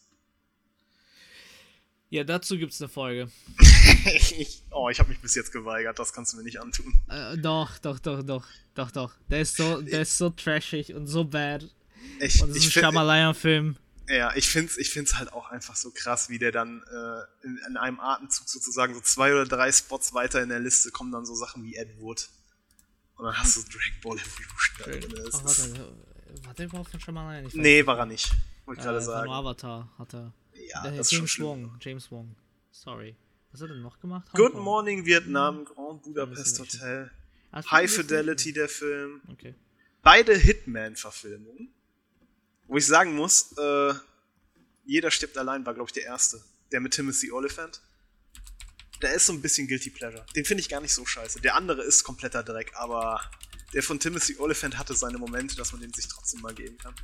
A: Ja, dazu gibt's eine Folge.
B: ich, oh, ich habe mich bis jetzt geweigert, das kannst du mir nicht antun.
A: Äh, doch, doch, doch, doch, doch, doch. Der ist so, der ist so trashig und so bad.
B: Ich,
A: Und das ist
B: ich
A: ein
B: find-
A: Shyamalan-Film.
B: Ja, ich find's, ich find's halt auch einfach so krass, wie der dann äh, in, in einem Atemzug sozusagen so zwei oder drei Spots weiter in der Liste kommen dann so Sachen wie Ed Wood. Und dann hast du Dragon Ball Evolution da drin.
A: Oh, warte, war der überhaupt Shyamalan? Ich weiß
B: Nee, war er nicht. Wollte
A: äh,
B: gerade sagen.
A: Avatar hat er.
B: Ja,
A: Der
B: das ist schon
A: James
B: schlimm.
A: Wong. James Wong. Sorry. Was hat er denn noch gemacht?
B: Good
A: Hongkong.
B: Morning Vietnam, Grand
A: Ja,
B: Budapest Hotel,
A: Ah,
B: High Fidelity der Film.
A: Okay.
B: Beide Hitman-Verfilmungen. Wo ich sagen muss, äh, jeder stirbt allein war, glaube ich, der erste. Der mit Timothy Oliphant. Der ist so ein bisschen Guilty Pleasure. Den finde ich gar nicht so scheiße. Der andere ist kompletter Dreck, aber der von Timothy Oliphant hatte seine Momente, dass man den sich trotzdem mal geben kann.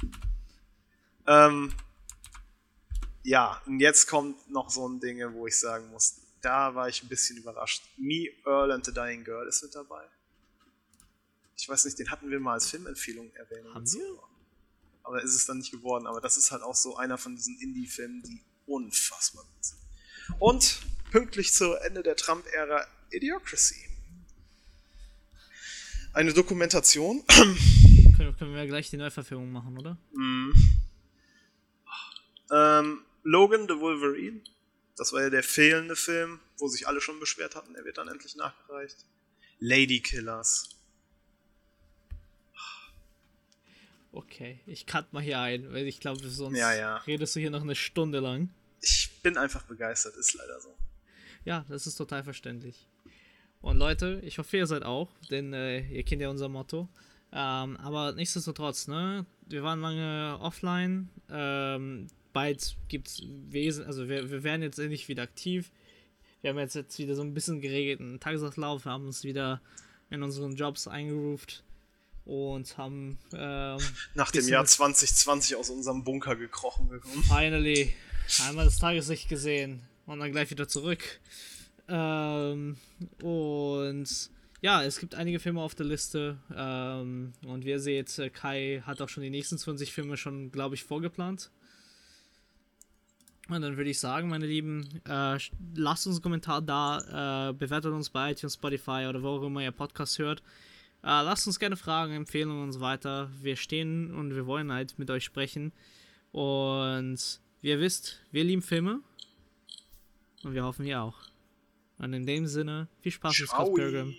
B: Ähm, ja, und jetzt kommt noch so ein Ding, wo ich sagen muss, da war ich ein bisschen überrascht. Me, Earl and the Dying Girl ist mit dabei. Ich weiß nicht, den hatten wir mal als Filmempfehlung erwähnt.
A: Haben
B: und so. Aber ist es dann nicht geworden. Aber das ist halt auch so einer von diesen Indie-Filmen, die unfassbar gut sind. Und pünktlich zu Ende der Trump-Ära Idiocracy. Eine Dokumentation.
A: Können, können wir gleich die Neuverfilmung machen, oder?
B: Mm. ähm, Logan the Wolverine. Das war ja der fehlende Film, wo sich alle schon beschwert hatten. Er wird dann endlich nachgereicht. Lady Killers.
A: Okay, ich cut mal hier ein, weil ich glaube, sonst
B: Ja, ja.
A: redest du hier noch eine Stunde lang.
B: Ich bin einfach begeistert, ist leider so.
A: Ja, das ist total verständlich. Und Leute, ich hoffe, ihr seid auch, denn äh, ihr kennt ja unser Motto. Ähm, aber nichtsdestotrotz, ne? Wir waren lange offline. Ähm, bald gibt es Wesen, also wir, wir werden jetzt endlich wieder aktiv. Wir haben jetzt, jetzt wieder so ein bisschen geregelten Tagesablauf, wir haben uns wieder in unseren Jobs eingeruft und haben ähm,
B: nach dem Jahr 2020 aus unserem Bunker gekrochen gekommen.
A: Finally, einmal das Tageslicht gesehen und dann gleich wieder zurück. Ähm, und ja, es gibt einige Filme auf der Liste. Ähm, und wie ihr seht, äh, Kai hat auch schon die nächsten 20 Filme schon, glaube ich, vorgeplant. Und dann würde ich sagen, meine Lieben, äh, lasst uns einen Kommentar da, äh, bewertet uns bei iTunes, Spotify oder wo auch immer ihr Podcast hört. Äh, lasst uns gerne Fragen, Empfehlungen und so weiter. Wir stehen und wir wollen halt mit euch sprechen. Und wie ihr wisst, wir lieben Filme. Und wir hoffen, ihr auch. Und in dem Sinne, viel Spaß mit Scott Pilgrim.